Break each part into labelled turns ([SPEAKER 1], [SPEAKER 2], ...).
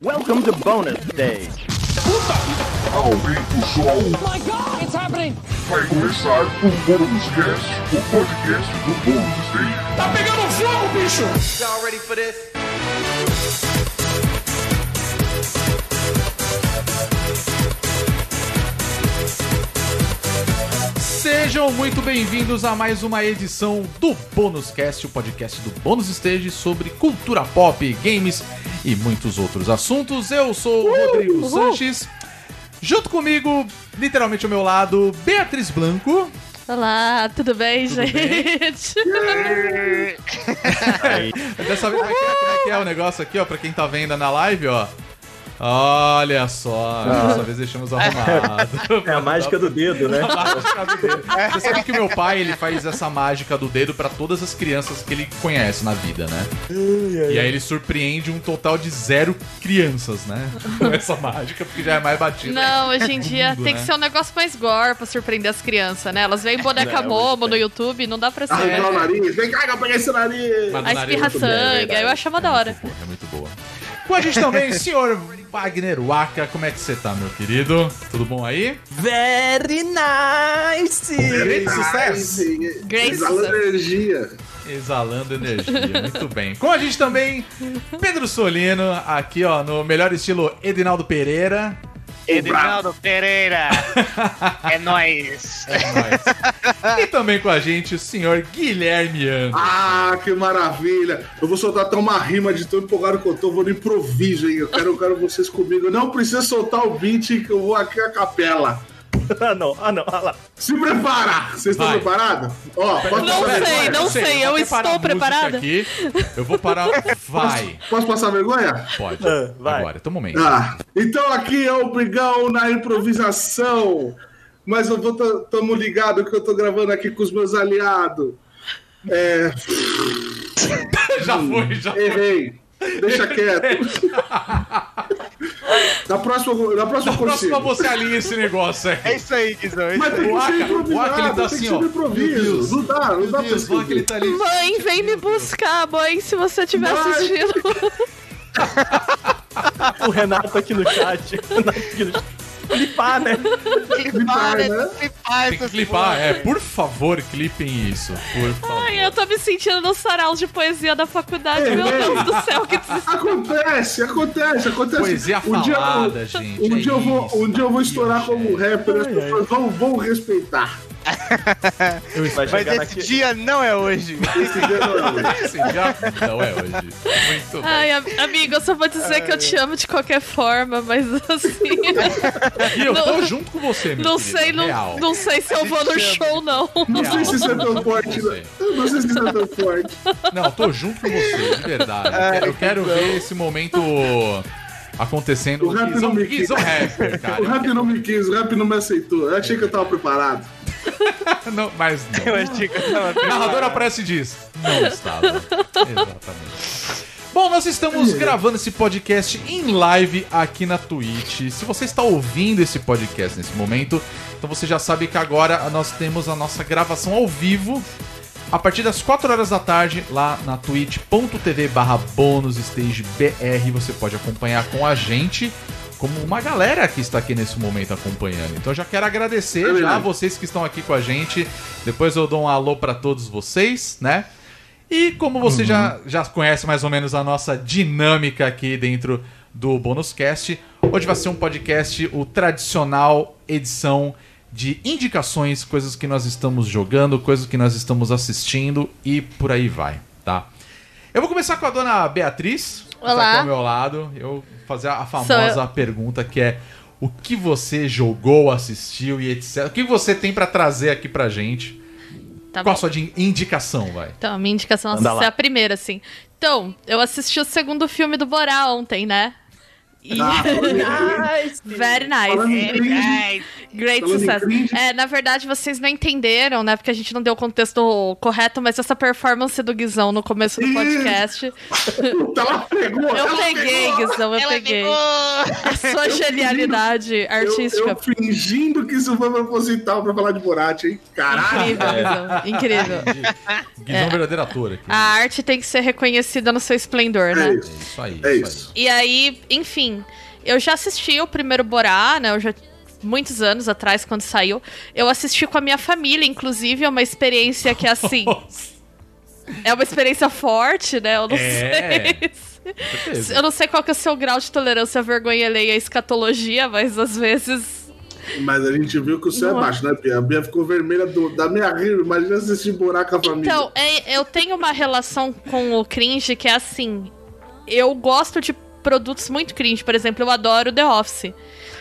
[SPEAKER 1] Welcome to bonus stage.
[SPEAKER 2] Aumenta o som.
[SPEAKER 3] my god, it's happening!
[SPEAKER 2] Vai começar o Bônus Cast, o podcast do Bônus Stage.
[SPEAKER 3] Tá pegando fogo, bicho!
[SPEAKER 4] Y'all ready for this?
[SPEAKER 5] Sejam muito bem-vindos a mais uma edição do Bônus Cast, o podcast do Bônus Stage sobre cultura pop, games e muitos outros assuntos. Eu sou o Rodrigo Sanches. Junto comigo, literalmente ao meu lado, Beatriz Blanco.
[SPEAKER 6] Olá, tudo bem,
[SPEAKER 5] Tudo
[SPEAKER 6] gente?
[SPEAKER 5] Dessa vez, como é que é o negócio aqui, ó, pra quem tá vendo na live, ó. Olha só, dessa vez deixamos arrumado.
[SPEAKER 1] É a mágica do dedo, né?
[SPEAKER 5] Você sabe que o meu pai, ele faz essa mágica do dedo pra todas as crianças que ele conhece na vida, né? E aí ele surpreende um total de zero crianças, né? Com essa mágica, porque já é mais batida.
[SPEAKER 6] Não, hoje em dia
[SPEAKER 5] mundo,
[SPEAKER 6] tem
[SPEAKER 5] né?
[SPEAKER 6] que ser um negócio mais gore pra surpreender as crianças, né? Elas veem boneca Momo no YouTube, não dá pra ser.
[SPEAKER 2] Arrancar o nariz. Vem cá eu peguei esse nariz.
[SPEAKER 5] Mas
[SPEAKER 6] A espirra
[SPEAKER 5] é é
[SPEAKER 6] sangue, aí eu achava da hora.
[SPEAKER 5] É muito boa, é muito boa. Com a gente também, senhor Wagner Waka, como é que você tá, meu querido? Tudo bom aí?
[SPEAKER 1] Very nice!
[SPEAKER 5] Grande sucesso!
[SPEAKER 6] Great
[SPEAKER 2] Exala
[SPEAKER 6] sucesso.
[SPEAKER 2] energia.
[SPEAKER 5] Exalando energia, muito bem. Com a gente também, Pedro Solino, aqui ó, no melhor estilo Edinaldo Pereira.
[SPEAKER 7] Edinaldo Pereira. é nóis.
[SPEAKER 5] É nóis. e também com a gente o senhor Guilherme.
[SPEAKER 2] Ah, que maravilha. Eu vou soltar até uma rima de tão empolgado que eu tô. Vou no improviso, hein? Eu quero, eu quero vocês comigo. Não precisa soltar o beat que eu vou aqui a capela.
[SPEAKER 1] ah, não, ah, não, olha lá.
[SPEAKER 2] Se prepara! Vocês estão preparados? Ó, pode
[SPEAKER 6] Não
[SPEAKER 2] passar
[SPEAKER 6] sei,
[SPEAKER 2] vergonha?
[SPEAKER 6] não sei, eu
[SPEAKER 5] vou preparar
[SPEAKER 6] estou preparada.
[SPEAKER 5] Aqui. Eu vou parar. Vai.
[SPEAKER 2] Posso passar vergonha?
[SPEAKER 5] Pode.
[SPEAKER 1] Ah, vai.
[SPEAKER 5] Agora, teu momento.
[SPEAKER 2] Ah, então aqui é o Brigão na improvisação. Mas eu vou tamo ligado que eu tô gravando aqui com os meus aliados. É,
[SPEAKER 5] Já foi, já foi.
[SPEAKER 2] Deixa quieto. na próxima, na próxima
[SPEAKER 5] Na próxima você alinha esse negócio aí.
[SPEAKER 7] É isso aí, Guizão. É
[SPEAKER 2] Mas tem que
[SPEAKER 5] O Aka-
[SPEAKER 2] ser
[SPEAKER 5] o Aka, ele
[SPEAKER 2] improvisado,
[SPEAKER 5] tá
[SPEAKER 2] tem
[SPEAKER 5] assim,
[SPEAKER 2] que ser
[SPEAKER 5] ó.
[SPEAKER 2] improviso. Não dá, não dá pra
[SPEAKER 5] Deus, que ele tá ali.
[SPEAKER 6] Mãe, vem me buscar, mãe, se você estiver assistindo.
[SPEAKER 1] O Renato aqui no chat. O Renato aqui no chat. Clipar, né?
[SPEAKER 7] Clipar,
[SPEAKER 2] né?
[SPEAKER 7] né? Clipar
[SPEAKER 5] Tem que clipar, é. Por favor, clipem isso. Por favor.
[SPEAKER 6] Ai, eu tô me sentindo no sarau de poesia da faculdade.
[SPEAKER 2] É
[SPEAKER 6] Meu
[SPEAKER 2] mesmo?
[SPEAKER 6] Deus do céu, que desespero.
[SPEAKER 2] Acontece, acontece, acontece.
[SPEAKER 5] Poesia
[SPEAKER 2] um dia,
[SPEAKER 5] falada,
[SPEAKER 2] um,
[SPEAKER 5] gente,
[SPEAKER 2] Um,
[SPEAKER 5] é
[SPEAKER 2] dia eu vou,
[SPEAKER 5] isso.
[SPEAKER 2] um dia eu vou estourar
[SPEAKER 5] Isso,
[SPEAKER 2] como rapper e as pessoas vão, vão respeitar.
[SPEAKER 1] Vai
[SPEAKER 7] Mas esse dia não é hoje.
[SPEAKER 2] Esse dia não é.
[SPEAKER 5] Esse já não é hoje. Muito bem.
[SPEAKER 6] Ai, am- amigo, eu só vou dizer que eu te amo de qualquer forma, mas assim.
[SPEAKER 5] E eu tô
[SPEAKER 6] não-
[SPEAKER 5] junto com você, meu
[SPEAKER 6] Não
[SPEAKER 5] querido,
[SPEAKER 6] sei, não, não sei se eu vou no show, não.
[SPEAKER 2] Não sei se isso é tão forte.
[SPEAKER 5] Não
[SPEAKER 2] Não,
[SPEAKER 5] sei.
[SPEAKER 2] Eu se isso é tão forte.
[SPEAKER 5] Não, tô junto com você, de verdade. eu quero ver esse momento acontecendo.
[SPEAKER 2] O rap não me quis.
[SPEAKER 5] rapper, cara.
[SPEAKER 2] O rap não me quis, o rap não me aceitou. Eu achei que eu tava preparado.
[SPEAKER 5] Não, mas
[SPEAKER 7] Eu
[SPEAKER 5] não.
[SPEAKER 7] achei que eu tava
[SPEAKER 5] O narrador aparece e diz: Não estava. Exatamente. Bom, nós estamos gravando esse podcast em live aqui na Twitch. Se você está ouvindo esse podcast nesse momento, então você já sabe que agora nós temos a nossa gravação ao vivo a partir das 4 horas da tarde lá na twitch.tv barra bonusstagebr. Você pode acompanhar com a gente. Como uma galera que está aqui nesse momento acompanhando. Então eu já quero agradecer
[SPEAKER 2] É
[SPEAKER 5] já a vocês que estão aqui com a gente. Depois eu dou um alô para todos vocês, né? E como você já, já conhece mais ou menos a nossa dinâmica aqui dentro do Bônus Cast, hoje vai ser um podcast, o tradicional edição de indicações, coisas que nós estamos jogando, coisas que nós estamos assistindo e por aí vai, tá? Eu vou começar com a dona Beatriz, que tá
[SPEAKER 6] Olá.
[SPEAKER 5] aqui ao meu lado. Eu vou fazer a famosa pergunta que é o que você jogou, assistiu e etc. O que você tem pra trazer aqui pra gente?
[SPEAKER 6] Tá
[SPEAKER 5] Qual a
[SPEAKER 6] bom.
[SPEAKER 5] sua di- indicação, vai?
[SPEAKER 6] Então, a minha indicação é a primeira, assim. Então, eu assisti o segundo filme do Borá ontem, né?
[SPEAKER 2] Ah,
[SPEAKER 4] Nice.
[SPEAKER 6] Very nice.
[SPEAKER 7] Very.
[SPEAKER 6] Great
[SPEAKER 2] Falando
[SPEAKER 6] success. É, na verdade, vocês não entenderam, né? Porque a gente não deu o contexto correto, mas essa performance do Guizão no começo do podcast.
[SPEAKER 2] Puta, ela pegou!
[SPEAKER 6] Eu
[SPEAKER 2] ela
[SPEAKER 6] peguei,
[SPEAKER 2] pegou.
[SPEAKER 6] Guizão, eu
[SPEAKER 7] Ela
[SPEAKER 6] peguei.
[SPEAKER 7] pegou.
[SPEAKER 6] A sua genialidade
[SPEAKER 2] Eu,
[SPEAKER 6] artística.
[SPEAKER 2] eu fingindo que isso foi proposital pra falar de Borat, hein? Caralho!
[SPEAKER 6] Incrível, Guizão. Incrível.
[SPEAKER 5] Guizão é um verdadeiro ator aqui.
[SPEAKER 6] A arte tem que ser reconhecida no seu esplendor, né?
[SPEAKER 2] É
[SPEAKER 5] É
[SPEAKER 2] isso.
[SPEAKER 5] isso aí.
[SPEAKER 2] É
[SPEAKER 5] isso
[SPEAKER 2] isso.
[SPEAKER 6] E aí, enfim, eu já assisti o primeiro Borá, né? Eu já muitos anos atrás quando saiu. Eu assisti com a minha família, inclusive, é uma experiência que assim, é uma experiência forte, né? Eu não
[SPEAKER 5] É.
[SPEAKER 6] sei.
[SPEAKER 5] Certeza.
[SPEAKER 6] Eu não sei qual que é o seu grau de tolerância à vergonha alheia e à escatologia, mas às vezes
[SPEAKER 2] Mas a gente viu que o céu é
[SPEAKER 6] Não é.
[SPEAKER 2] baixo, né, Bia? A Bia ficou vermelha do- da minha rir. Imagina assistir Borat com a família.
[SPEAKER 6] Então, é- eu tenho uma relação com o cringe que é assim. Eu gosto de produtos muito cringe. Por exemplo, eu adoro The Office.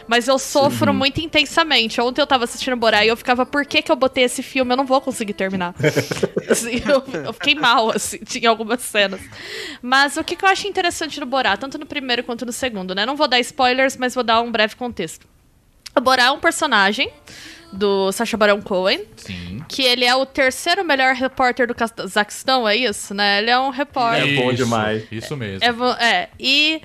[SPEAKER 6] Mas eu sofro muito intensamente. Ontem eu tava assistindo Borá e eu ficava, por que, que eu botei esse filme? Eu não vou conseguir terminar. Assim, eu, eu fiquei mal, assim, tinha algumas cenas. Mas o que, que eu acho interessante no Borá, tanto no primeiro quanto no segundo, né? Não vou dar spoilers, mas vou dar um breve contexto. O Borá é um personagem do Sacha Baron Cohen,
[SPEAKER 5] Sim.
[SPEAKER 6] que ele é o terceiro melhor repórter do Cazaquistão, é isso, né? Ele é um repórter.
[SPEAKER 4] É bom demais.
[SPEAKER 5] Isso mesmo.
[SPEAKER 6] É, é, e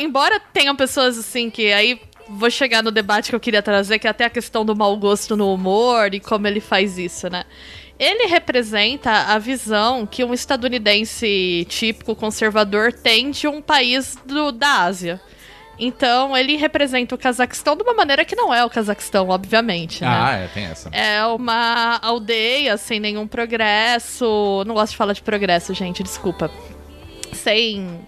[SPEAKER 6] embora tenham pessoas assim que aí vou chegar no debate que eu queria trazer, que é até a questão do mau gosto no humor e como ele faz isso, né? Ele representa a visão que um estadunidense típico conservador tem de um país do, da Ásia. Então, ele representa o Cazaquistão de uma maneira que não é o Cazaquistão, obviamente. né?
[SPEAKER 5] Ah, é, tem essa.
[SPEAKER 6] É uma aldeia sem nenhum progresso. Não gosto de falar de progresso, gente, desculpa. Sem.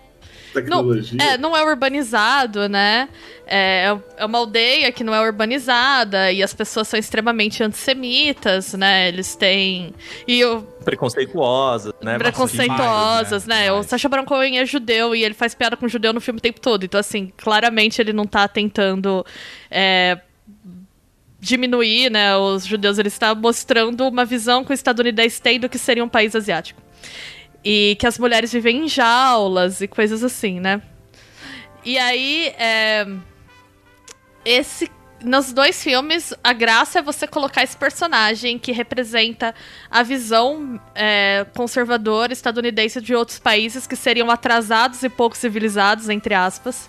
[SPEAKER 6] Não,
[SPEAKER 2] Tecnologia.
[SPEAKER 6] é, não é urbanizado, né? É, é uma aldeia que não é urbanizada e as pessoas são extremamente antissemitas, né? Eles têm. E o,
[SPEAKER 4] Preconceituosa, né?
[SPEAKER 6] preconceituosas,
[SPEAKER 5] demais, né?
[SPEAKER 6] né? O. Sacha Baron Cohen é judeu e ele faz piada com judeu no filme o tempo todo. Então, assim, claramente ele não tá tentando é, diminuir, né? Os judeus, ele está mostrando uma visão que o estadunidense tem do que seria um país asiático. E que as mulheres vivem em jaulas e coisas assim, né? E aí, é, esse nos dois filmes, a graça é você colocar esse personagem que representa a visão é, conservadora estadunidense de outros países que seriam atrasados e pouco civilizados, entre aspas,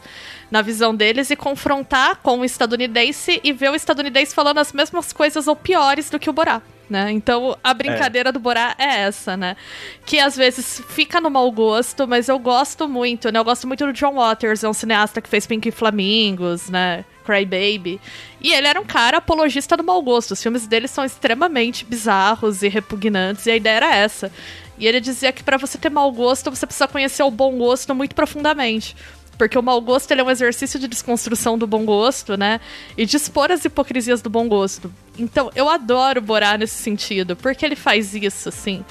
[SPEAKER 6] na visão deles, e confrontar com o estadunidense e ver o estadunidense falando as mesmas coisas ou piores do que o Borá. Né? Então a brincadeira do Borá é essa, né? Que às vezes fica no mau gosto, mas eu gosto muito, né? Eu gosto muito do John Waters, é um cineasta que fez Pink Flamingos, né? Cry Baby. E ele era um cara apologista do mau gosto. Os filmes dele são extremamente bizarros e repugnantes, e a ideia era essa. E ele dizia que para você ter mau gosto, você precisa conhecer o bom gosto muito profundamente. Porque o mau gosto é um exercício de desconstrução do bom gosto, né? E de expor as hipocrisias do bom gosto. Então, eu adoro Borá nesse sentido, porque ele faz isso, assim,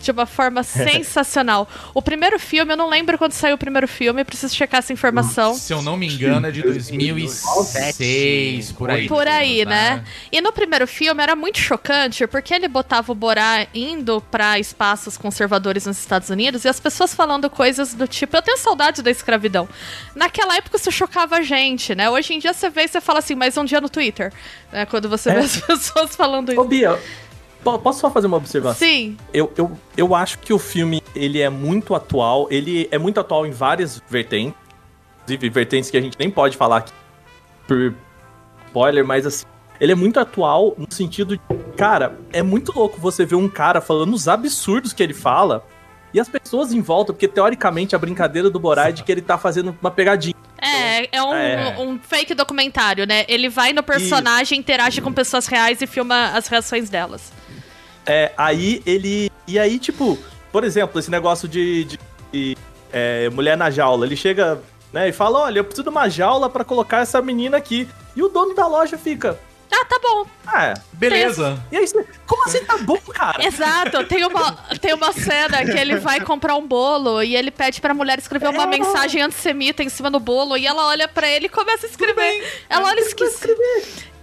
[SPEAKER 6] de uma forma sensacional. O primeiro filme, eu não lembro quando saiu o primeiro filme, preciso checar essa informação.
[SPEAKER 5] Se eu não me engano, é de 2006, por aí.
[SPEAKER 6] Por aí, né? E no primeiro filme era muito chocante, porque ele botava o Borá indo pra espaços conservadores nos Estados Unidos e as pessoas falando coisas do tipo, eu tenho saudade da escravidão. Naquela época isso chocava a gente, né? Hoje em dia você vê e você fala assim, mais um dia no Twitter, né? Quando você vê as pessoas falando
[SPEAKER 4] Ô,
[SPEAKER 6] isso.
[SPEAKER 4] Bia, po- posso só fazer uma observação?
[SPEAKER 6] Sim,
[SPEAKER 4] Eu, eu, eu acho que o filme, ele é muito atual, ele é muito atual em várias vertentes, inclusive vertentes que a gente nem pode falar aqui por spoiler, mas assim, ele é muito atual no sentido de, cara, é muito louco você ver um cara falando os absurdos que ele fala e as pessoas em volta, porque teoricamente a brincadeira do Borat é de que ele tá fazendo uma pegadinha.
[SPEAKER 6] É, é um,
[SPEAKER 4] É.
[SPEAKER 6] um fake documentário, né? Ele vai no personagem, interage com pessoas reais e filma as reações delas.
[SPEAKER 4] É, aí ele. E aí, tipo, por exemplo, esse negócio de, de- de, é, mulher na jaula. Ele chega, né, e fala: olha, eu preciso de uma jaula pra colocar essa menina aqui. E o dono da loja fica.
[SPEAKER 6] Ah, tá bom.
[SPEAKER 4] Ah, é.
[SPEAKER 5] Beleza.
[SPEAKER 4] E aí, como assim tá bom, cara?
[SPEAKER 6] Exato, tem uma, tem uma cena que ele vai comprar um bolo e ele pede pra mulher escrever uma mensagem antissemita em cima do bolo e ela olha pra ele e começa a escrever. Ela olha esquisita.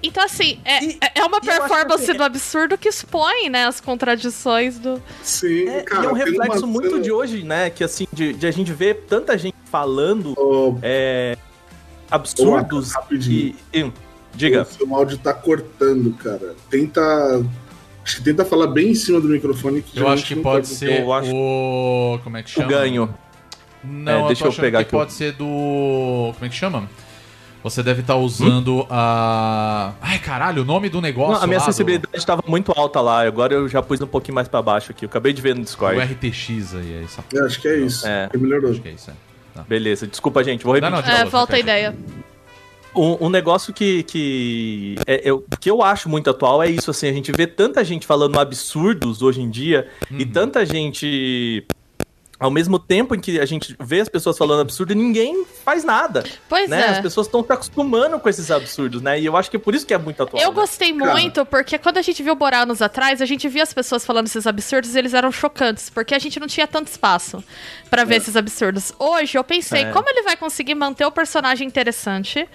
[SPEAKER 6] Então, assim, é,
[SPEAKER 4] E-
[SPEAKER 6] é uma
[SPEAKER 4] e eu acho
[SPEAKER 6] performance
[SPEAKER 4] que-
[SPEAKER 6] do absurdo que expõe, né, as contradições do.
[SPEAKER 2] Sim,
[SPEAKER 4] É,
[SPEAKER 2] cara.
[SPEAKER 4] e é um
[SPEAKER 2] tem uma
[SPEAKER 4] reflexo muito
[SPEAKER 2] cena-
[SPEAKER 4] de hoje, né? Que assim, de, de a gente ver tanta gente falando
[SPEAKER 2] Ô,
[SPEAKER 4] é, absurdos
[SPEAKER 2] rapidinho.
[SPEAKER 4] e, e- diga.
[SPEAKER 2] O seu áudio tá cortando, cara. Tenta. Acho que tenta falar bem em cima do microfone. Que
[SPEAKER 5] Eu acho que
[SPEAKER 2] não
[SPEAKER 5] pode ser
[SPEAKER 4] eu acho-
[SPEAKER 5] o. Como é que
[SPEAKER 4] O
[SPEAKER 5] chama?
[SPEAKER 4] ganho.
[SPEAKER 5] Não,
[SPEAKER 4] É,
[SPEAKER 5] eu
[SPEAKER 4] deixa
[SPEAKER 5] tô
[SPEAKER 4] eu
[SPEAKER 5] achando
[SPEAKER 4] pegar
[SPEAKER 5] que
[SPEAKER 4] aqui o-
[SPEAKER 5] pode ser do. Como é que chama? Você deve estar usando a. Ai, caralho, o nome do negócio.
[SPEAKER 4] Não, a minha
[SPEAKER 5] lá do-
[SPEAKER 4] sensibilidade estava muito alta lá, agora eu já pus um pouquinho mais pra baixo aqui. Eu acabei de ver no
[SPEAKER 5] O
[SPEAKER 4] Discord.
[SPEAKER 5] RTX aí, é essa.
[SPEAKER 2] É, acho que é isso.
[SPEAKER 4] É.
[SPEAKER 2] Que melhorou.
[SPEAKER 5] Acho que é isso, é. Tá.
[SPEAKER 4] Beleza, desculpa, gente, vou
[SPEAKER 5] Não,
[SPEAKER 4] repetir.
[SPEAKER 5] não,
[SPEAKER 6] É,
[SPEAKER 5] Falou,
[SPEAKER 6] volta a ideia.
[SPEAKER 4] Um, um negócio que, que, é, eu, que eu acho muito atual é isso, assim, a gente vê tanta gente falando absurdos hoje em dia e tanta gente. Ao mesmo tempo em que a gente vê as pessoas falando absurdo, ninguém faz nada.
[SPEAKER 6] Pois
[SPEAKER 4] né?
[SPEAKER 6] é.
[SPEAKER 4] As pessoas estão se acostumando com esses absurdos, né? E eu acho que é por isso que é muito atual.
[SPEAKER 6] Eu
[SPEAKER 4] né?
[SPEAKER 6] gostei
[SPEAKER 2] Cara.
[SPEAKER 6] muito, porque quando a gente viu o Borá anos atrás, a gente via as pessoas falando esses absurdos e eles eram chocantes, porque a gente não tinha tanto espaço pra ver esses absurdos. Hoje eu pensei,
[SPEAKER 4] É.
[SPEAKER 6] como ele vai conseguir manter o personagem interessante,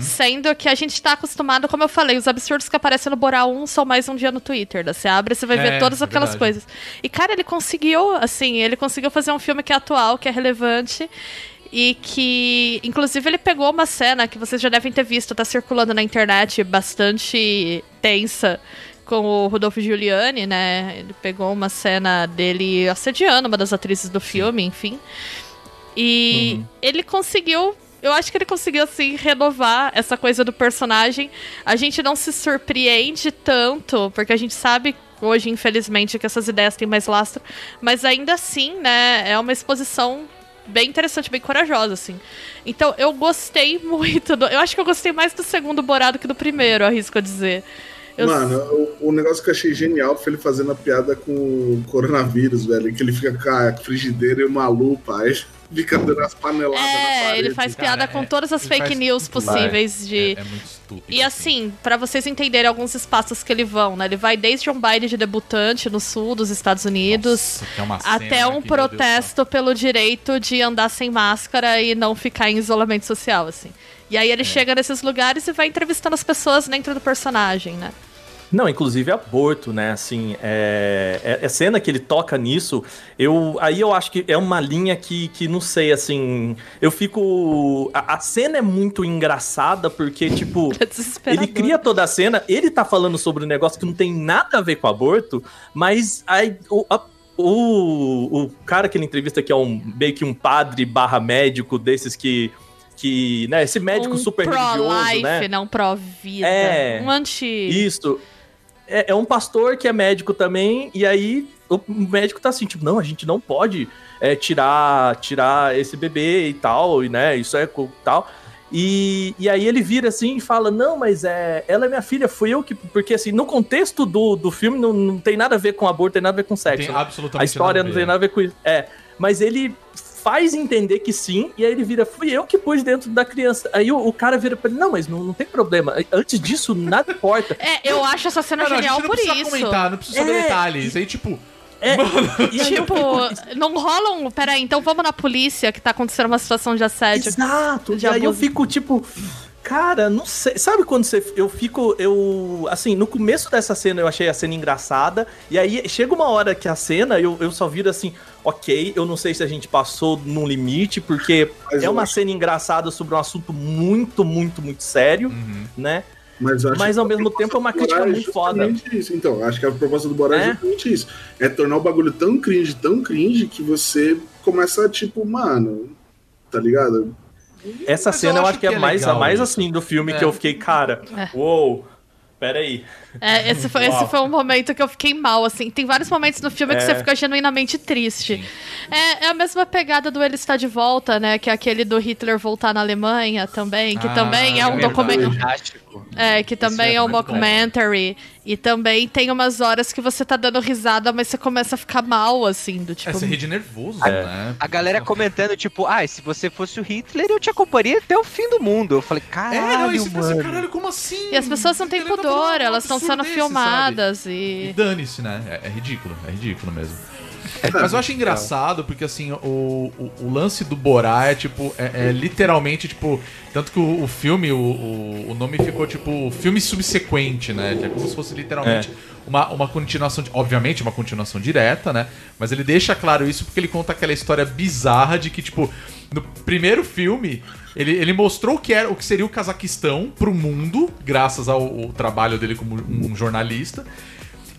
[SPEAKER 6] sendo que a gente tá acostumado, como eu falei, os absurdos que aparecem no Borá 1 são mais um dia no Twitter. né? Você abre você vai
[SPEAKER 5] É,
[SPEAKER 6] ver todas
[SPEAKER 5] é
[SPEAKER 6] aquelas
[SPEAKER 5] verdade.
[SPEAKER 6] coisas. E, cara, ele conseguiu, assim, ele conseguiu fazer um filme que é atual, que é relevante. E que, inclusive, ele pegou uma cena que vocês já devem ter visto, tá circulando na internet, bastante tensa, com o Rodolfo Giuliani, né? Ele pegou uma cena dele assediando uma das atrizes do filme, enfim. E ele conseguiu. Eu acho que ele conseguiu, assim, renovar essa coisa do personagem. A gente não se surpreende tanto, porque a gente sabe hoje, infelizmente, que essas ideias têm mais lastro. Mas ainda assim, né, é uma exposição bem interessante, bem corajosa, assim. Então, eu gostei muito. Do, eu acho que eu gostei mais do segundo Borado que do primeiro, arrisco a dizer. Eu-
[SPEAKER 2] Mano, o, o negócio que eu achei genial foi ele fazendo a piada com o coronavírus, velho. Que ele fica com a frigideira e uma lupa, aí fica dando as paneladas na
[SPEAKER 6] É,
[SPEAKER 2] parede.
[SPEAKER 6] ele faz
[SPEAKER 5] Cara,
[SPEAKER 6] piada com
[SPEAKER 5] é-
[SPEAKER 6] todas as fake news
[SPEAKER 5] tudo.
[SPEAKER 6] possíveis de.
[SPEAKER 5] É, é muito estúpido.
[SPEAKER 6] E assim, pra vocês entenderem alguns espaços que ele vão, né? Ele vai desde um baile de debutante no sul dos Estados Unidos,
[SPEAKER 5] Nossa,
[SPEAKER 6] até um
[SPEAKER 5] aqui,
[SPEAKER 6] protesto pelo direito de andar sem máscara e não ficar em isolamento social, assim. E aí
[SPEAKER 5] É.
[SPEAKER 6] ele chega nesses lugares e vai entrevistando as pessoas dentro do personagem, né?
[SPEAKER 4] Não, inclusive aborto, né? Assim, é, é, é cena que ele toca nisso. Eu, aí eu acho que é uma linha que, que não sei, assim. Eu fico. A, a cena é muito engraçada porque, tipo.
[SPEAKER 6] É.
[SPEAKER 4] Ele cria toda a cena, ele tá falando sobre um negócio que não tem nada a ver com aborto, mas aí o, a- o, o cara que ele entrevista, que é um meio que um padre barra médico desses que. que né, esse médico
[SPEAKER 6] um
[SPEAKER 4] super religioso, né?
[SPEAKER 6] não pró-vida.
[SPEAKER 4] É.
[SPEAKER 6] Um anti...
[SPEAKER 4] Isso. É, é um pastor que é médico também, e aí o médico tá assim, tipo, não, a gente não pode é, tirar, tirar esse bebê e tal, e né, isso é tal. E, e aí ele vira assim e fala, não, mas é, ela é minha filha, fui eu que... Porque assim, no contexto do, do filme não, não tem nada a ver com aborto, tem nada a ver com sexo.
[SPEAKER 5] Tem
[SPEAKER 4] né?
[SPEAKER 5] absolutamente
[SPEAKER 4] A história não tem nada a ver com isso. É, mas ele faz entender que sim, e aí ele vira, fui eu que pus dentro da criança. Aí o, o cara vira pra ele, não, mas não, não tem problema. Antes disso, nada importa.
[SPEAKER 6] É, eu acho essa cena
[SPEAKER 5] Não, não,
[SPEAKER 6] genial
[SPEAKER 5] gente não
[SPEAKER 6] por
[SPEAKER 5] precisa
[SPEAKER 6] isso.
[SPEAKER 5] comentar, não precisa saber
[SPEAKER 4] É,
[SPEAKER 5] detalhes. Aí, tipo,
[SPEAKER 4] É, e
[SPEAKER 6] Tipo, não rola um. Peraí, então vamos na polícia que tá acontecendo uma situação de assédio.
[SPEAKER 4] Exato.
[SPEAKER 6] de
[SPEAKER 4] e aí eu
[SPEAKER 6] abuso.
[SPEAKER 4] fico tipo, cara, não sei. Sabe quando você eu fico eu assim, no começo dessa cena eu achei a cena engraçada e aí chega uma hora que a cena eu, eu só viro assim, OK, eu não sei se a gente passou num limite porque
[SPEAKER 2] Mas
[SPEAKER 4] é uma
[SPEAKER 2] acho-
[SPEAKER 4] cena engraçada sobre um assunto muito, muito, muito sério,
[SPEAKER 5] Uhum.
[SPEAKER 4] né?
[SPEAKER 2] Mas,
[SPEAKER 4] Mas ao mesmo tempo é uma crítica
[SPEAKER 2] Borá
[SPEAKER 4] muito foda.
[SPEAKER 2] Isso. Então, acho que a proposta do Borá é
[SPEAKER 4] É?
[SPEAKER 2] justamente isso. É tornar o bagulho tão cringe, tão cringe, que você começa, tipo, mano, tá ligado?
[SPEAKER 4] Essa
[SPEAKER 5] Mas eu
[SPEAKER 4] cena eu
[SPEAKER 5] acho
[SPEAKER 4] acho que é,
[SPEAKER 5] que é
[SPEAKER 4] mais, a
[SPEAKER 5] legal
[SPEAKER 4] mais
[SPEAKER 5] isso.
[SPEAKER 4] assim do filme
[SPEAKER 5] É.
[SPEAKER 4] que eu fiquei, cara,
[SPEAKER 6] É.
[SPEAKER 4] uou, peraí.
[SPEAKER 6] É, esse foi, esse foi um momento que eu fiquei mal, assim. Tem vários momentos no filme que
[SPEAKER 4] É.
[SPEAKER 6] você fica genuinamente triste. É, é a mesma pegada do Ele Está de Volta, né? Que é aquele do Hitler voltar na Alemanha também, que
[SPEAKER 5] Ah,
[SPEAKER 6] também é um
[SPEAKER 5] é
[SPEAKER 6] documento.
[SPEAKER 7] Fantástico.
[SPEAKER 6] É, que também
[SPEAKER 5] é
[SPEAKER 6] é um mockumentary. E também tem umas horas que você tá dando risada, mas você começa a ficar mal, assim, do
[SPEAKER 5] é,
[SPEAKER 6] tipo.
[SPEAKER 5] você ri de nervoso,
[SPEAKER 4] É.
[SPEAKER 5] né?
[SPEAKER 7] A galera comentando, tipo, ah, se você fosse o Hitler, eu te acompanharia até o fim do mundo. Eu falei,
[SPEAKER 5] É,
[SPEAKER 7] caralho,
[SPEAKER 5] não, isso
[SPEAKER 7] mano.
[SPEAKER 5] assim, caralho, como assim?
[SPEAKER 6] E as pessoas não têm
[SPEAKER 5] tá
[SPEAKER 6] pudor, elas estão sendo
[SPEAKER 5] desse,
[SPEAKER 6] filmadas
[SPEAKER 5] sabe?
[SPEAKER 6] e.
[SPEAKER 5] E dane-se, né? É, é ridículo, é ridículo mesmo. Mas eu acho engraçado porque, assim, o, o, o lance do Borá é, tipo, é, é literalmente, tipo... Tanto que o, o filme, o, o, nome ficou, tipo, filme subsequente, né? Que é como se fosse literalmente uma, uma continuação, de- obviamente, uma continuação direta, né? Mas ele deixa claro isso porque ele conta aquela história bizarra de que, tipo, no primeiro filme, ele, ele mostrou o que, era, o que seria o Cazaquistão pro mundo, graças ao, ao trabalho dele como um jornalista.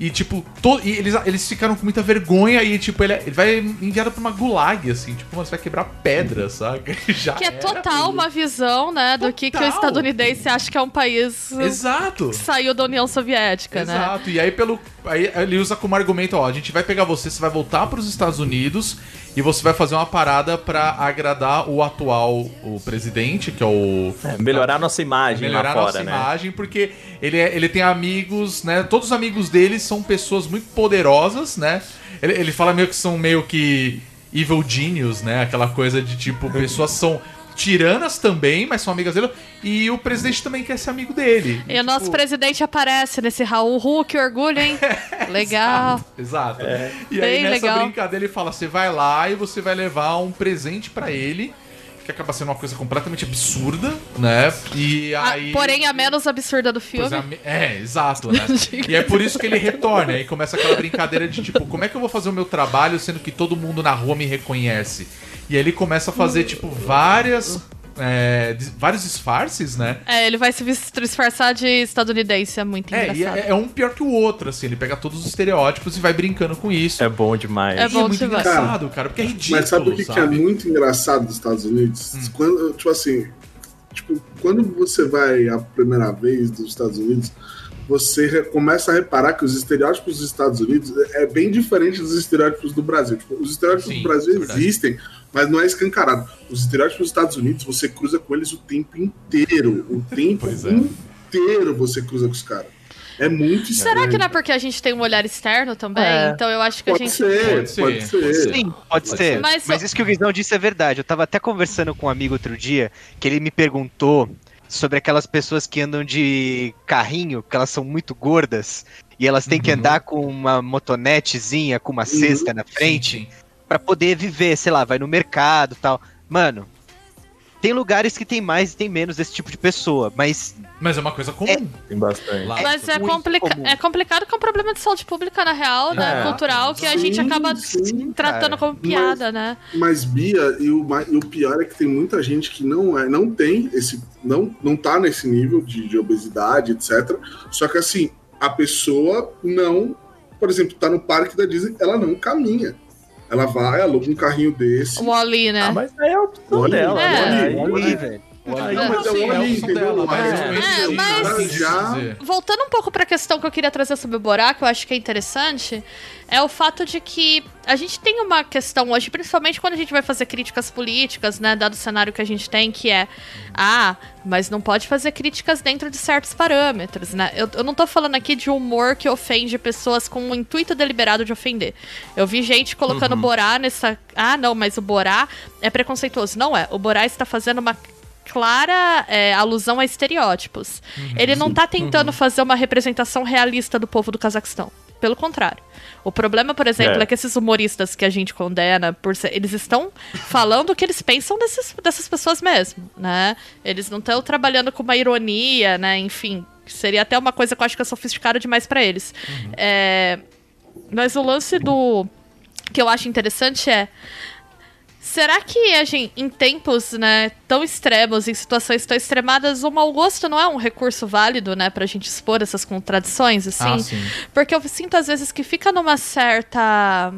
[SPEAKER 5] E, tipo, to- e eles, eles ficaram com muita vergonha e, tipo, ele, ele vai enviado pra uma gulag, assim, tipo, você vai quebrar pedra, saca? Já
[SPEAKER 6] Que é
[SPEAKER 5] era.
[SPEAKER 6] total uma visão, né, do que, que o
[SPEAKER 5] Total.
[SPEAKER 6] estadunidense acha que é um país
[SPEAKER 5] Exato.
[SPEAKER 6] que saiu da União Soviética, né?
[SPEAKER 5] Exato. E aí pelo aí ele usa como argumento, ó, a gente vai pegar você, você vai voltar para os Estados Unidos e você vai fazer uma parada pra agradar o atual o presidente, que é o
[SPEAKER 4] Melhorar nossa imagem
[SPEAKER 5] melhorar
[SPEAKER 4] lá fora,
[SPEAKER 5] nossa
[SPEAKER 4] né?
[SPEAKER 5] imagem, porque ele, é- ele tem amigos, né? Todos os amigos dele são pessoas muito poderosas, né? Ele, ele fala meio que são meio que evil genius, né? Aquela coisa de tipo, pessoas são tiranas também, mas são amigas dele. E o presidente também quer ser amigo dele.
[SPEAKER 6] E o nosso
[SPEAKER 5] tipo,
[SPEAKER 6] presidente aparece nesse Raul Hulk, orgulho, hein? Legal.
[SPEAKER 5] Exato. E aí
[SPEAKER 6] Bem
[SPEAKER 5] nessa
[SPEAKER 6] legal.
[SPEAKER 5] brincadeira ele fala: você vai lá e você vai levar um presente pra ele, que acaba sendo uma coisa completamente absurda, né? E
[SPEAKER 6] Ah,
[SPEAKER 5] aí.
[SPEAKER 6] porém, a menos absurda do
[SPEAKER 5] Pois
[SPEAKER 6] filme.
[SPEAKER 5] é, É, exato, né? e é por isso que ele retorna. Aí começa aquela brincadeira de tipo, como é que eu vou fazer o meu trabalho sendo que todo mundo na rua me reconhece? E aí ele começa a fazer, tipo, várias. é, dis- vários disfarces, né?
[SPEAKER 6] É, ele vai se disfarçar de estadunidense, é muito
[SPEAKER 5] É, e
[SPEAKER 6] engraçado.
[SPEAKER 5] é, é um pior que o outro, assim. Ele pega todos os estereótipos e vai brincando com isso.
[SPEAKER 4] É bom demais.
[SPEAKER 6] É
[SPEAKER 5] E
[SPEAKER 6] bom
[SPEAKER 5] muito
[SPEAKER 6] demais.
[SPEAKER 5] engraçado, cara, porque é ridículo,
[SPEAKER 2] Mas sabe o que, que é muito engraçado dos Estados Unidos?
[SPEAKER 5] Hum.
[SPEAKER 2] Quando, tipo assim, tipo, quando você vai a primeira vez dos Estados Unidos, você começa a reparar que os estereótipos dos Estados Unidos é bem diferente dos estereótipos do Brasil. Tipo, os estereótipos
[SPEAKER 5] Sim,
[SPEAKER 2] do Brasil
[SPEAKER 5] é verdade.
[SPEAKER 2] existem, mas não é escancarado. Os estereótipos dos Estados Unidos, você cruza com eles o tempo inteiro. O tempo
[SPEAKER 5] é.
[SPEAKER 2] inteiro você cruza com os caras. É muito
[SPEAKER 6] Será
[SPEAKER 2] estranho.
[SPEAKER 6] que não é porque a gente tem um olhar externo também?
[SPEAKER 4] É.
[SPEAKER 6] Então eu acho que a
[SPEAKER 2] Pode
[SPEAKER 6] gente.
[SPEAKER 2] ser,
[SPEAKER 5] Pode ser.
[SPEAKER 2] pode ser.
[SPEAKER 7] Sim, pode, ser.
[SPEAKER 6] Mas
[SPEAKER 7] Mas, isso que o Guizão disse é verdade. Eu tava até conversando com um amigo outro dia que ele me perguntou sobre aquelas pessoas que andam de carrinho, que elas são muito gordas e elas têm que
[SPEAKER 5] Uhum.
[SPEAKER 7] andar com uma motonetezinha, com uma cesta na frente, pra poder viver, sei lá, vai no mercado e tal. Mano, tem lugares que tem mais e tem menos desse tipo de pessoa, mas
[SPEAKER 5] Mas é uma coisa comum.
[SPEAKER 4] Tem bastante.
[SPEAKER 5] Lá-
[SPEAKER 6] Mas é, complica
[SPEAKER 7] comum.
[SPEAKER 6] é complicado que é um problema de saúde pública, na real, né?
[SPEAKER 4] É.
[SPEAKER 6] Cultural, que a
[SPEAKER 2] Sim,
[SPEAKER 6] gente acaba
[SPEAKER 2] sim,
[SPEAKER 6] tratando
[SPEAKER 7] cara.
[SPEAKER 6] como piada, né?
[SPEAKER 2] Mas Bia, e o, e o pior é que tem muita gente que não é, não tem esse, não, não tá nesse nível de, de obesidade, etc. Só que assim, a pessoa não, por exemplo, tá no parque da Disney, ela não caminha. Ela vai, aluga um carrinho desse.
[SPEAKER 6] O né?
[SPEAKER 4] Ah, mas aí é a opção dela,
[SPEAKER 6] é.
[SPEAKER 4] né? Aí-
[SPEAKER 2] olha.
[SPEAKER 7] velho.
[SPEAKER 2] Mas é o
[SPEAKER 5] é a
[SPEAKER 2] entendeu?
[SPEAKER 6] É, mas-. Voltando um pouco pra questão que eu queria trazer sobre o Borá, que eu acho que é interessante, é o fato de que a gente tem uma questão hoje, principalmente quando a gente vai fazer críticas políticas, né, dado o cenário que a gente tem, que é, ah, mas não pode fazer críticas dentro de certos parâmetros, né? Eu, eu não tô falando aqui de humor que ofende pessoas com o intuito deliberado de ofender. Eu vi gente colocando Borá nessa, ah, não, mas o Borá é preconceituoso. Não é, o Borá está fazendo uma clara é, alusão a estereótipos. Ele não tá tentando fazer uma representação realista do povo do Cazaquistão. Pelo contrário. O problema, por exemplo, é,
[SPEAKER 4] É.
[SPEAKER 6] que esses humoristas que a gente condena, por ser- eles estão falando o que eles pensam desses, dessas pessoas mesmo, né? Eles não estão trabalhando com uma ironia, né? Enfim, seria até uma coisa que eu acho que é sofisticada demais pra eles. É, mas o lance do que eu acho interessante é Será que a gente, em tempos né, tão extremos, em situações tão extremadas, o mau gosto não é um recurso válido, né, pra gente expor essas contradições, assim?
[SPEAKER 5] Ah, sim.
[SPEAKER 6] Porque eu sinto às vezes que fica numa certa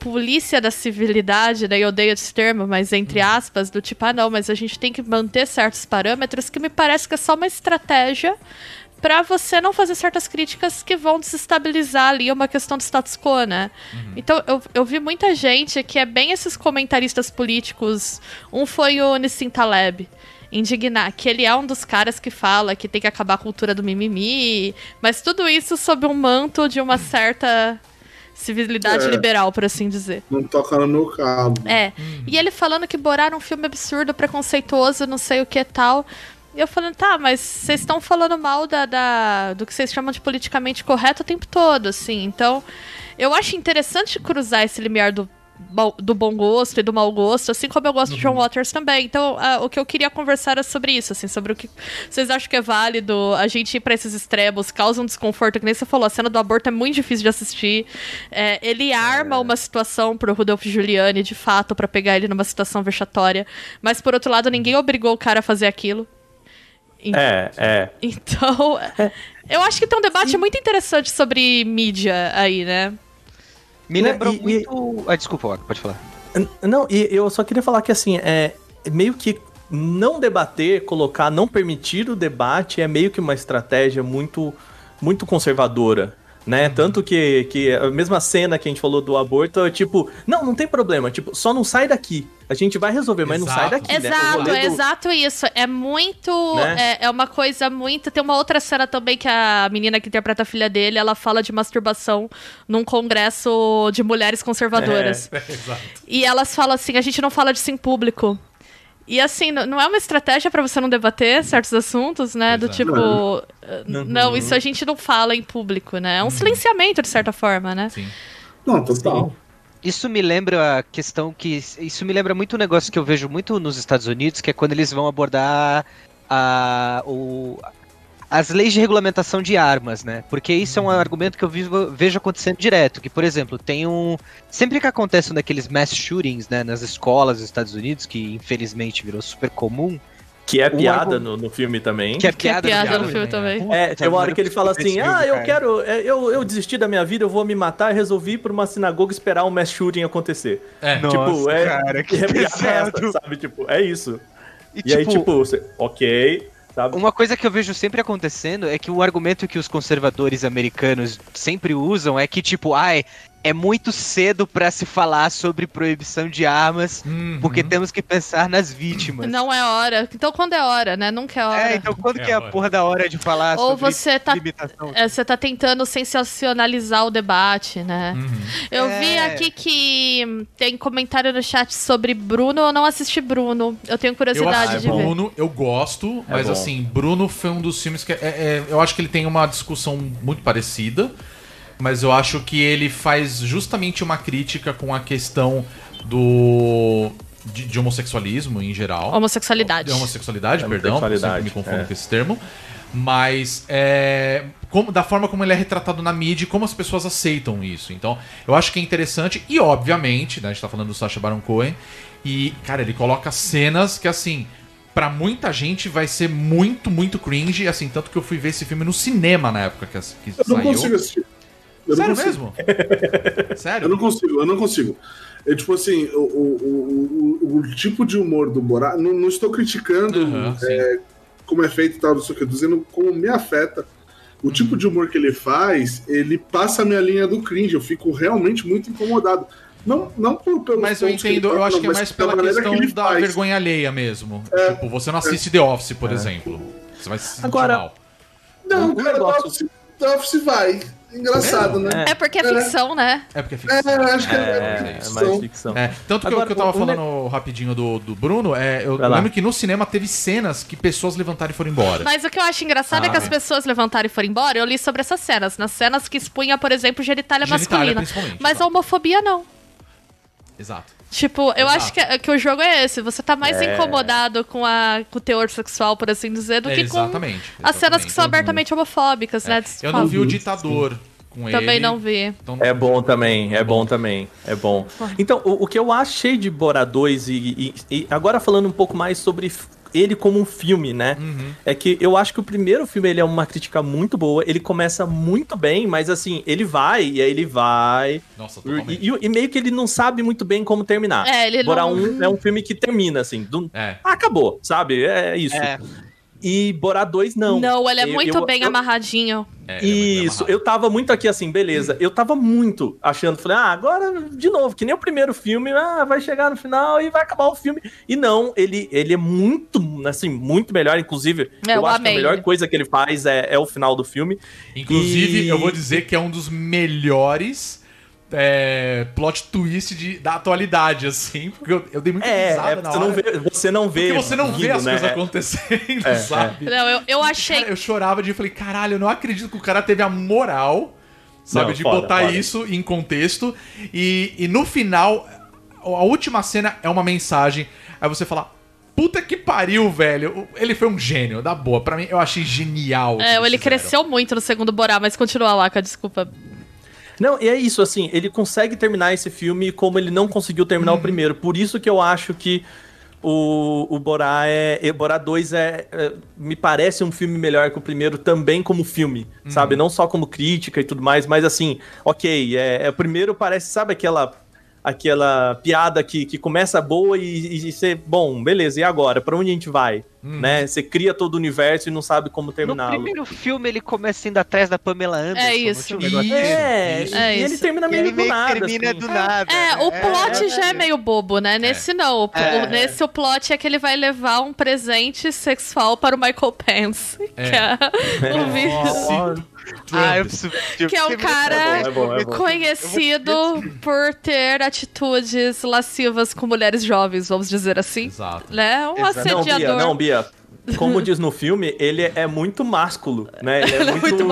[SPEAKER 6] polícia da civilidade, né? Eu odeio esse termo, mas entre aspas, do tipo, ah, não, mas a gente tem que manter certos parâmetros que me parece que é só uma estratégia pra você não fazer certas críticas que vão desestabilizar ali uma questão do status quo, né? Então, eu, eu vi muita gente que é bem esses comentaristas políticos. Um foi o Nissim Taleb. Indignar, que ele é um dos caras que fala que tem que acabar a cultura do mimimi, mas tudo isso sob um manto de uma certa civilidade
[SPEAKER 2] É.
[SPEAKER 6] liberal, por assim dizer.
[SPEAKER 2] Não toca no meu cabo.
[SPEAKER 6] É. E ele falando que Borá era um filme absurdo, preconceituoso, não sei o que tal. Eu falando, tá, mas vocês estão falando mal da, da- do que vocês chamam de politicamente correto o tempo todo, assim. Então, eu acho interessante cruzar esse limiar do, do bom gosto e do mau gosto, assim como eu gosto de John Waters também. Então, ah, o que eu queria conversar era sobre isso, assim, sobre o que vocês acham que é válido a gente ir pra esses extremos, causa um desconforto, que nem você falou, a cena do aborto é muito difícil de assistir. É, ele arma uma situação pro Rudolph Giuliani, de fato, pra pegar ele numa situação vexatória. Mas, por outro lado, ninguém obrigou o cara a fazer aquilo.
[SPEAKER 4] É, é.
[SPEAKER 6] Então, eu acho que tem um debate muito interessante sobre mídia aí, né?
[SPEAKER 7] Me lembrou
[SPEAKER 4] e- e-
[SPEAKER 7] muito. Ah, desculpa, pode falar.
[SPEAKER 4] Não, e eu só queria falar que assim, é meio que não debater, colocar, não permitir o debate é meio que uma estratégia muito muito conservadora. Né? Tanto que, que a mesma cena que a gente falou do aborto é tipo, não, não tem problema, tipo, só não sai daqui. A gente vai resolver, mas não sai
[SPEAKER 5] Exato.
[SPEAKER 4] daqui. né?
[SPEAKER 6] Exato,
[SPEAKER 4] rolê
[SPEAKER 6] é
[SPEAKER 4] do-
[SPEAKER 6] exato isso. É muito.
[SPEAKER 4] Né?
[SPEAKER 6] É, é uma coisa muito. Tem uma outra cena também que a menina que interpreta a filha dele, ela fala de masturbação num congresso de mulheres conservadoras.
[SPEAKER 5] Exato.
[SPEAKER 6] E elas falam assim: a gente não fala disso em público. E assim, não é uma estratégia pra você não debater certos assuntos, né? Do
[SPEAKER 5] Exato.
[SPEAKER 6] tipo, eh, não, isso a gente não fala em público, né? É um silenciamento, de certa forma, né?
[SPEAKER 5] Sim.
[SPEAKER 2] Não, total.
[SPEAKER 7] Isso me lembra a questão que. Isso me lembra muito um negócio que eu vejo muito nos Estados Unidos, que é quando eles vão abordar a, o, as leis de regulamentação de armas, né? Porque isso é um argumento que eu vivo- vejo acontecendo direto. Que, por exemplo, tem um. Sempre que acontece um daqueles mass shootings, né, nas escolas dos Estados Unidos, que infelizmente virou super comum,
[SPEAKER 4] Que é
[SPEAKER 7] Um
[SPEAKER 4] piada
[SPEAKER 7] argu-
[SPEAKER 4] no, no filme também.
[SPEAKER 7] que é
[SPEAKER 6] Que é
[SPEAKER 7] piada,
[SPEAKER 6] piada no
[SPEAKER 5] piada
[SPEAKER 6] filme
[SPEAKER 5] também,
[SPEAKER 6] também.
[SPEAKER 4] É, tem uma hora que ele fala assim:
[SPEAKER 7] filme,
[SPEAKER 4] Ah, eu
[SPEAKER 7] cara."
[SPEAKER 4] quero. é, Eu, eu desisti da minha vida, eu vou me matar e resolvi ir pra uma sinagoga esperar um mass shooting acontecer.
[SPEAKER 5] É.
[SPEAKER 7] Nossa,
[SPEAKER 4] tipo, é.
[SPEAKER 7] cara, que
[SPEAKER 4] é piada essa, sabe? Tipo, é isso.
[SPEAKER 7] E,
[SPEAKER 4] E, aí, tipo, você, ok, sabe?
[SPEAKER 7] Uma coisa que eu vejo sempre acontecendo é que o argumento que os conservadores americanos sempre usam é que, tipo, ai, é muito cedo pra se falar sobre proibição de armas,
[SPEAKER 5] Uhum.
[SPEAKER 7] porque temos que pensar nas vítimas.
[SPEAKER 6] Não é hora. Então, quando é hora, né? Nunca é hora.
[SPEAKER 7] É, então quando
[SPEAKER 5] É
[SPEAKER 7] que é a
[SPEAKER 5] hora.
[SPEAKER 7] porra da hora de falar
[SPEAKER 6] Ou
[SPEAKER 7] sobre
[SPEAKER 6] você tá,
[SPEAKER 7] limitação?
[SPEAKER 6] é, você tá tentando sensacionalizar o debate, né?
[SPEAKER 5] Uhum.
[SPEAKER 6] Eu
[SPEAKER 7] É.
[SPEAKER 6] vi aqui que tem comentário no chat sobre Bruno. Eu não assisti Bruno. Eu tenho
[SPEAKER 5] Eu
[SPEAKER 6] curiosidade
[SPEAKER 5] assisti
[SPEAKER 6] de ver.
[SPEAKER 5] Bruno, eu gosto,
[SPEAKER 4] É
[SPEAKER 5] mas assim, Bruno foi um dos filmes que. é- é- eu acho que ele tem uma discussão muito parecida, mas eu acho que ele faz justamente uma crítica com a questão do. de, de homossexualismo em geral.
[SPEAKER 6] Homossexualidade.
[SPEAKER 5] De homossexualidade, perdão, eu sempre
[SPEAKER 4] Homossexualidade,
[SPEAKER 5] me confundo
[SPEAKER 4] é.
[SPEAKER 5] com esse termo. Mas é, como, da forma como ele é retratado na mídia e como as pessoas aceitam isso. Então, eu acho que é interessante. E, obviamente, né, a gente tá falando do Sacha Baron Cohen. E, cara, ele coloca cenas que, assim, pra muita gente vai ser muito, muito cringe. Assim, tanto que eu fui ver esse filme no cinema na época que, que
[SPEAKER 2] Eu não
[SPEAKER 5] saiu.
[SPEAKER 2] consigo assistir. Eu
[SPEAKER 5] Sério mesmo? Sério?
[SPEAKER 2] Eu não consigo, eu não consigo. É tipo assim, o, o, o, o- o tipo de humor do Borat, não, não estou criticando
[SPEAKER 5] sim.
[SPEAKER 2] é, como é feito e tal, não sei o que, dizendo como me afeta. O
[SPEAKER 5] Uhum.
[SPEAKER 2] tipo de humor que ele faz, ele passa a minha linha do cringe, eu fico realmente muito incomodado. Não, não por, pelos
[SPEAKER 5] Mas eu
[SPEAKER 2] pontos que ele
[SPEAKER 5] entendo, eu
[SPEAKER 2] toca,
[SPEAKER 5] acho
[SPEAKER 2] não,
[SPEAKER 5] que é mais pela questão
[SPEAKER 2] que
[SPEAKER 5] da
[SPEAKER 2] faz.
[SPEAKER 5] vergonha alheia mesmo. Tipo, você não assiste The Office, por exemplo. Você vai se sentir
[SPEAKER 4] Agora-
[SPEAKER 5] mal.
[SPEAKER 2] Não,
[SPEAKER 4] Um
[SPEAKER 2] cara,
[SPEAKER 4] negócio-
[SPEAKER 2] The Office, The Office vai. Engraçado, né?
[SPEAKER 6] É porque é ficção, né?
[SPEAKER 5] É porque é
[SPEAKER 2] É,
[SPEAKER 5] ficção.
[SPEAKER 2] acho que é,
[SPEAKER 4] É,
[SPEAKER 2] ficção.
[SPEAKER 4] mais ficção.
[SPEAKER 5] É, tanto que, eu-
[SPEAKER 4] Agora,
[SPEAKER 5] que eu tava
[SPEAKER 4] o- o ne-
[SPEAKER 5] falando rapidinho do, do Bruno, é, eu
[SPEAKER 4] Vai lá.
[SPEAKER 5] lembro que no cinema teve cenas que pessoas levantaram e foram embora.
[SPEAKER 6] Mas o que eu acho engraçado é que
[SPEAKER 5] Ah,
[SPEAKER 6] as
[SPEAKER 5] é.
[SPEAKER 6] pessoas levantaram e foram embora. Eu li sobre essas cenas. Nas cenas que expunha, por exemplo, genitália,
[SPEAKER 5] Genitália,
[SPEAKER 6] masculina. Mas a
[SPEAKER 5] exato.
[SPEAKER 6] homofobia não.
[SPEAKER 5] Exato.
[SPEAKER 6] Tipo, eu
[SPEAKER 5] Exato.
[SPEAKER 6] acho que, que o jogo é esse. Você tá mais
[SPEAKER 4] É.
[SPEAKER 6] incomodado com, a, com o teor sexual, por assim dizer, do
[SPEAKER 5] É,
[SPEAKER 6] que com
[SPEAKER 5] exatamente.
[SPEAKER 6] as cenas que são
[SPEAKER 5] exatamente.
[SPEAKER 6] abertamente homofóbicas, né?
[SPEAKER 5] Eu não vi o ditador com ele.
[SPEAKER 6] Também não vi.
[SPEAKER 5] então-
[SPEAKER 4] É bom também, é bom também, é bom. Então, o, o que eu achei de Bora 2, e, e- e agora falando um pouco mais sobre ele como um filme, né?
[SPEAKER 5] Uhum.
[SPEAKER 4] É que eu acho que o primeiro filme ele é uma crítica muito boa, ele começa muito bem, mas assim, ele vai, e aí ele vai.
[SPEAKER 5] Nossa.
[SPEAKER 4] E, e- e meio que ele não sabe muito bem como terminar.
[SPEAKER 6] É, ele
[SPEAKER 4] Bora
[SPEAKER 6] não-
[SPEAKER 4] 1 é um filme que termina, assim, do...
[SPEAKER 5] É.
[SPEAKER 4] Ah, acabou, sabe? É isso.
[SPEAKER 7] É.
[SPEAKER 4] E Bora 2 não.
[SPEAKER 6] Não, ele é
[SPEAKER 4] Eu-
[SPEAKER 6] muito
[SPEAKER 4] eu-
[SPEAKER 6] bem
[SPEAKER 4] eu-
[SPEAKER 6] amarradinho.
[SPEAKER 5] é, é
[SPEAKER 4] isso,
[SPEAKER 5] amarrado.
[SPEAKER 4] eu tava muito aqui assim, beleza. Eu tava muito achando, falei, ah, agora de novo, que nem o primeiro filme, ah, vai chegar no final e vai acabar o filme. E não, ele, ele é muito, assim, muito melhor. Inclusive,
[SPEAKER 6] É,
[SPEAKER 4] eu
[SPEAKER 6] eu
[SPEAKER 4] acho
[SPEAKER 6] amei
[SPEAKER 4] que a melhor coisa que ele faz é, é o final do filme.
[SPEAKER 5] Inclusive,
[SPEAKER 4] E-
[SPEAKER 5] eu vou dizer que é um dos melhores é, plot twist de, da atualidade, assim. Porque eu, eu dei muita
[SPEAKER 4] É,
[SPEAKER 5] risada
[SPEAKER 4] é
[SPEAKER 5] na
[SPEAKER 4] você, não
[SPEAKER 5] hora.
[SPEAKER 4] vê, você não vê.
[SPEAKER 5] Porque você não vê
[SPEAKER 4] rindo,
[SPEAKER 5] as
[SPEAKER 4] né?
[SPEAKER 5] coisas acontecendo,
[SPEAKER 4] É,
[SPEAKER 5] sabe?
[SPEAKER 6] Não, eu, eu achei.
[SPEAKER 5] Cara, eu chorava de falei, caralho, eu não acredito que o cara teve a moral, sabe,
[SPEAKER 4] Não,
[SPEAKER 5] de
[SPEAKER 4] foda,
[SPEAKER 5] botar
[SPEAKER 4] foda.
[SPEAKER 5] isso em contexto. E, e no final, a última cena é uma mensagem. Aí você fala. Puta que pariu, velho. Ele foi um gênio, da boa. Pra mim, eu achei genial.
[SPEAKER 6] É, ele
[SPEAKER 5] fizeram.
[SPEAKER 6] cresceu muito no segundo Borá, mas continua lá, cara, desculpa.
[SPEAKER 4] Não, e é isso, assim, ele consegue terminar esse filme como ele não conseguiu terminar
[SPEAKER 5] Uhum.
[SPEAKER 4] o primeiro. Por isso que eu acho que o, o Borá é. e Borá 2 é, é- Me parece um filme melhor que o primeiro também como filme,
[SPEAKER 5] Uhum.
[SPEAKER 4] sabe? Não só como crítica e tudo mais, mas assim, ok, é, é, o primeiro parece, sabe aquela. Aquela piada que, que começa boa e, e você, bom, beleza, e agora? Pra onde a gente vai?
[SPEAKER 5] Uhum.
[SPEAKER 4] Né? Você cria todo o universo e não sabe como
[SPEAKER 7] No
[SPEAKER 4] terminá-lo.
[SPEAKER 7] primeiro filme ele começa indo atrás da Pamela Anderson.
[SPEAKER 6] É isso.
[SPEAKER 7] um negócio
[SPEAKER 5] Isso.
[SPEAKER 4] É,
[SPEAKER 5] Isso.
[SPEAKER 4] e
[SPEAKER 6] É
[SPEAKER 4] ele termina meio
[SPEAKER 7] ele
[SPEAKER 4] do
[SPEAKER 7] meio
[SPEAKER 4] nada.
[SPEAKER 7] termina
[SPEAKER 4] assim.
[SPEAKER 7] do nada.
[SPEAKER 6] É, o plot
[SPEAKER 7] é.
[SPEAKER 6] já é meio bobo, né? Nesse não. O-
[SPEAKER 7] É.
[SPEAKER 6] o- nesse o plot é que ele vai levar um presente sexual para o Michael Pence.
[SPEAKER 5] É.
[SPEAKER 6] Que é, o
[SPEAKER 5] Nossa.
[SPEAKER 7] Ah, eu preciso.
[SPEAKER 6] Que é um cara
[SPEAKER 4] É bom, é bom.
[SPEAKER 6] conhecido por ter atitudes lascivas com mulheres jovens, vamos dizer assim.
[SPEAKER 5] Exato.
[SPEAKER 6] Né? Um
[SPEAKER 7] Exato.
[SPEAKER 4] Não, Bia,
[SPEAKER 6] assediador.
[SPEAKER 4] não, Bia. Como diz no filme, ele é muito másculo, né? Ele é muito.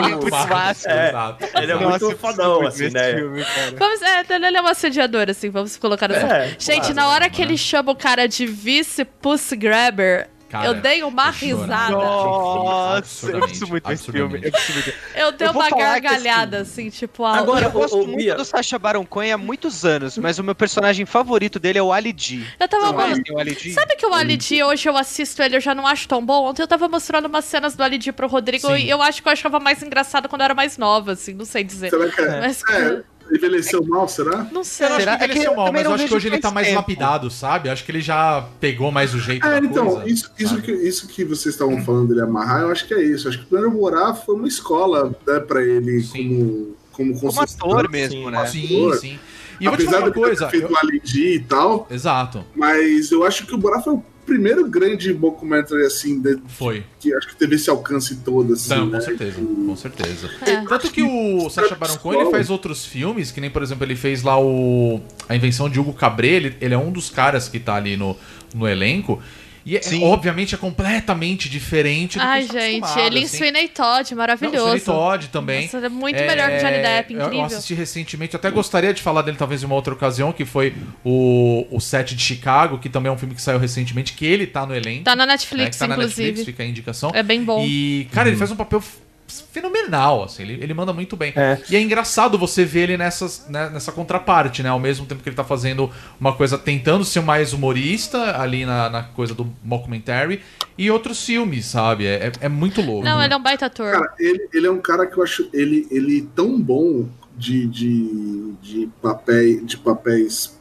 [SPEAKER 4] É,
[SPEAKER 5] Exato.
[SPEAKER 4] ele é
[SPEAKER 7] Nossa,
[SPEAKER 4] muito fodão, assim, né?
[SPEAKER 7] filme.
[SPEAKER 6] Vamos, é, ele é um assediador, assim, vamos colocar nessa.
[SPEAKER 4] É,
[SPEAKER 6] Gente,
[SPEAKER 5] claro,
[SPEAKER 6] na hora
[SPEAKER 5] né,
[SPEAKER 6] que
[SPEAKER 5] mano?
[SPEAKER 6] ele chama o cara de vice pussy grabber,
[SPEAKER 5] Cara,
[SPEAKER 6] eu dei uma
[SPEAKER 5] eu
[SPEAKER 6] risada.
[SPEAKER 7] Nossa, eu preciso muito desse filme. Eu preciso muito.
[SPEAKER 6] Eu dei
[SPEAKER 7] Eu
[SPEAKER 6] uma gargalhada, assim, tipo, a...
[SPEAKER 4] Agora,
[SPEAKER 7] Eu gosto
[SPEAKER 4] ô,
[SPEAKER 7] muito
[SPEAKER 4] Bia.
[SPEAKER 7] do Sacha Baron Cohen há muitos anos, mas o meu personagem favorito dele é o Ali G.
[SPEAKER 6] eu tava
[SPEAKER 7] o Ali G?
[SPEAKER 6] Sabe que o Ali G, hoje eu assisto ele, eu já não acho tão bom? Ontem eu tava mostrando umas cenas do Ali G pro Rodrigo
[SPEAKER 5] Sim.
[SPEAKER 6] e eu acho que eu achava mais engraçado quando eu era mais nova, assim, não sei dizer.
[SPEAKER 2] Que é?
[SPEAKER 6] Mas-
[SPEAKER 2] é, envelheceu mal, será?
[SPEAKER 6] Não sei.
[SPEAKER 5] Eu não acho
[SPEAKER 7] Será?
[SPEAKER 5] que
[SPEAKER 7] É
[SPEAKER 5] envelheceu
[SPEAKER 7] que eu
[SPEAKER 5] mal, mas eu
[SPEAKER 7] não
[SPEAKER 5] acho que hoje ele tá mais
[SPEAKER 7] tempo.
[SPEAKER 5] lapidado, sabe? Eu acho que ele já pegou mais o jeito
[SPEAKER 2] É,
[SPEAKER 5] da
[SPEAKER 2] então,
[SPEAKER 5] coisa.
[SPEAKER 2] isso, isso, que, isso que vocês estavam falando dele amarrar, eu acho que é isso. Acho que o primeiro Borá foi uma escola né, pra ele
[SPEAKER 5] Sim.
[SPEAKER 2] como, como
[SPEAKER 7] Como ator mesmo,
[SPEAKER 4] Sim,
[SPEAKER 7] né?
[SPEAKER 5] Sim, sim. E eu vou te
[SPEAKER 2] Apesar
[SPEAKER 5] falar uma coisa.
[SPEAKER 2] ter feito
[SPEAKER 5] eu-
[SPEAKER 2] e tal,
[SPEAKER 5] Exato,
[SPEAKER 2] mas eu acho que o Borá foi o primeiro grande documentary, assim, de-
[SPEAKER 5] foi.
[SPEAKER 2] que acho que teve esse alcance todo, assim,
[SPEAKER 5] Não,
[SPEAKER 2] né?
[SPEAKER 5] com certeza, com certeza.
[SPEAKER 6] É.
[SPEAKER 5] Tanto que o Sacha Baron Cohen ele faz outros filmes, que nem, por exemplo, ele fez lá o A Invenção de Hugo Cabret, ele, ele é um dos caras que tá ali no, no elenco. E, é, obviamente, é completamente diferente do
[SPEAKER 6] Ai,
[SPEAKER 5] que a tá
[SPEAKER 6] gente, ele em
[SPEAKER 5] assim.
[SPEAKER 6] Sweeney Todd,
[SPEAKER 5] Não,
[SPEAKER 6] maravilhoso.
[SPEAKER 5] o Sweeney Todd também.
[SPEAKER 6] Nossa, é muito melhor que o Johnny Depp, incrível.
[SPEAKER 5] Eu assisti recentemente, até gostaria de falar dele talvez em uma outra ocasião, que foi o, o Set de Chicago, que também é um filme que saiu recentemente, que ele tá no elenco.
[SPEAKER 6] Tá na
[SPEAKER 5] né,
[SPEAKER 6] Netflix,
[SPEAKER 5] que tá na
[SPEAKER 6] inclusive.
[SPEAKER 5] Netflix, fica a indicação.
[SPEAKER 6] É bem bom.
[SPEAKER 5] E, cara, ele faz um papel fenomenal, assim, ele, ele manda muito bem.
[SPEAKER 4] É.
[SPEAKER 5] E é engraçado você ver ele nessas, né, nessa contraparte, né? Ao mesmo tempo que ele tá fazendo uma coisa, tentando ser mais humorista ali na, na coisa do mockumentary, e outros filmes, sabe? É, é, é muito louco.
[SPEAKER 6] Não, ele é um baita ator.
[SPEAKER 2] Cara, ele, ele é um cara que eu acho ele, ele tão bom de, de, de, papéis, de papéis,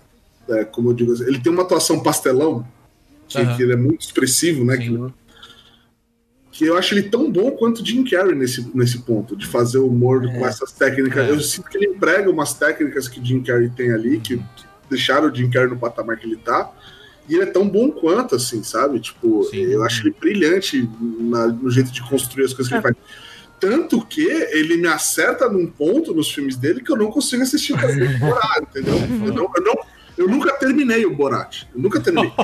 [SPEAKER 2] é, como eu digo, assim, ele tem uma atuação pastelão, que,
[SPEAKER 5] Aham.
[SPEAKER 2] que ele é muito expressivo, né?
[SPEAKER 5] Sim.
[SPEAKER 2] Que, que eu acho ele tão bom quanto o Jim Carrey nesse, nesse ponto, de fazer humor com essas técnicas.
[SPEAKER 5] É.
[SPEAKER 2] Eu sinto que ele emprega umas técnicas que o Jim Carrey tem ali, que, que deixaram o Jim Carrey no patamar que ele tá. E ele é tão bom quanto, assim, sabe? Tipo,
[SPEAKER 5] Sim.
[SPEAKER 2] eu acho ele brilhante na- no jeito de construir as coisas que ele faz. Tanto que ele me acerta num ponto nos filmes dele que eu não consigo assistir o Borat, entendeu? Eu, não- eu não- eu nunca terminei o Borat. Eu nunca terminei.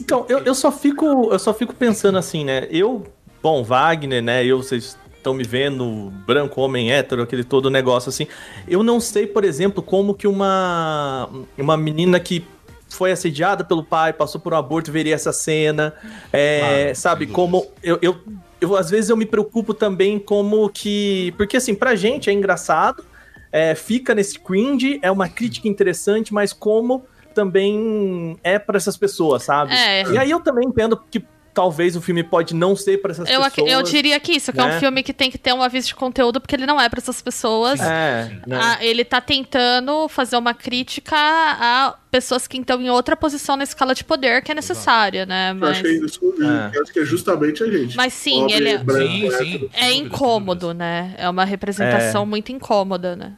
[SPEAKER 4] Então, eu, eu só fico, eu só fico pensando assim, né? Eu, bom, Wagner, né? Eu, vocês estão me vendo, branco, homem, hétero, aquele todo negócio assim. Eu não sei, por exemplo, como que uma, uma menina que foi assediada pelo pai, passou por um aborto, veria essa cena. É,
[SPEAKER 5] Claro,
[SPEAKER 4] sabe,
[SPEAKER 5] sem
[SPEAKER 4] como. Eu, eu, eu, às vezes eu me preocupo também como que. Porque assim, pra gente é engraçado, é, fica nesse cringe, é uma crítica interessante, mas como também é pra essas pessoas, sabe?
[SPEAKER 6] É.
[SPEAKER 4] E aí eu também entendo que talvez o filme pode não ser pra essas
[SPEAKER 6] Eu,
[SPEAKER 4] pessoas.
[SPEAKER 6] eu diria que isso, que é um
[SPEAKER 4] né?
[SPEAKER 6] filme que tem que ter um aviso de conteúdo, porque ele não é pra essas pessoas.
[SPEAKER 4] É, né?
[SPEAKER 6] Ah, ele tá tentando fazer uma crítica a pessoas que estão em outra posição na escala de poder que é necessária, né?
[SPEAKER 2] Eu
[SPEAKER 6] Mas
[SPEAKER 2] acho que é isso.
[SPEAKER 4] É.
[SPEAKER 2] Eu acho que é justamente a gente.
[SPEAKER 6] Mas sim,
[SPEAKER 2] Pobre,
[SPEAKER 6] ele é-
[SPEAKER 2] branco,
[SPEAKER 5] Sim, sim.
[SPEAKER 6] é incômodo, né? É uma representação muito incômoda, né?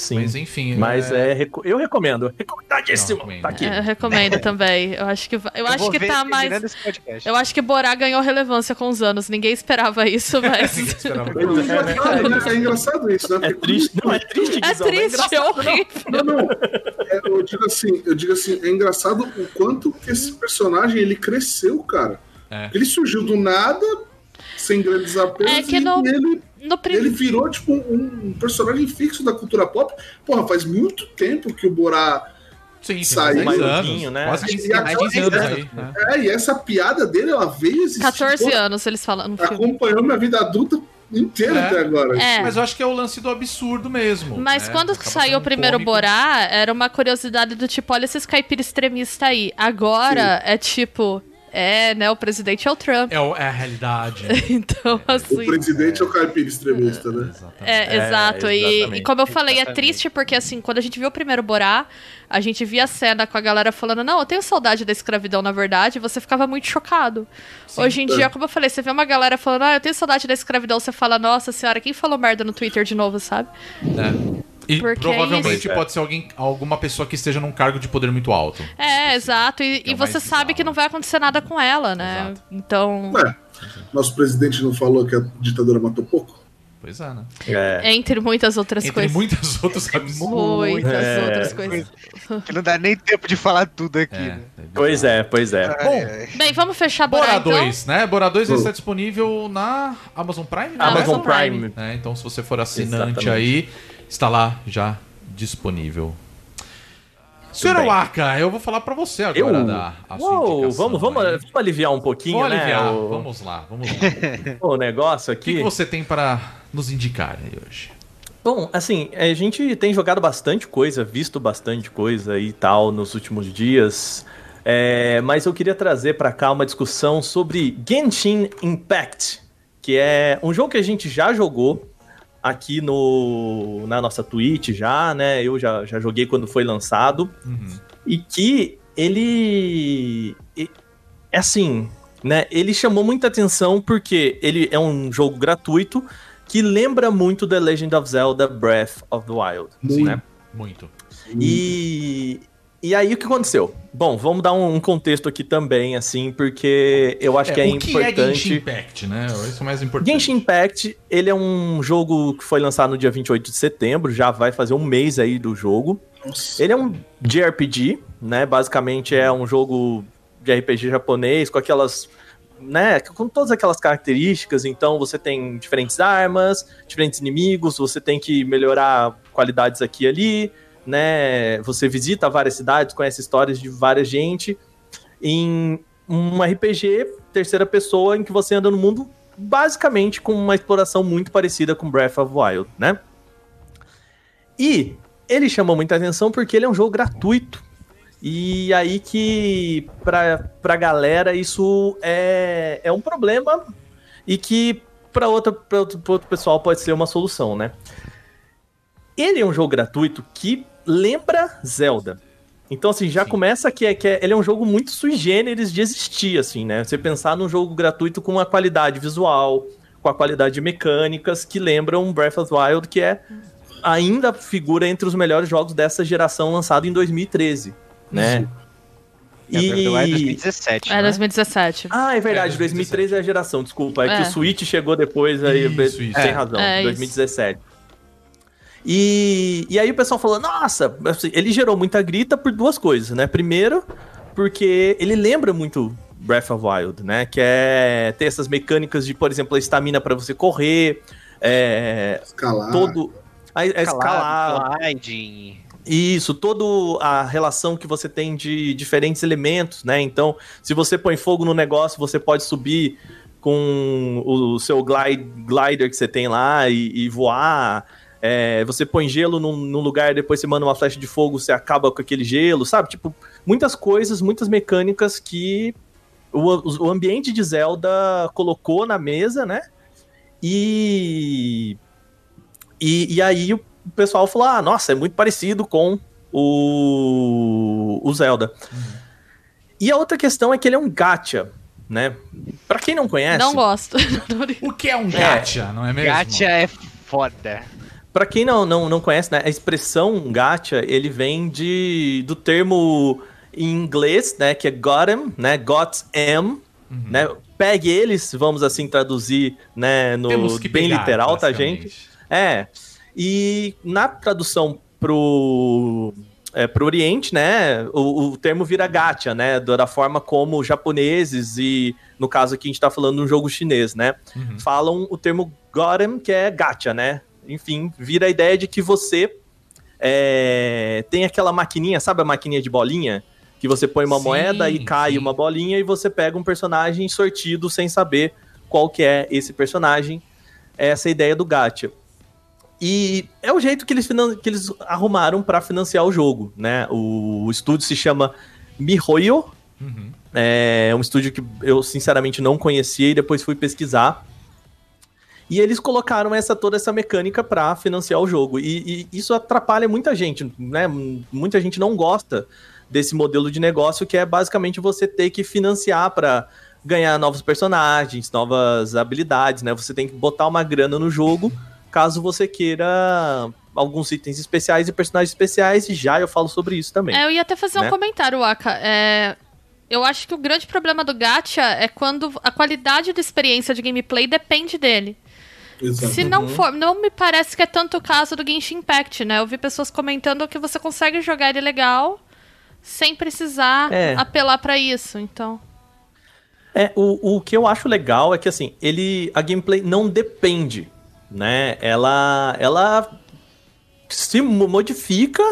[SPEAKER 4] Sim.
[SPEAKER 5] Mas enfim.
[SPEAKER 4] Mas é, reco- eu recomendo. Recomendadíssimo.
[SPEAKER 5] Não, recomendo.
[SPEAKER 4] tá aqui.
[SPEAKER 6] É, eu recomendo também. Eu acho que, va- eu acho que
[SPEAKER 7] ver
[SPEAKER 6] tá mais. Eu acho que Borá ganhou relevância com os anos. Ninguém esperava isso, mas.
[SPEAKER 5] Esperava.
[SPEAKER 2] É engraçado, né? É engraçado isso, né?
[SPEAKER 4] É triste. Não, é triste,
[SPEAKER 6] É triste, é
[SPEAKER 4] não.
[SPEAKER 6] horrível.
[SPEAKER 2] Não, não. É, eu digo assim, eu digo assim, é engraçado o quanto que esse personagem ele cresceu, cara.
[SPEAKER 5] É.
[SPEAKER 2] Ele surgiu do nada, sem grandes apelos,
[SPEAKER 6] É que
[SPEAKER 2] e
[SPEAKER 6] no-
[SPEAKER 2] ele,
[SPEAKER 6] prim...
[SPEAKER 2] ele virou tipo um, personagem fixo da cultura pop. Porra, faz muito tempo que o Borá.
[SPEAKER 5] Sim,
[SPEAKER 2] Saiu.
[SPEAKER 5] mais
[SPEAKER 4] Mais
[SPEAKER 5] anos.
[SPEAKER 4] novinho, né?
[SPEAKER 5] Quase 15,
[SPEAKER 2] agora-
[SPEAKER 5] 15 anos aí. né?
[SPEAKER 2] É, e essa piada dele, ela veio existir.
[SPEAKER 6] 14
[SPEAKER 2] pô,
[SPEAKER 6] anos eles falam.
[SPEAKER 2] Acompanhou minha vida adulta inteira
[SPEAKER 5] É.
[SPEAKER 2] até agora.
[SPEAKER 6] É.
[SPEAKER 5] Mas eu acho que é o lance do absurdo mesmo.
[SPEAKER 6] Mas
[SPEAKER 5] né?
[SPEAKER 6] quando
[SPEAKER 5] Acaba
[SPEAKER 6] saiu o primeiro
[SPEAKER 5] cômico.
[SPEAKER 6] Borá, era uma curiosidade do tipo, olha esses caipira extremista aí. Agora é tipo, é, né, o presidente é o Trump.
[SPEAKER 5] É, o- é a realidade.
[SPEAKER 6] Então,
[SPEAKER 2] O
[SPEAKER 6] assim.
[SPEAKER 2] presidente é o caipira extremista, né?
[SPEAKER 5] Exatamente.
[SPEAKER 6] É,
[SPEAKER 4] É,
[SPEAKER 6] exato. E,
[SPEAKER 4] exatamente.
[SPEAKER 6] e como eu falei, é
[SPEAKER 7] Exatamente.
[SPEAKER 6] triste porque, assim, quando a gente viu o primeiro Borá, a gente via a cena com a galera falando, não, eu tenho saudade da escravidão, na verdade, e você ficava muito chocado. Hoje em dia, como eu falei, você vê uma galera falando, ah, eu tenho saudade da escravidão, você fala, nossa senhora, quem falou merda no Twitter de novo, sabe?
[SPEAKER 5] É. E
[SPEAKER 6] Porque
[SPEAKER 5] provavelmente
[SPEAKER 4] isso-
[SPEAKER 5] pode ser alguém, alguma pessoa que esteja num cargo de poder muito alto.
[SPEAKER 6] É, exato. E,
[SPEAKER 5] é
[SPEAKER 6] e você sabe
[SPEAKER 5] bizarro,
[SPEAKER 6] que não vai acontecer nada com ela, né?
[SPEAKER 5] Exato.
[SPEAKER 6] Então,
[SPEAKER 2] Ué, nosso presidente não falou que a ditadura matou pouco?
[SPEAKER 5] Pois é, né?
[SPEAKER 4] É.
[SPEAKER 6] entre muitas outras
[SPEAKER 5] Entre
[SPEAKER 6] coisas.
[SPEAKER 5] muitas outras.
[SPEAKER 6] Muitas
[SPEAKER 4] É.
[SPEAKER 6] outras coisas.
[SPEAKER 7] Que não dá nem tempo de falar tudo aqui,
[SPEAKER 5] É,
[SPEAKER 7] né?
[SPEAKER 4] Pois é, pois é.
[SPEAKER 7] Ai,
[SPEAKER 5] Bom,
[SPEAKER 7] ai.
[SPEAKER 6] Bem, vamos fechar Borá,
[SPEAKER 5] Bora
[SPEAKER 6] então?
[SPEAKER 5] 2, né? Bora 2
[SPEAKER 2] Hum.
[SPEAKER 5] está disponível na Amazon Prime, né?
[SPEAKER 4] Amazon
[SPEAKER 6] Amazon Prime.
[SPEAKER 4] Prime.
[SPEAKER 5] É, então, se você for assinante
[SPEAKER 4] Exatamente.
[SPEAKER 5] aí, está lá já disponível. Senhor
[SPEAKER 4] bem.
[SPEAKER 5] Waka, eu vou falar pra você agora
[SPEAKER 4] Eu?
[SPEAKER 5] da a sua
[SPEAKER 4] Uou, vamos, vamos,
[SPEAKER 5] aí.
[SPEAKER 4] vamos aliviar um pouquinho,
[SPEAKER 5] Vamos
[SPEAKER 4] né?
[SPEAKER 5] aliviar,
[SPEAKER 4] o,
[SPEAKER 5] vamos lá, vamos lá.
[SPEAKER 4] o negócio
[SPEAKER 5] O que,
[SPEAKER 4] aqui.
[SPEAKER 5] que você tem para nos indicar aí hoje?
[SPEAKER 4] Bom, assim, a gente tem jogado bastante coisa, visto bastante coisa e tal nos últimos dias. É, mas eu queria trazer pra cá uma discussão sobre Genshin Impact, que é um jogo que a gente já jogou aqui no na nossa Twitch já, né? Eu já, já joguei quando foi lançado
[SPEAKER 5] Uhum.
[SPEAKER 4] e que ele é assim, né? Ele chamou muita atenção porque ele é um jogo gratuito que lembra muito The Legend of Zelda Breath of the Wild,
[SPEAKER 2] Sim.
[SPEAKER 4] né?
[SPEAKER 5] Muito.
[SPEAKER 4] E e aí o que aconteceu? Bom, vamos dar um, um contexto aqui também, assim, porque eu acho que é
[SPEAKER 5] o que é Genshin
[SPEAKER 4] importante.
[SPEAKER 5] Impact, né? Isso é o mais importante.
[SPEAKER 4] Genshin Impact, ele é um jogo que foi lançado no dia 28 de setembro, já vai fazer um mês aí do jogo.
[SPEAKER 2] Nossa.
[SPEAKER 4] Ele é um JRPG, né? Basicamente é um jogo de RPG japonês com aquelas, né, com todas aquelas características. Então você tem diferentes armas, diferentes inimigos, você tem que melhorar qualidades aqui e ali, né? Você visita várias cidades, conhece histórias de várias gente em um RPG terceira pessoa em que você anda no mundo basicamente com uma exploração muito parecida com Breath of Wild, né? E ele chamou muita atenção porque ele é um jogo gratuito. E aí que pra, pra galera isso é, é um problema e que pra, outra, pra, outro, pra outro pessoal pode ser uma solução, né? Ele é um jogo gratuito que lembra Zelda. Então, assim, já
[SPEAKER 5] Sim.
[SPEAKER 4] começa que, é, que é- ele é um jogo muito sui generis de existir, assim, né? Você pensar num jogo gratuito com uma qualidade visual, com a qualidade de mecânicas que lembram Breath of the Wild, que é ainda figura entre os melhores jogos dessa geração lançado em 2013, né?
[SPEAKER 7] É,
[SPEAKER 4] E...
[SPEAKER 7] 2017.
[SPEAKER 6] É
[SPEAKER 7] né?
[SPEAKER 6] 2017.
[SPEAKER 4] Ah, é verdade,
[SPEAKER 5] É,
[SPEAKER 4] 2013 é a geração, desculpa. É, que
[SPEAKER 6] É.
[SPEAKER 4] o Switch chegou depois, aí
[SPEAKER 5] Isso, isso.
[SPEAKER 4] tem
[SPEAKER 7] É.
[SPEAKER 4] razão,
[SPEAKER 6] É, isso.
[SPEAKER 4] 2017. E, e aí o pessoal falou, nossa, assim, ele gerou muita grita por duas coisas, né? Primeiro, porque ele lembra muito Breath of the Wild, né? Que é ter essas mecânicas de, por exemplo, a estamina para você correr, é,
[SPEAKER 2] Escalar.
[SPEAKER 4] todo... A, a escalar,
[SPEAKER 7] sliding.
[SPEAKER 4] isso, toda a relação que você tem de diferentes elementos, né? Então, se você põe fogo no negócio, você pode subir com o seu glide, glider que você tem lá e, e voar. É, você põe gelo num, num lugar, depois você manda uma flecha de fogo, você acaba com aquele gelo, sabe? Tipo, muitas coisas, muitas mecânicas que o, o ambiente de Zelda colocou na mesa, né? E, e, e aí o pessoal falou: ah, nossa, é muito parecido com o, o Zelda. E a outra questão é que ele é um gacha, né? Pra quem não conhece,
[SPEAKER 6] Não gosto.
[SPEAKER 5] O que é um gacha, não é mesmo?
[SPEAKER 7] Gacha é foda.
[SPEAKER 4] Pra quem não, não, não conhece, né, a expressão gacha, ele vem de, do termo em inglês, né, que é got 'em, né, got 'em, né, pegue eles, vamos assim traduzir, né, no bem
[SPEAKER 5] pegar,
[SPEAKER 4] literal, tá, gente? É. E na tradução pro, é, pro Oriente, né, o, o termo vira gacha, né, da forma como os japoneses e, no caso aqui a gente tá falando de um jogo chinês, né,
[SPEAKER 5] Uhum.
[SPEAKER 4] falam o termo Gorem, que é gacha, né? Enfim, vira a ideia de que você é, tem aquela maquininha, sabe a maquininha de bolinha? Que você põe uma
[SPEAKER 5] Sim,
[SPEAKER 4] moeda e cai
[SPEAKER 5] sim.
[SPEAKER 4] uma bolinha e você pega um personagem sortido sem saber qual que é esse personagem. Essa é a ideia do gacha. E é o jeito que eles, que eles arrumaram para financiar o jogo, né? O, o estúdio se chama MiHoYo,
[SPEAKER 5] Uhum.
[SPEAKER 4] é um estúdio que eu sinceramente não conhecia e depois fui pesquisar. E eles colocaram essa toda essa mecânica para financiar o jogo. E, e isso atrapalha muita gente, né? Muita gente não gosta desse modelo de negócio que é basicamente você ter que financiar para ganhar novos personagens, novas habilidades, né? Você tem que botar uma grana no jogo caso você queira alguns itens especiais e personagens especiais. E já eu falo sobre isso também.
[SPEAKER 6] É, eu ia até fazer
[SPEAKER 4] Né?
[SPEAKER 6] um comentário, Aka. É, eu acho que o grande problema do gacha é quando a qualidade da experiência de gameplay depende dele.
[SPEAKER 2] Exato.
[SPEAKER 6] Se não for, não me parece que é tanto o caso do Genshin Impact, né? Eu vi pessoas comentando que você consegue jogar ele legal sem precisar
[SPEAKER 4] É.
[SPEAKER 6] apelar pra isso, então.
[SPEAKER 4] É, o, o que eu acho legal é que, assim, ele, a gameplay não depende, né? Ela, ela se mo- modifica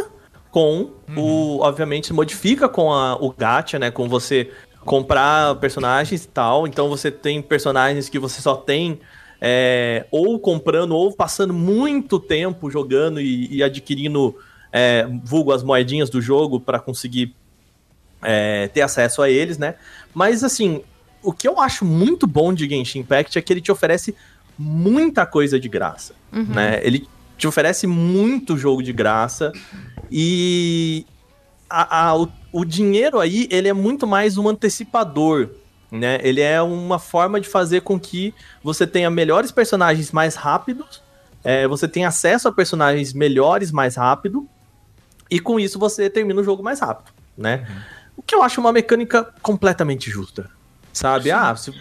[SPEAKER 4] com o, obviamente, se modifica com a, o gacha, né? Com você comprar personagens e tal. Então você tem personagens que você só tem é, ou comprando ou passando muito tempo jogando e, e adquirindo, é, vulgo as moedinhas do jogo para conseguir é, ter acesso a eles, né? Mas assim, o que eu acho muito bom de Genshin Impact é que ele te oferece muita coisa de graça, né? Ele te oferece muito jogo de graça e a- a- o, o dinheiro aí, ele é muito mais um antecipador, né? Ele é uma forma de fazer com que você tenha melhores personagens mais rápidos, é, você tenha acesso a personagens melhores mais rápido, e com isso você termina o jogo mais rápido, né? O que eu acho uma mecânica completamente justa. Sabe? Ah, se-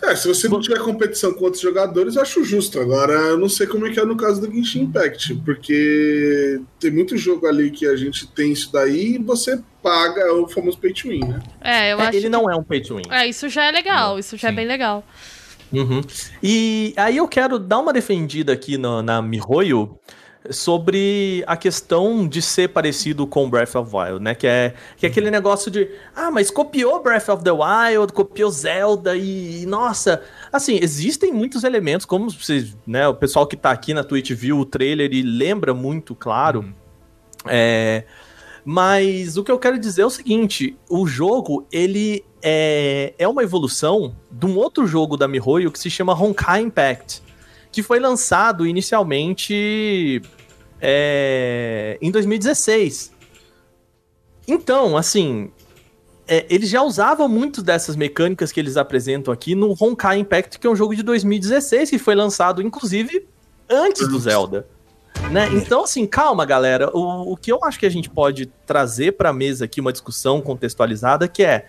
[SPEAKER 2] É, se você não tiver competição com outros jogadores, eu acho justo. Agora, eu não sei como é que é no caso do Genshin Impact, porque tem muito jogo ali que a gente tem isso daí e você paga é o famoso pay to win, né?
[SPEAKER 6] É, eu
[SPEAKER 4] é,
[SPEAKER 6] acho.
[SPEAKER 4] ele não é um pay to win.
[SPEAKER 6] É, isso já é legal, isso já é
[SPEAKER 5] Sim.
[SPEAKER 6] bem legal.
[SPEAKER 4] Uhum. E aí eu quero dar uma defendida aqui no- na MiHoYo sobre a questão de ser parecido com Breath of the Wild, né? Que é, que é aquele negócio de, ah, mas copiou Breath of the Wild, copiou Zelda e, nossa, assim, existem muitos elementos, como vocês, né, o pessoal que tá aqui na Twitch viu o trailer e lembra muito, claro. É, mas o que eu quero dizer é o seguinte: o jogo ele é, é uma evolução de um outro jogo da MiHoYo que se chama Honkai Impact, que foi lançado inicialmente é, em 2016. Então, assim, é, eles já usavam muito dessas mecânicas que eles apresentam aqui no Honkai Impact, que é um jogo de 2016 que foi lançado, inclusive, antes do. Zelda. Né? Então, assim, calma, galera. O, o que eu acho que a gente pode trazer pra mesa aqui uma discussão contextualizada que é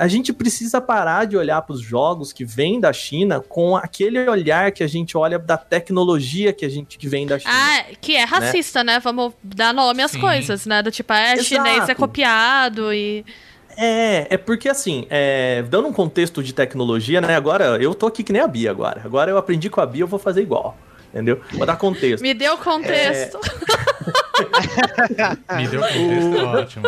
[SPEAKER 4] a gente precisa parar de olhar para os jogos que vêm da China com aquele olhar que a gente olha da tecnologia que a gente que vem da China.
[SPEAKER 6] Ah, que é racista, né? Vamos dar nome às
[SPEAKER 5] Sim.
[SPEAKER 6] coisas, né? Do tipo, é
[SPEAKER 4] Exato.
[SPEAKER 6] chinês é copiado e.
[SPEAKER 4] É, é porque assim, é, dando um contexto de tecnologia, né? Agora eu tô aqui que nem a Bia agora. Agora eu aprendi com a Bia, eu vou fazer igual. Entendeu? Vou dar contexto.
[SPEAKER 6] Me deu contexto.
[SPEAKER 5] Me deu contexto, é ótimo.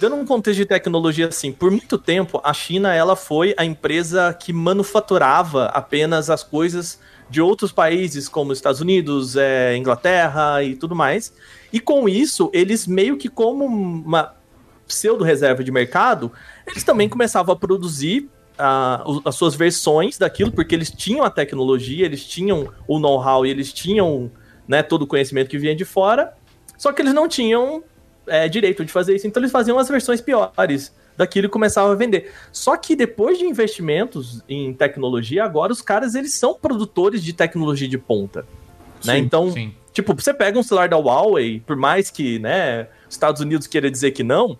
[SPEAKER 4] Dando um contexto de tecnologia assim, por muito tempo a China ela foi a empresa que manufaturava apenas as coisas de outros países como Estados Unidos, é, Inglaterra e tudo mais. E com isso eles meio que como uma pseudo reserva de mercado, eles também começavam a produzir as suas versões daquilo, porque eles tinham a tecnologia, eles tinham o know-how e eles tinham né, todo o conhecimento que vinha de fora, só que eles não tinham é, direito de fazer isso, então eles faziam as versões piores daquilo e começavam a vender. Só que depois de investimentos em tecnologia, agora os caras eles são produtores de tecnologia de ponta. né?
[SPEAKER 2] Sim,
[SPEAKER 4] Então,
[SPEAKER 5] Sim.
[SPEAKER 4] tipo, você pega um celular da Huawei, por mais que, né, Estados Unidos queira dizer que não,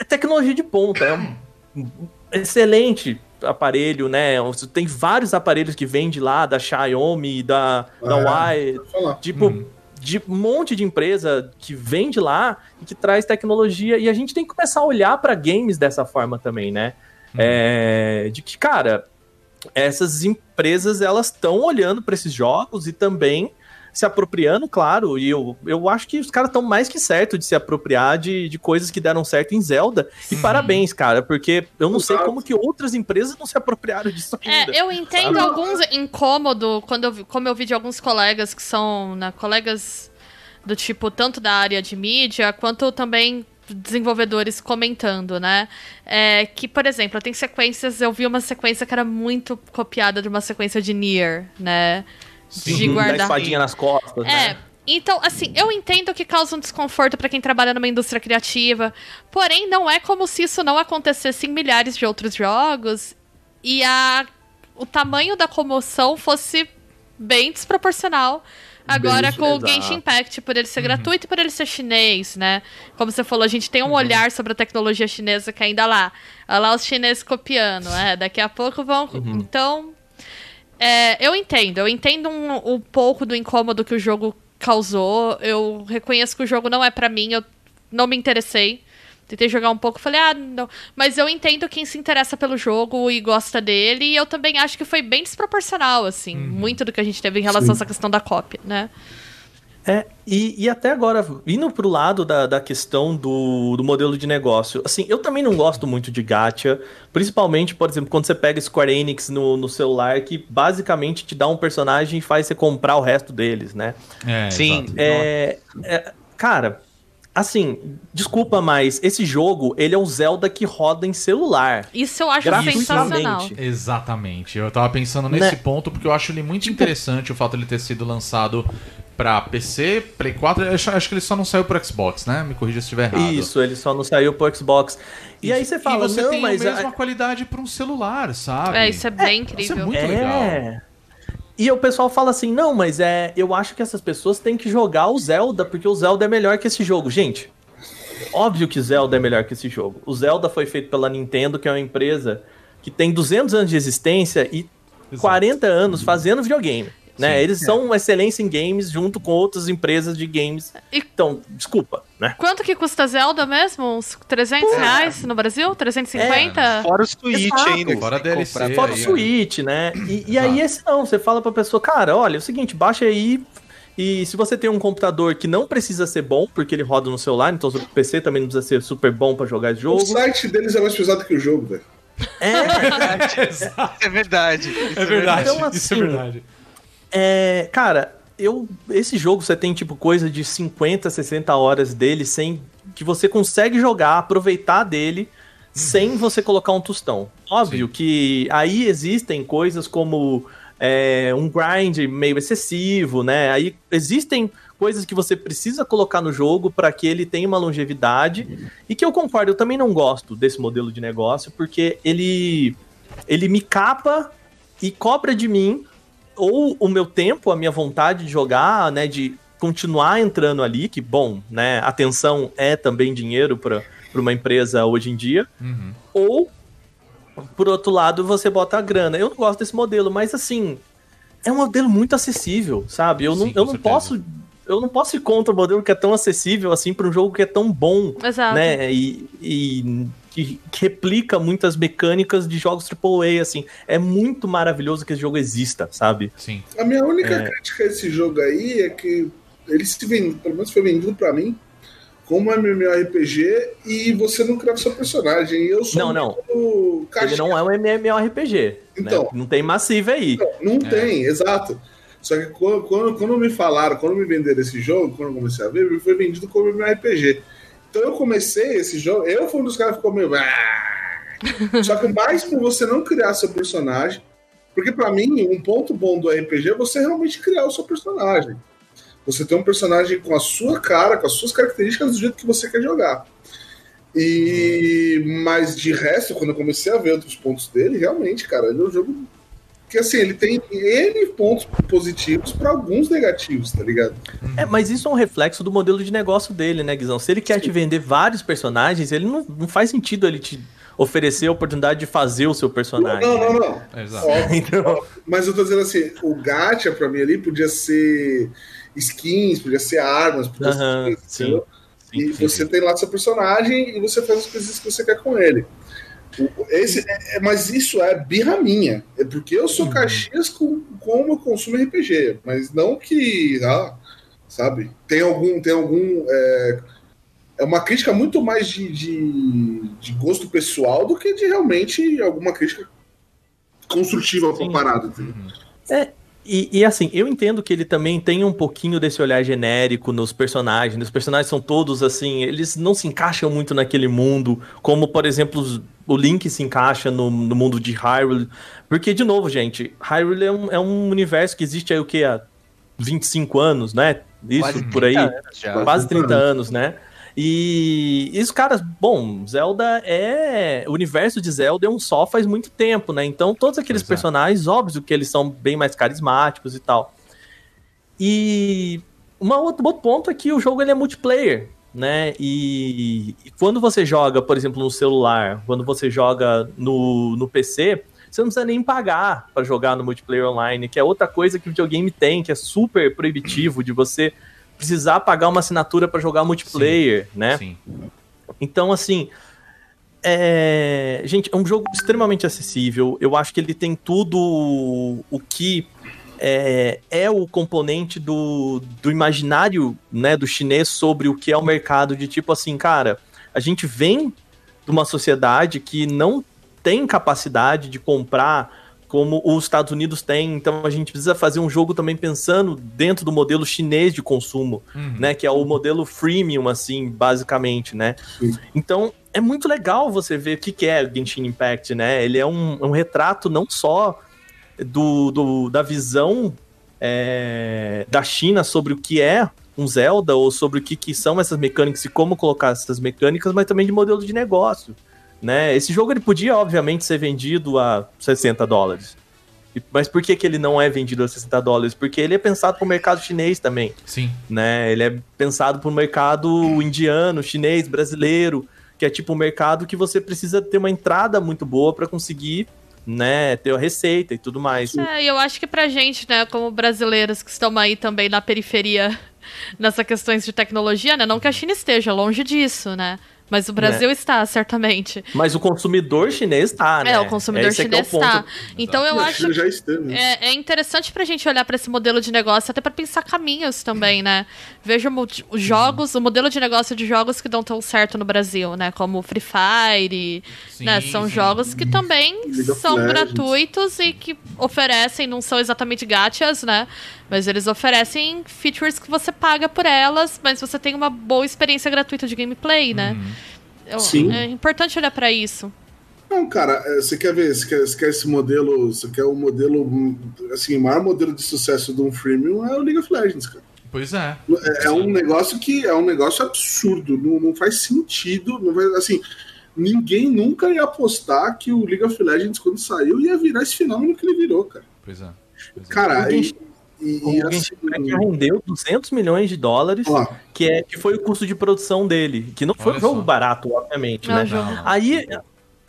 [SPEAKER 4] é tecnologia de ponta, é um excelente aparelho, né? Tem vários aparelhos que vêm de lá, da Xiaomi, da, da
[SPEAKER 2] É.
[SPEAKER 4] Huawei,
[SPEAKER 2] Pode falar.
[SPEAKER 4] tipo,
[SPEAKER 5] Uhum.
[SPEAKER 4] De um monte de empresa que vem de lá e que traz tecnologia. E a gente tem que começar a olhar para games dessa forma também, né? É, de que, cara, essas empresas elas estão olhando para esses jogos e também se apropriando, claro, e eu, eu acho que os caras estão mais que certo de se apropriar de, de coisas que deram certo em Zelda. E parabéns, cara, porque eu não sei como que outras empresas não se apropriaram disso ainda.
[SPEAKER 6] É, eu entendo
[SPEAKER 2] sabe?
[SPEAKER 6] alguns incômodo quando eu, vi- como eu vi de alguns colegas que são né, colegas do tipo tanto da área de mídia quanto também desenvolvedores comentando, né? É, que, por exemplo, tem sequências, eu vi uma sequência que era muito copiada de uma sequência de Nier, né? De
[SPEAKER 4] Uhum, Da
[SPEAKER 6] guardar.
[SPEAKER 4] espadinha nas costas,
[SPEAKER 6] É.
[SPEAKER 4] né?
[SPEAKER 6] Então, assim, eu entendo que causa um desconforto pra quem trabalha numa indústria criativa, porém não é como se isso não acontecesse em milhares de outros jogos e a, o tamanho da comoção fosse bem desproporcional. Agora
[SPEAKER 2] Bem,
[SPEAKER 6] com o
[SPEAKER 4] exato.
[SPEAKER 6] Genshin Impact, por ele ser gratuito e por ele ser chinês, né? Como você falou, a gente tem um olhar sobre a tecnologia chinesa que ainda lá. Olha lá os chineses copiando, é, daqui a pouco vão... Então, é, eu entendo, eu entendo um, um pouco do incômodo que o jogo causou. Eu reconheço que o jogo não é pra mim, eu não me interessei. Tentei jogar um pouco, falei, ah, não. Mas eu entendo quem se interessa pelo jogo e gosta dele, e eu também acho que foi bem desproporcional, assim, muito do que a gente teve em relação
[SPEAKER 2] Sim.
[SPEAKER 6] a essa questão da cópia, né?
[SPEAKER 4] É, e, e até agora, indo pro lado da, da questão do, do modelo de negócio, assim, eu também não gosto muito de gacha, principalmente, por exemplo, quando você pega Square Enix no, no celular, que basicamente te dá um personagem e faz você comprar o resto deles, né?
[SPEAKER 5] É,
[SPEAKER 7] Sim.
[SPEAKER 4] É, é, cara, assim, desculpa, mas esse jogo, ele é o Zelda que roda em celular.
[SPEAKER 6] Isso eu acho sensacional.
[SPEAKER 5] Exatamente. Eu tava pensando nesse
[SPEAKER 4] Né?
[SPEAKER 5] ponto porque eu acho ele muito interessante o fato de ele ter sido lançado pra PC, Play 4. Eu acho, acho que ele só não saiu pro Xbox, né? Me corrija se estiver errado.
[SPEAKER 4] Isso, ele só não saiu pro Xbox. E aí você fala,
[SPEAKER 5] e você
[SPEAKER 4] não,
[SPEAKER 5] tem
[SPEAKER 4] mas...
[SPEAKER 5] a
[SPEAKER 4] a-
[SPEAKER 5] mesma qualidade pra um celular, sabe?
[SPEAKER 6] É, isso é bem
[SPEAKER 5] Isso é
[SPEAKER 6] incrível.
[SPEAKER 5] muito
[SPEAKER 4] é.
[SPEAKER 5] legal.
[SPEAKER 4] E o pessoal fala assim, não, mas é, eu acho que essas pessoas têm que jogar o Zelda, porque o Zelda é melhor que esse jogo. Gente, óbvio que Zelda é melhor que esse jogo. O Zelda foi feito pela Nintendo, que é uma empresa que tem 200 anos de existência e 40 anos fazendo videogame. Né? Eles são uma excelência em games junto com outras empresas de games.
[SPEAKER 6] E-
[SPEAKER 4] Então, desculpa, né?
[SPEAKER 6] Quanto que custa Zelda mesmo? Uns 300 reais no Brasil? 350?
[SPEAKER 7] Fora o Switch
[SPEAKER 4] Exato.
[SPEAKER 7] ainda.
[SPEAKER 5] Fora DLC.
[SPEAKER 7] comprar.
[SPEAKER 4] Fora o
[SPEAKER 5] aí,
[SPEAKER 4] Switch, né? E, e aí esse não, você fala pra pessoa, cara, olha, é o seguinte, baixa aí. E se você tem um computador que não precisa ser bom, porque ele roda no celular, então o PC também não precisa ser super bom pra jogar esse
[SPEAKER 2] O
[SPEAKER 4] jogo.
[SPEAKER 2] site deles é mais pesado que o jogo, velho.
[SPEAKER 7] É verdade. Isso
[SPEAKER 5] É verdade.
[SPEAKER 4] Então,
[SPEAKER 5] Isso é
[SPEAKER 4] assim,
[SPEAKER 5] verdade.
[SPEAKER 4] É, cara, eu esse jogo você tem tipo coisa de 50, 60 horas dele sem que você consegue jogar, aproveitar dele sem você colocar um tostão. Óbvio que aí existem coisas como é, um grind meio excessivo, né? Aí existem coisas que você precisa colocar no jogo para que ele tenha uma longevidade e que eu concordo, eu também não gosto desse modelo de negócio porque ele ele me capa e cobra de mim ou o meu tempo, a minha vontade de jogar, né, de continuar entrando ali, que bom, né, atenção é também dinheiro para uma empresa hoje em dia,
[SPEAKER 5] Uhum.
[SPEAKER 4] ou por outro lado você bota a grana. Eu não gosto desse modelo, mas assim, é um modelo muito acessível, sabe? Eu não,
[SPEAKER 5] Sim, com
[SPEAKER 4] eu não posso eu não posso ir contra o modelo que é tão acessível assim para um jogo que é tão bom,
[SPEAKER 6] Exato.
[SPEAKER 4] né? E, e que, que replica muitas mecânicas de jogos AAA, assim. É muito maravilhoso que esse jogo exista, sabe?
[SPEAKER 5] Sim.
[SPEAKER 2] A minha única
[SPEAKER 4] É.
[SPEAKER 2] crítica a esse jogo aí é que ele se vende, pelo menos foi vendido pra mim, como um MMORPG e você não criava seu personagem. E eu sou
[SPEAKER 4] Não, não. Ele não é um MMORPG.
[SPEAKER 2] Então.
[SPEAKER 4] né? Não tem Massive aí.
[SPEAKER 2] Não tem, exato. Só que quando, quando, quando me falaram, quando me venderam esse jogo, quando eu comecei a ver, ele foi vendido como MMORPG. Então eu comecei esse jogo, eu fui um dos caras que ficou meio. "Ah". Só que mais por você não criar seu personagem, porque pra mim, um ponto bom do RPG é você realmente criar o seu personagem. Você tem um personagem com a sua cara, com as suas características do jeito que você quer jogar. E mas de resto, quando eu comecei a ver outros pontos dele, realmente, cara, ele é um jogo que assim, ele tem N pontos positivos pra alguns negativos, tá ligado?
[SPEAKER 4] É, mas isso é um reflexo do modelo de negócio dele, né, Guizão? Se ele quer te vender vários personagens, ele não, não faz sentido ele te oferecer a oportunidade de fazer o seu personagem.
[SPEAKER 2] Não, não,
[SPEAKER 4] né?
[SPEAKER 2] não.
[SPEAKER 5] Exato.
[SPEAKER 2] Óbvio,
[SPEAKER 4] Então-
[SPEAKER 2] óbvio. Mas eu tô dizendo assim, o gacha pra mim ali podia ser skins, podia ser armas, podia ser
[SPEAKER 4] Aham,
[SPEAKER 2] coisas,
[SPEAKER 4] sim. Sim,
[SPEAKER 2] e
[SPEAKER 4] sim,
[SPEAKER 2] você
[SPEAKER 4] sim.
[SPEAKER 2] tem lá seu personagem e você faz as coisas que você quer com ele. Esse, é- é- mas isso é birra minha. É porque eu
[SPEAKER 4] Uhum.
[SPEAKER 2] sou Caxias com como eu consumo RPG. Mas não que. Ah, sabe? Tem algum. Tem algum é, é uma crítica muito mais de, de, de gosto pessoal do que de realmente alguma crítica construtiva
[SPEAKER 4] Sim.
[SPEAKER 2] parada. entendeu?
[SPEAKER 4] E, e, assim, eu entendo que ele também tem um pouquinho desse olhar genérico nos personagens. Os personagens são todos assim, eles não se encaixam muito naquele mundo, como por exemplo os- o Link se encaixa no, no mundo de Hyrule. Porque, de novo, gente, Hyrule é um, é um universo que existe aí o que? Há 25 anos, né? Isso,
[SPEAKER 7] Quase
[SPEAKER 4] por aí.
[SPEAKER 7] 30 anos já.
[SPEAKER 4] Quase 30
[SPEAKER 2] 30
[SPEAKER 4] anos, né? E, e os caras, bom, Zelda é. O universo de Zelda é um só faz muito tempo, né? Então, todos aqueles
[SPEAKER 5] é.
[SPEAKER 4] personagens, óbvio que eles são bem mais carismáticos e tal. E uma outro, outro ponto é que o jogo ele é multiplayer, né? E, e quando você joga, por exemplo, no celular, quando você joga no, no PC, você não precisa nem pagar para jogar no multiplayer online, que é outra coisa que o videogame tem, que é super proibitivo de você precisar pagar uma assinatura para jogar multiplayer, né?
[SPEAKER 5] Sim.
[SPEAKER 4] Então, assim. É... Gente, é um jogo extremamente acessível. Eu acho que ele tem tudo o que é, é o componente do, do imaginário né, do chinês sobre o que é o mercado. De tipo assim, cara, a gente vem de uma sociedade que não tem capacidade de comprar como os Estados Unidos têm, então a gente precisa fazer um jogo também pensando dentro do modelo chinês de consumo
[SPEAKER 5] Uhum.
[SPEAKER 4] né? Que é o modelo freemium, assim, basicamente, né?
[SPEAKER 2] Sim.
[SPEAKER 4] Então, é muito legal você ver o que, que é Genshin Impact, né? Ele é um, um retrato não só do, do- da visão é, da China sobre o que é um Zelda, ou sobre o que, que são essas mecânicas e como colocar essas mecânicas, mas também de modelo de negócio, né? Esse jogo, ele podia, obviamente, ser vendido a 60 dólares. Mas por que, que ele não é vendido a 60 dólares? Porque ele é pensado para o mercado chinês também
[SPEAKER 5] Sim.
[SPEAKER 4] né? Ele é pensado para o mercado indiano, chinês, brasileiro, que é tipo um mercado que você precisa ter uma entrada muito boa para conseguir, né, ter a receita e tudo mais.
[SPEAKER 6] É, e eu acho que pra gente, né, como brasileiros que estão aí também na periferia nessas questões de tecnologia, né, não que a China esteja longe disso, né, mas o Brasil está, certamente.
[SPEAKER 4] Mas o consumidor chinês tá, né?
[SPEAKER 6] É, o consumidor
[SPEAKER 4] Esse é é o
[SPEAKER 6] chinês está.
[SPEAKER 4] ponto.
[SPEAKER 6] Então eu
[SPEAKER 2] a
[SPEAKER 6] acho
[SPEAKER 2] já está, né?
[SPEAKER 6] É, é interessante pra gente olhar pra esse modelo de negócio, até pra pensar caminhos também, né? Veja os jogos, o modelo de negócio de jogos que dão tão certo no Brasil, né? Como o Free Fire,
[SPEAKER 5] Sim,
[SPEAKER 6] né? São
[SPEAKER 5] sim.
[SPEAKER 6] jogos que também são
[SPEAKER 2] Legends.
[SPEAKER 6] gratuitos e que oferecem, não são exatamente gachas, né? Mas eles oferecem features que você paga por elas, mas você tem uma boa experiência gratuita de gameplay, né? Eu-
[SPEAKER 2] Sim.
[SPEAKER 6] É importante olhar pra isso.
[SPEAKER 2] Não, cara, é, você quer ver, você quer, você quer esse modelo, você quer o modelo, hum, assim, o maior modelo de sucesso de um freemium é o League of Legends, cara.
[SPEAKER 5] Pois é.
[SPEAKER 2] É, é um negócio que é um negócio absurdo, não, não faz sentido, não vai, assim, ninguém nunca ia apostar que o League of Legends, quando saiu, ia virar esse fenômeno que ele virou, cara.
[SPEAKER 5] Pois é. Pois é.
[SPEAKER 2] Cara, e, e,
[SPEAKER 4] O
[SPEAKER 2] e assim,
[SPEAKER 4] rendeu 200 milhões de dólares,
[SPEAKER 2] ó,
[SPEAKER 4] que, é, que foi o custo de produção dele. Que não foi um jogo
[SPEAKER 5] só.
[SPEAKER 4] barato, obviamente,
[SPEAKER 6] Não,
[SPEAKER 4] né?
[SPEAKER 5] não.
[SPEAKER 4] Aí,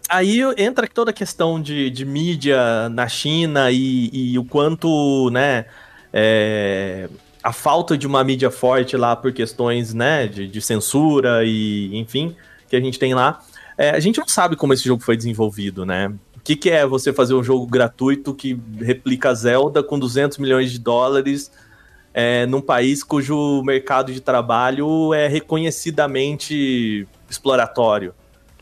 [SPEAKER 4] aí entra toda a questão de, de mídia na China e, e o quanto, né, é, a falta de uma mídia forte lá por questões, né, de, de censura e, enfim, que a gente tem lá. É, a gente não sabe como esse jogo foi desenvolvido, né? O que, que é você fazer um jogo gratuito que replica Zelda com 200 milhões de dólares é, num país cujo mercado de trabalho é reconhecidamente exploratório,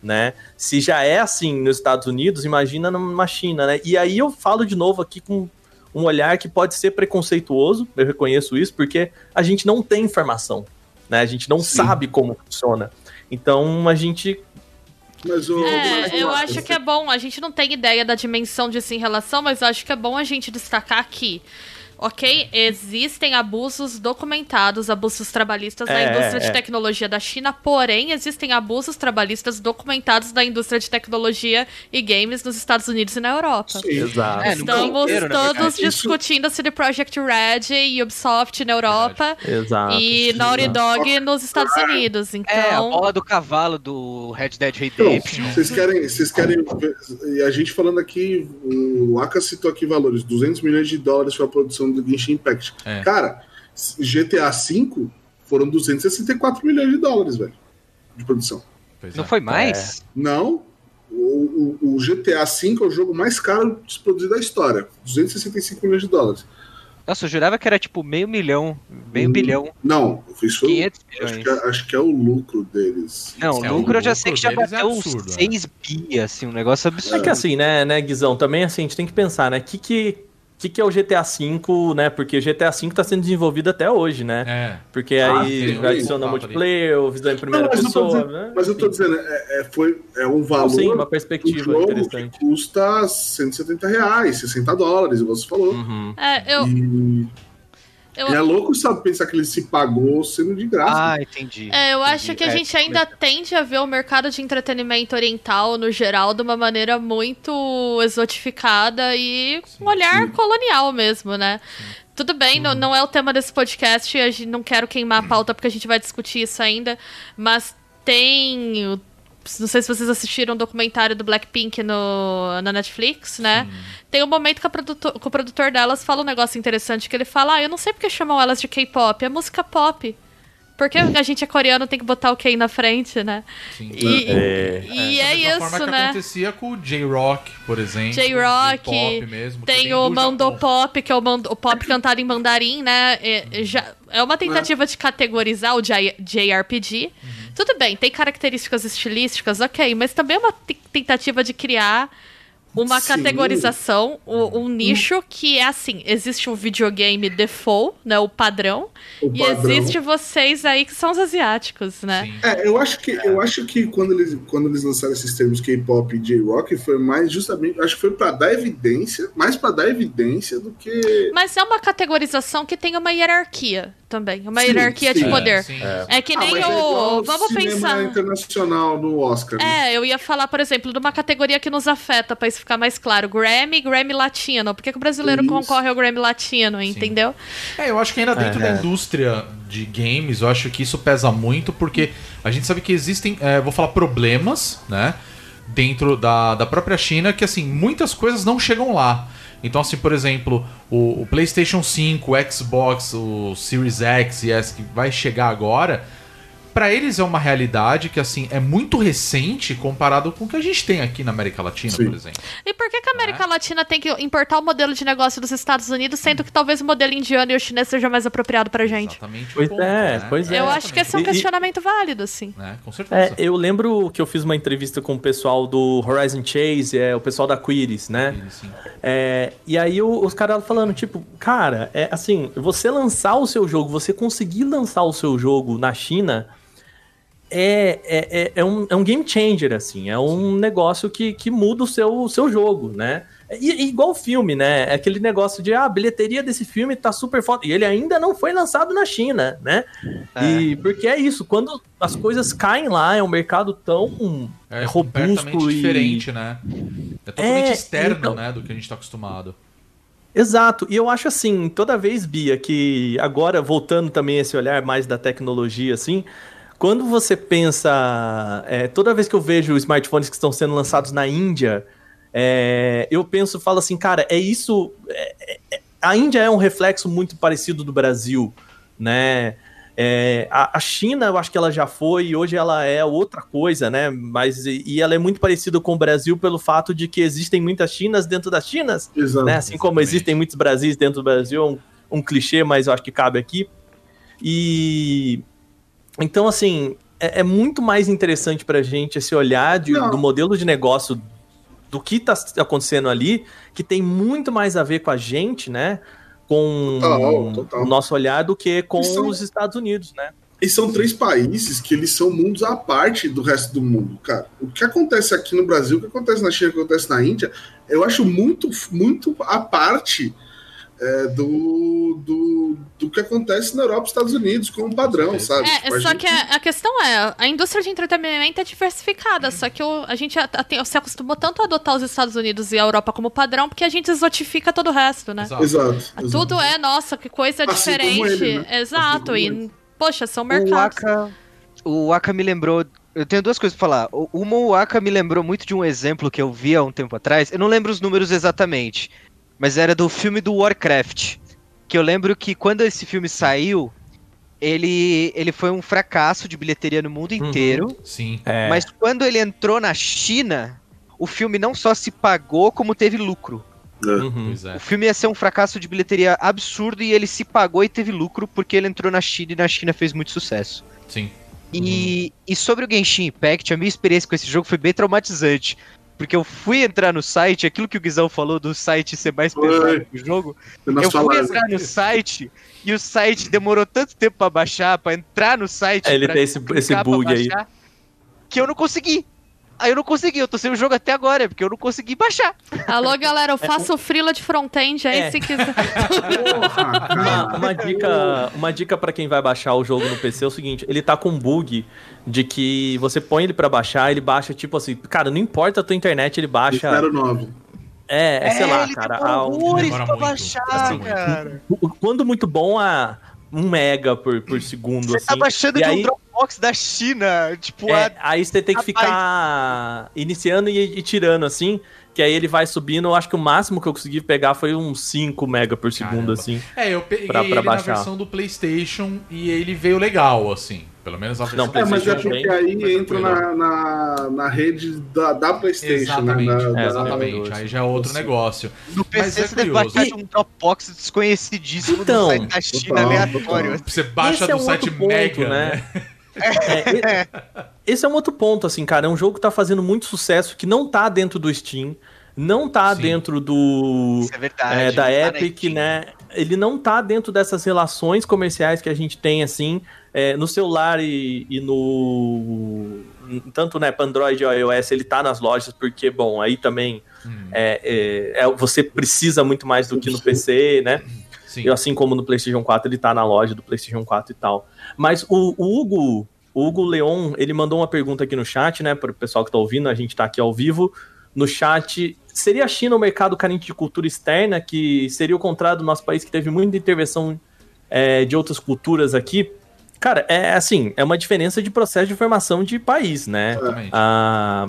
[SPEAKER 4] né? Se já é assim nos Estados Unidos, imagina numa China, né? E aí eu falo de novo aqui com um olhar que pode ser preconceituoso, eu reconheço isso, porque a gente não tem informação, né? A gente não
[SPEAKER 2] Sim.
[SPEAKER 4] sabe como funciona. Então a gente
[SPEAKER 2] mas o.
[SPEAKER 6] É, eu acho que é bom. A gente não tem ideia da dimensão disso em relação, mas eu acho que é bom a gente destacar aqui. Ok, existem abusos documentados, abusos trabalhistas na
[SPEAKER 4] É,
[SPEAKER 6] indústria de
[SPEAKER 4] é.
[SPEAKER 6] tecnologia da China, porém existem abusos trabalhistas documentados na indústria de tecnologia e games nos Estados Unidos e na Europa.
[SPEAKER 2] Sim.
[SPEAKER 4] Exato.
[SPEAKER 7] É,
[SPEAKER 6] Estamos
[SPEAKER 7] inteiro, na
[SPEAKER 6] todos discutindo CD Projekt Red e Ubisoft na Europa
[SPEAKER 4] Exato.
[SPEAKER 6] e Naughty Dog nos Estados Unidos.
[SPEAKER 7] É, a
[SPEAKER 6] Então,
[SPEAKER 7] bola do cavalo do Red Dead
[SPEAKER 2] Então,
[SPEAKER 7] Redemption.
[SPEAKER 2] vocês querem, vocês querem. ver- E a gente falando aqui, o Aka citou aqui valores: 200 milhões de dólares para a produção do Genshin Impact.
[SPEAKER 5] É.
[SPEAKER 2] Cara, GTA V foram 264 milhões de dólares, velho, de produção.
[SPEAKER 5] Pois
[SPEAKER 7] Não
[SPEAKER 5] é.
[SPEAKER 7] foi mais?
[SPEAKER 2] Não. O, o- o GTA V é o jogo mais caro produzido da história. 265 milhões de dólares.
[SPEAKER 7] Nossa, eu jurava que era tipo meio milhão, meio
[SPEAKER 2] Hum,
[SPEAKER 7] bilhão,
[SPEAKER 2] Não, isso foi.
[SPEAKER 7] 500
[SPEAKER 2] Acho
[SPEAKER 7] milhões.
[SPEAKER 2] que, é- acho que é o lucro deles.
[SPEAKER 7] Não,
[SPEAKER 5] É,
[SPEAKER 7] lucro
[SPEAKER 5] o
[SPEAKER 7] eu já
[SPEAKER 5] lucro
[SPEAKER 7] sei que já
[SPEAKER 5] é
[SPEAKER 7] bateu
[SPEAKER 5] absurdo,
[SPEAKER 7] uns
[SPEAKER 5] né?
[SPEAKER 7] 6 bi, assim, um negócio absurdo.
[SPEAKER 4] É que assim, né, né, Guizão, também assim, a gente tem que pensar, né, que que, que, que é o GTA V, né, porque o GTA V tá sendo desenvolvido até hoje, né,
[SPEAKER 5] É.
[SPEAKER 4] porque
[SPEAKER 2] Ah,
[SPEAKER 4] aí adiciona multiplayer, visão em primeira
[SPEAKER 2] Não, mas eu tô
[SPEAKER 4] pessoa,
[SPEAKER 2] dizendo-
[SPEAKER 4] né.
[SPEAKER 2] Mas eu tô dizendo, é, é- foi, é um valor.
[SPEAKER 4] Sim, uma
[SPEAKER 2] um
[SPEAKER 4] perspectiva
[SPEAKER 2] jogo
[SPEAKER 4] interessante.
[SPEAKER 2] que custa 170 reais, 60 dólares, você falou.
[SPEAKER 4] Uhum.
[SPEAKER 6] é, eu,
[SPEAKER 2] E,
[SPEAKER 6] eu,
[SPEAKER 2] e é louco sabe, pensar que ele se pagou sendo de graça.
[SPEAKER 7] Ah, entendi.
[SPEAKER 6] É, eu acho
[SPEAKER 7] Entendi.
[SPEAKER 6] que a
[SPEAKER 7] É,
[SPEAKER 6] gente ainda tende a ver o mercado de entretenimento oriental, no geral, de uma maneira muito exotificada e com um olhar colonial mesmo, né? Tudo bem, não, não é o tema desse podcast, a gente não quero queimar a pauta porque a gente vai discutir isso ainda, mas tem. Não sei se vocês assistiram o documentário do Blackpink no, na Netflix, né? Tem um momento que, produtor, que o produtor delas fala um negócio interessante, que ele fala, ah, eu não sei porque chamam elas de K-pop, é música pop. Por que a gente é coreano tem que botar o K na frente, né?
[SPEAKER 5] Sim.
[SPEAKER 6] E
[SPEAKER 4] É.
[SPEAKER 6] e
[SPEAKER 5] da
[SPEAKER 6] é,
[SPEAKER 5] mesma forma
[SPEAKER 6] isso,
[SPEAKER 5] que
[SPEAKER 6] né?
[SPEAKER 5] acontecia com o J-Rock, por exemplo.
[SPEAKER 6] J-Rock, Tem o
[SPEAKER 5] do
[SPEAKER 6] Mando
[SPEAKER 5] Japão.
[SPEAKER 6] Pop, que é o, mando, o pop cantado em mandarim, né? É, é já, é uma tentativa de categorizar o J- JRPG.
[SPEAKER 5] Uhum.
[SPEAKER 6] Tudo bem, tem características estilísticas, ok, mas também é uma te- tentativa de criar uma
[SPEAKER 2] Sim.
[SPEAKER 6] categorização, o- um nicho que é assim: existe um videogame default, né? O padrão,
[SPEAKER 2] O
[SPEAKER 6] e
[SPEAKER 2] padrão.
[SPEAKER 6] existe vocês aí que são os asiáticos, né?
[SPEAKER 2] É, eu acho que, eu acho que quando, eles, quando eles lançaram esses termos K-pop e J-Rock, foi mais justamente. Acho que foi pra dar evidência, mais pra dar evidência do que.
[SPEAKER 6] Mas é uma categorização que tem uma hierarquia também, uma
[SPEAKER 2] Sim,
[SPEAKER 6] hierarquia de
[SPEAKER 2] sim.
[SPEAKER 6] poder.
[SPEAKER 5] sim.
[SPEAKER 6] É que
[SPEAKER 2] Ah,
[SPEAKER 6] nem
[SPEAKER 2] mas é
[SPEAKER 6] o.
[SPEAKER 2] igual
[SPEAKER 6] Vamos
[SPEAKER 2] cinema
[SPEAKER 6] pensar.
[SPEAKER 2] internacional no Oscar. né?
[SPEAKER 6] É, eu ia falar, por exemplo, de uma categoria que nos afeta, pra isso ficar mais claro. Grammy, Grammy Latino. Por que, que o brasileiro
[SPEAKER 2] Isso.
[SPEAKER 6] concorre ao Grammy Latino, entendeu?
[SPEAKER 5] É, eu acho que ainda dentro
[SPEAKER 4] É.
[SPEAKER 5] da indústria de games, eu acho que isso pesa muito, porque a gente sabe que existem, é, vou falar, problemas, né? Dentro da, da própria China, que assim, muitas coisas não chegam lá. Então, assim, por exemplo, o, o PlayStation 5, o Xbox, o Series X e S que vai chegar agora, pra eles é uma realidade que, assim, é muito recente comparado com o que a gente tem aqui na América Latina,
[SPEAKER 2] Sim.
[SPEAKER 5] por exemplo.
[SPEAKER 6] E por que, que a América Latina tem que importar o modelo de negócio dos Estados Unidos, sendo que talvez o modelo indiano e o chinês seja mais apropriado pra gente?
[SPEAKER 5] Exatamente. o
[SPEAKER 4] Pois
[SPEAKER 5] ponto,
[SPEAKER 4] é,
[SPEAKER 5] né?
[SPEAKER 4] pois é.
[SPEAKER 6] Eu acho que esse é um
[SPEAKER 4] E- e-
[SPEAKER 6] questionamento válido, assim.
[SPEAKER 5] Né? Com
[SPEAKER 4] É,
[SPEAKER 5] certeza.
[SPEAKER 4] eu lembro que eu fiz uma entrevista com o pessoal do Horizon Chase, é, o pessoal da Quiris, né?
[SPEAKER 5] Sim.
[SPEAKER 4] É, e aí o- os caras falando, tipo, cara, é assim, você lançar o seu jogo, você conseguir lançar o seu jogo na China é, é, é, é um, é um game changer, assim, é um negócio que, que muda o seu, o seu jogo, né? E, e igual o filme, né? É aquele negócio de, ah, a bilheteria desse filme tá super foda. E ele ainda não foi lançado na China, né? E porque é isso, quando as coisas caem lá, é um mercado tão
[SPEAKER 5] É,
[SPEAKER 4] robusto
[SPEAKER 5] completamente
[SPEAKER 4] e
[SPEAKER 5] diferente, né? É totalmente
[SPEAKER 4] É,
[SPEAKER 5] externo,
[SPEAKER 4] então-
[SPEAKER 5] né, do que a gente tá acostumado.
[SPEAKER 4] Exato, e eu acho assim, toda vez, Bia, que agora voltando também esse olhar mais da tecnologia, assim, quando você pensa, é, toda vez que eu vejo smartphones que estão sendo lançados na Índia, é, eu penso, falo assim, cara, é isso, é- é- a Índia é um reflexo muito parecido do Brasil, né? É, a, a China, eu acho que ela já foi, e hoje ela é outra coisa, né? Mas e, e ela é muito parecida com o Brasil pelo fato de que existem muitas Chinas dentro das Chinas,
[SPEAKER 2] Exato.
[SPEAKER 4] né? Assim como
[SPEAKER 5] Exatamente.
[SPEAKER 4] existem muitos Brasis dentro do Brasil, é um, um clichê, mas eu acho que cabe aqui. E então, assim, é, é muito mais interessante pra gente esse olhar de- do modelo de negócio do que tá acontecendo ali, que tem muito mais a ver com a gente, né? Com
[SPEAKER 2] Total, total.
[SPEAKER 4] o nosso olhar do que com
[SPEAKER 2] Isso-
[SPEAKER 4] os Estados Unidos, né?
[SPEAKER 2] E são três países que eles são mundos à parte do resto do mundo, cara. O que acontece aqui no Brasil, o que acontece na China, o que acontece na Índia, eu acho muito, muito à parte é, do, do, do que acontece na Europa e Estados Unidos como padrão, sabe?
[SPEAKER 6] É,
[SPEAKER 2] Tipo, a
[SPEAKER 6] só
[SPEAKER 2] gente-
[SPEAKER 6] que a, a questão é, a indústria de entretenimento é diversificada, só que o- a gente a- a- se acostumou tanto a adotar os Estados Unidos e a Europa como padrão, porque a gente exotifica todo o resto, né?
[SPEAKER 5] Exato.
[SPEAKER 2] Exato. exato.
[SPEAKER 6] Tudo é, nossa, que coisa
[SPEAKER 2] Assim
[SPEAKER 6] diferente.
[SPEAKER 2] ele, né?
[SPEAKER 6] Exato,
[SPEAKER 2] Assim
[SPEAKER 6] e, poxa, são
[SPEAKER 7] O
[SPEAKER 6] mercados.
[SPEAKER 7] Aka, o Aka me lembrou. Eu tenho duas coisas pra falar. O- Uma, o Aka me lembrou muito de um exemplo que eu vi há um tempo atrás. Eu não lembro os números exatamente, mas era do filme do Warcraft. Que eu lembro que quando esse filme saiu, ele, ele foi um fracasso de bilheteria no mundo
[SPEAKER 4] Uhum.
[SPEAKER 7] inteiro.
[SPEAKER 5] Sim.
[SPEAKER 4] É,
[SPEAKER 7] Mas quando ele entrou na China, o filme não só se pagou, como teve lucro.
[SPEAKER 4] uhum.
[SPEAKER 5] Pois é.
[SPEAKER 7] O filme ia ser um fracasso de bilheteria absurdo e ele se pagou e teve lucro porque ele entrou na China e na China fez muito sucesso.
[SPEAKER 5] Sim.
[SPEAKER 7] E, e sobre o Genshin Impact, a minha experiência com esse jogo foi bem traumatizante. Porque eu fui entrar no site, aquilo que o Guizão falou do site ser mais pesado que o jogo. Eu fui
[SPEAKER 2] live.
[SPEAKER 7] entrar no site e o site demorou tanto tempo pra baixar, pra entrar no site.
[SPEAKER 4] É, ele
[SPEAKER 7] pra
[SPEAKER 4] tem esse- esse bug aí.
[SPEAKER 7] baixar, Que eu não consegui. Aí eu não consegui, eu tô sem o jogo até agora, porque eu não consegui baixar.
[SPEAKER 6] Alô, galera, eu faço frila de front-end aí
[SPEAKER 4] É.
[SPEAKER 6] se quiser.
[SPEAKER 2] Porra,
[SPEAKER 4] Uma, uma dica, uma dica para quem vai baixar o jogo no PC é o seguinte: ele tá com um bug de que você põe ele pra baixar, ele baixa tipo assim, cara, não importa a tua internet, ele baixa.
[SPEAKER 2] 09.
[SPEAKER 4] É, é, sei lá,
[SPEAKER 7] ele
[SPEAKER 4] cara.
[SPEAKER 7] horrores pra
[SPEAKER 5] muito,
[SPEAKER 7] baixar,
[SPEAKER 5] assim,
[SPEAKER 7] cara.
[SPEAKER 4] quando muito bom a um mega por, por segundo,
[SPEAKER 7] Você
[SPEAKER 4] assim.
[SPEAKER 7] tá baixando
[SPEAKER 4] e
[SPEAKER 7] de um
[SPEAKER 4] aí,
[SPEAKER 7] Dropbox da China, tipo,
[SPEAKER 4] é,
[SPEAKER 7] a
[SPEAKER 4] aí você tem que ficar iniciando e, e tirando, assim. Que aí ele vai subindo. Eu acho que o máximo que eu consegui pegar foi uns 5 mega por segundo,
[SPEAKER 5] Caramba.
[SPEAKER 4] assim.
[SPEAKER 5] É, eu peguei
[SPEAKER 4] Pra- pra
[SPEAKER 5] ele
[SPEAKER 4] baixar.
[SPEAKER 5] na versão do PlayStation e ele veio legal, assim. Pelo menos a versão
[SPEAKER 4] Não,
[SPEAKER 2] É, mas é porque
[SPEAKER 4] bem,
[SPEAKER 2] aí entra na, na, na rede da, da PlayStation,
[SPEAKER 5] Exatamente,
[SPEAKER 2] né? Da-
[SPEAKER 4] É,
[SPEAKER 2] da-
[SPEAKER 5] exatamente. Aí já é outro
[SPEAKER 2] Assim.
[SPEAKER 5] negócio.
[SPEAKER 7] No
[SPEAKER 5] Mas
[SPEAKER 7] PC
[SPEAKER 5] é
[SPEAKER 7] você deve baixar de um Dropbox desconhecidíssimo
[SPEAKER 4] Então,
[SPEAKER 7] do site da China
[SPEAKER 2] total,
[SPEAKER 7] aleatório.
[SPEAKER 2] total.
[SPEAKER 5] Você baixa
[SPEAKER 4] Esse é
[SPEAKER 5] do
[SPEAKER 4] um
[SPEAKER 5] site
[SPEAKER 4] ponto,
[SPEAKER 5] Mega, né?
[SPEAKER 4] É, e- esse é um outro ponto, assim, cara. É um jogo que tá fazendo muito sucesso, que não tá dentro do Steam, não tá
[SPEAKER 5] Sim.
[SPEAKER 4] dentro do.
[SPEAKER 7] Isso é verdade.
[SPEAKER 4] é, da
[SPEAKER 7] tá
[SPEAKER 4] Epic, né? Ele não tá dentro dessas relações comerciais que a gente tem, assim, é, no celular e, e no. Tanto, né, para Android e iOS, ele tá nas lojas, porque, bom, aí também
[SPEAKER 5] Hum,
[SPEAKER 4] é, é- é- você precisa muito mais do que no PC, né?
[SPEAKER 5] sim.
[SPEAKER 4] E assim como no PlayStation 4, ele tá na loja do PlayStation 4 e tal. Mas o, o Hugo, o Hugo Leon, ele mandou uma pergunta aqui no chat, né, para o pessoal que tá ouvindo, a gente tá aqui ao vivo. No chat, seria a China um mercado carente de cultura externa, que seria o contrário do nosso país, que teve muita intervenção é, de outras culturas aqui? Cara, é assim, é uma diferença de processo de formação de país, né?
[SPEAKER 5] Exatamente.
[SPEAKER 4] Ah,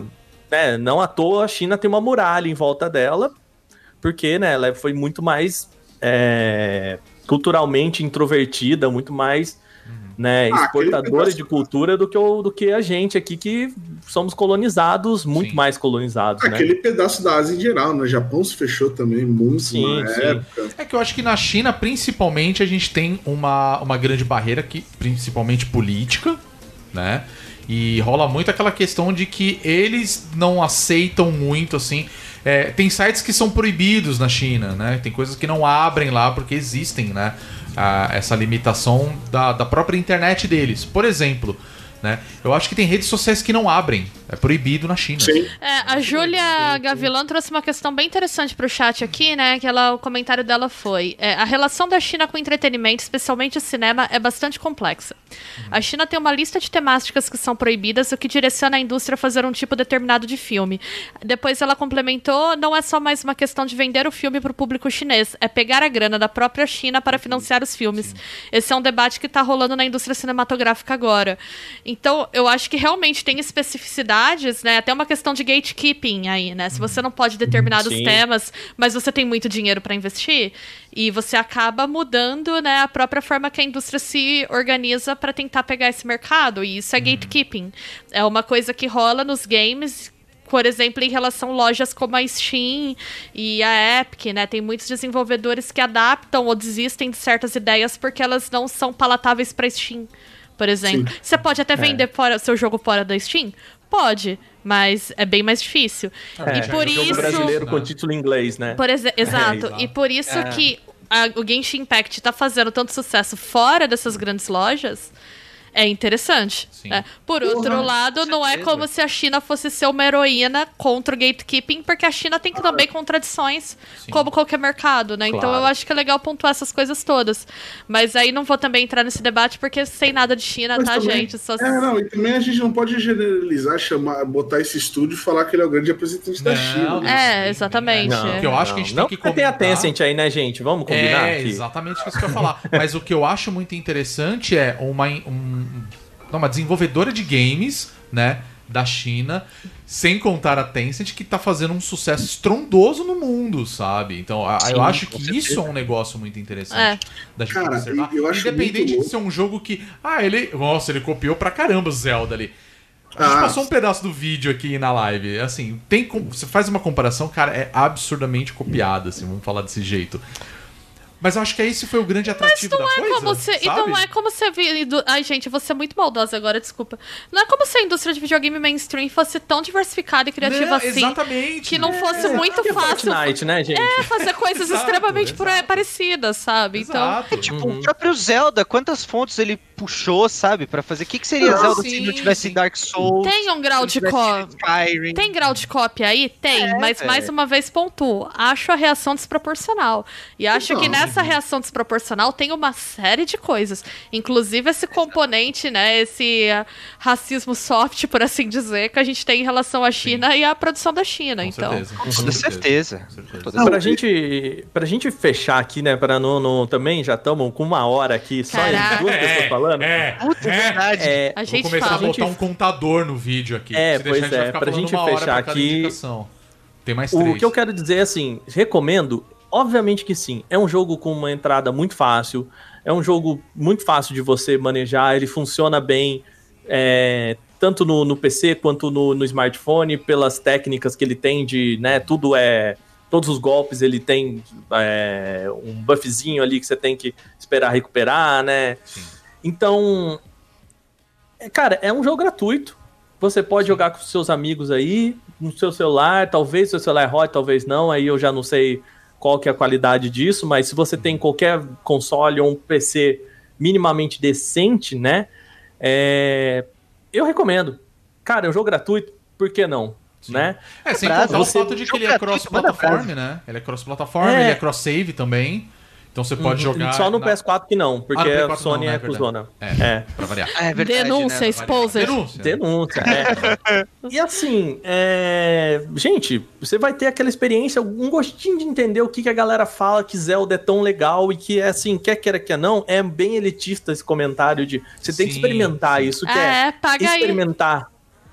[SPEAKER 4] né, não à toa a China tem uma muralha em volta dela, porque né, ela foi muito mais é, culturalmente introvertida, muito mais né,
[SPEAKER 2] Ah,
[SPEAKER 4] de cultura do que, o, do que a gente aqui, que somos colonizados, muito
[SPEAKER 5] Sim.
[SPEAKER 4] mais colonizados. Né?
[SPEAKER 2] Aquele pedaço da Ásia em geral, né? O Japão se fechou também muito
[SPEAKER 4] Sim,
[SPEAKER 2] na
[SPEAKER 4] sim.
[SPEAKER 2] época.
[SPEAKER 5] É que eu acho que na China, principalmente, a gente tem uma, uma grande barreira que, principalmente política, né? E rola muito aquela questão de que eles não aceitam muito, assim. é, tem sites que são proibidos na China, né? Tem coisas que não abrem lá porque existem, né? A- essa limitação da, da própria internet deles. Por exemplo, né? Eu acho que tem redes sociais que não abrem. É proibido na China.
[SPEAKER 2] Sim.
[SPEAKER 6] É, a Júlia Gavilã trouxe uma questão bem interessante pro chat aqui, né? Que ela, o comentário dela foi: é, a relação da China com o entretenimento, especialmente o cinema, é bastante complexa. A China tem uma lista de temáticas que são proibidas, o que direciona a indústria a fazer um tipo determinado de filme. Depois ela complementou: não é só mais uma questão de vender o filme para o público chinês, é pegar a grana da própria China para financiar os filmes. Esse é um debate que está rolando na indústria cinematográfica agora. Então, eu acho que realmente tem especificidades, né? Até uma questão de gatekeeping aí, né? Se você não pode determinados
[SPEAKER 4] Sim.
[SPEAKER 6] temas, mas você tem muito dinheiro para investir, e você acaba mudando, né, a própria forma que a indústria se organiza para tentar pegar esse mercado, e isso é gatekeeping. É uma coisa que rola nos games por exemplo, em relação a lojas como a Steam e a Epic, né? Tem muitos desenvolvedores que adaptam ou desistem de certas ideias porque elas não são palatáveis para Steam, por exemplo. Você pode até vender fora, seu jogo fora da Steam? Pode, mas é bem mais difícil.
[SPEAKER 4] É,
[SPEAKER 6] e por
[SPEAKER 4] jogo
[SPEAKER 6] isso.
[SPEAKER 4] brasileiro com título em inglês, né?
[SPEAKER 6] Por exe- exato.
[SPEAKER 4] exato.
[SPEAKER 6] E por isso que a- o Genshin Impact tá fazendo tanto sucesso fora dessas grandes lojas. É interessante.
[SPEAKER 5] Sim.
[SPEAKER 6] né? Por outro lado, não é como se a China fosse ser uma heroína contra o gatekeeping, porque a China tem também contradições,
[SPEAKER 5] Sim.
[SPEAKER 6] como qualquer mercado, né? Então
[SPEAKER 5] Claro.
[SPEAKER 6] eu acho que é legal pontuar essas coisas todas. Mas aí não vou também entrar nesse debate, porque sem nada de China,
[SPEAKER 2] Mas
[SPEAKER 6] tá,
[SPEAKER 2] também-
[SPEAKER 6] gente? Só...
[SPEAKER 2] É, não, e também a gente não pode generalizar, chamar, botar esse estúdio e falar que ele é o grande representante da
[SPEAKER 5] Não,
[SPEAKER 2] China.
[SPEAKER 5] não,
[SPEAKER 6] É,
[SPEAKER 5] sim,
[SPEAKER 6] exatamente.
[SPEAKER 5] Não, o que eu acho que a gente
[SPEAKER 4] não,
[SPEAKER 5] tem que
[SPEAKER 4] porque tem a. Tencent aí, né, gente? Vamos combinar
[SPEAKER 5] É,
[SPEAKER 4] aqui.
[SPEAKER 5] exatamente isso que eu ia falar. Mas o que eu acho muito interessante é uma, um- não, uma desenvolvedora de games, né, da China, sem contar a Tencent, que tá fazendo um sucesso estrondoso no mundo, sabe? Então, a- eu
[SPEAKER 7] Sim,
[SPEAKER 5] acho
[SPEAKER 7] com
[SPEAKER 5] que isso é um negócio muito interessante
[SPEAKER 6] É.
[SPEAKER 5] da gente
[SPEAKER 2] Cara,
[SPEAKER 5] observar.
[SPEAKER 2] eu acho
[SPEAKER 5] Independente de ser um jogo que. Ah, ele. Nossa, ele copiou pra caramba o Zelda ali. A gente
[SPEAKER 2] Ah.
[SPEAKER 5] passou um pedaço do vídeo aqui na live. Assim, tem com- você faz uma comparação, cara, é absurdamente copiada, assim, vamos falar desse jeito. Mas eu acho que esse foi o grande atrativo da
[SPEAKER 6] É
[SPEAKER 5] coisa.
[SPEAKER 6] como se, e não é como se a Ai, gente, eu vou ser muito maldosa agora, desculpa. Não é como se a indústria de videogame mainstream fosse tão diversificada e criativa
[SPEAKER 5] Não,
[SPEAKER 6] assim.
[SPEAKER 5] Exatamente.
[SPEAKER 6] Que não fosse muito
[SPEAKER 4] é
[SPEAKER 6] fácil
[SPEAKER 4] Fortnite, né, gente?
[SPEAKER 6] é, fazer coisas
[SPEAKER 5] Exato,
[SPEAKER 6] extremamente
[SPEAKER 5] exato.
[SPEAKER 6] pare- parecidas, sabe? Então.
[SPEAKER 5] Exato.
[SPEAKER 7] Tipo, o próprio Zelda, quantas fontes ele puxou, sabe? Pra fazer. O que, que seria
[SPEAKER 5] Ah,
[SPEAKER 7] Zelda
[SPEAKER 5] sim,
[SPEAKER 7] se não tivesse
[SPEAKER 5] sim.
[SPEAKER 7] Dark Souls?
[SPEAKER 6] Tem um grau de
[SPEAKER 7] não
[SPEAKER 6] co...
[SPEAKER 7] tivesse Skyrim?
[SPEAKER 6] Tem grau de cópia aí? Tem,
[SPEAKER 7] É,
[SPEAKER 6] mas
[SPEAKER 7] velho.
[SPEAKER 6] mais uma vez pontuo. Acho a reação desproporcional. E acho que
[SPEAKER 2] Não,
[SPEAKER 6] nessa reação desproporcional tem uma série de coisas. Inclusive esse componente, né? Esse ah, racismo soft, por assim dizer, que a gente tem em relação à China e à produção da China.
[SPEAKER 5] Com
[SPEAKER 6] então.
[SPEAKER 5] certeza.
[SPEAKER 7] Com toda certeza.
[SPEAKER 5] Com certeza.
[SPEAKER 2] Não,
[SPEAKER 4] Pra gente, pra gente fechar aqui, né, para não, não- também já estamos com uma hora aqui, só
[SPEAKER 6] Caraca.
[SPEAKER 4] duas pessoas falando.
[SPEAKER 5] É,
[SPEAKER 7] Puta,
[SPEAKER 5] é.
[SPEAKER 7] verdade.
[SPEAKER 4] É,
[SPEAKER 6] A
[SPEAKER 5] Vou
[SPEAKER 6] gente
[SPEAKER 5] começar
[SPEAKER 6] fala.
[SPEAKER 5] a botar um contador no vídeo aqui.
[SPEAKER 4] É,
[SPEAKER 5] Se deixar,
[SPEAKER 4] pois
[SPEAKER 5] a gente vai
[SPEAKER 4] é,
[SPEAKER 5] ficar
[SPEAKER 4] pra
[SPEAKER 5] falando
[SPEAKER 4] gente fechar aqui-
[SPEAKER 5] indicação. Tem mais três.
[SPEAKER 4] O que eu quero dizer assim, recomendo, obviamente que sim. É um jogo com uma entrada muito fácil, é um jogo muito fácil de você manejar, ele funciona bem, é, tanto no, no PC quanto no, no smartphone, pelas técnicas que ele tem de, né, tudo é. Todos os golpes ele tem é, um buffzinho ali que você tem que esperar recuperar, né?
[SPEAKER 5] Sim.
[SPEAKER 4] Então, é, cara, é um jogo gratuito. Você pode jogar com seus amigos aí, no seu celular, talvez seu celular rode, talvez não, aí eu já não sei qual que é a qualidade disso, mas se você tem qualquer console ou um PC minimamente decente, né? é, eu recomendo. Cara, é um jogo gratuito, por que não? Né?
[SPEAKER 5] É, sem contar o
[SPEAKER 4] Você-
[SPEAKER 5] fato de que ele é cross-plataforma, né? Ele é cross-plataforma,
[SPEAKER 4] É.
[SPEAKER 5] ele é cross-save também. Então você pode jogar.
[SPEAKER 4] Só no
[SPEAKER 5] na-
[SPEAKER 4] PS4 que não, porque
[SPEAKER 5] Ah,
[SPEAKER 4] a
[SPEAKER 5] PS4
[SPEAKER 4] Sony
[SPEAKER 5] não, né?
[SPEAKER 4] é
[SPEAKER 5] verdade.
[SPEAKER 4] cuzona.
[SPEAKER 5] É,
[SPEAKER 4] É.
[SPEAKER 5] pra variar.
[SPEAKER 7] É verdade,
[SPEAKER 6] Denúncia,
[SPEAKER 7] né?
[SPEAKER 5] Denúncia.
[SPEAKER 4] Denúncia, é. e assim, é... gente, você vai ter aquela experiência, um gostinho de entender o que, que a galera fala que Zelda é tão legal e que, assim, quer queira que não, é bem elitista esse comentário de você tem que
[SPEAKER 5] Sim,
[SPEAKER 4] experimentar
[SPEAKER 5] sim.
[SPEAKER 4] isso, que é,
[SPEAKER 6] É, paga aí.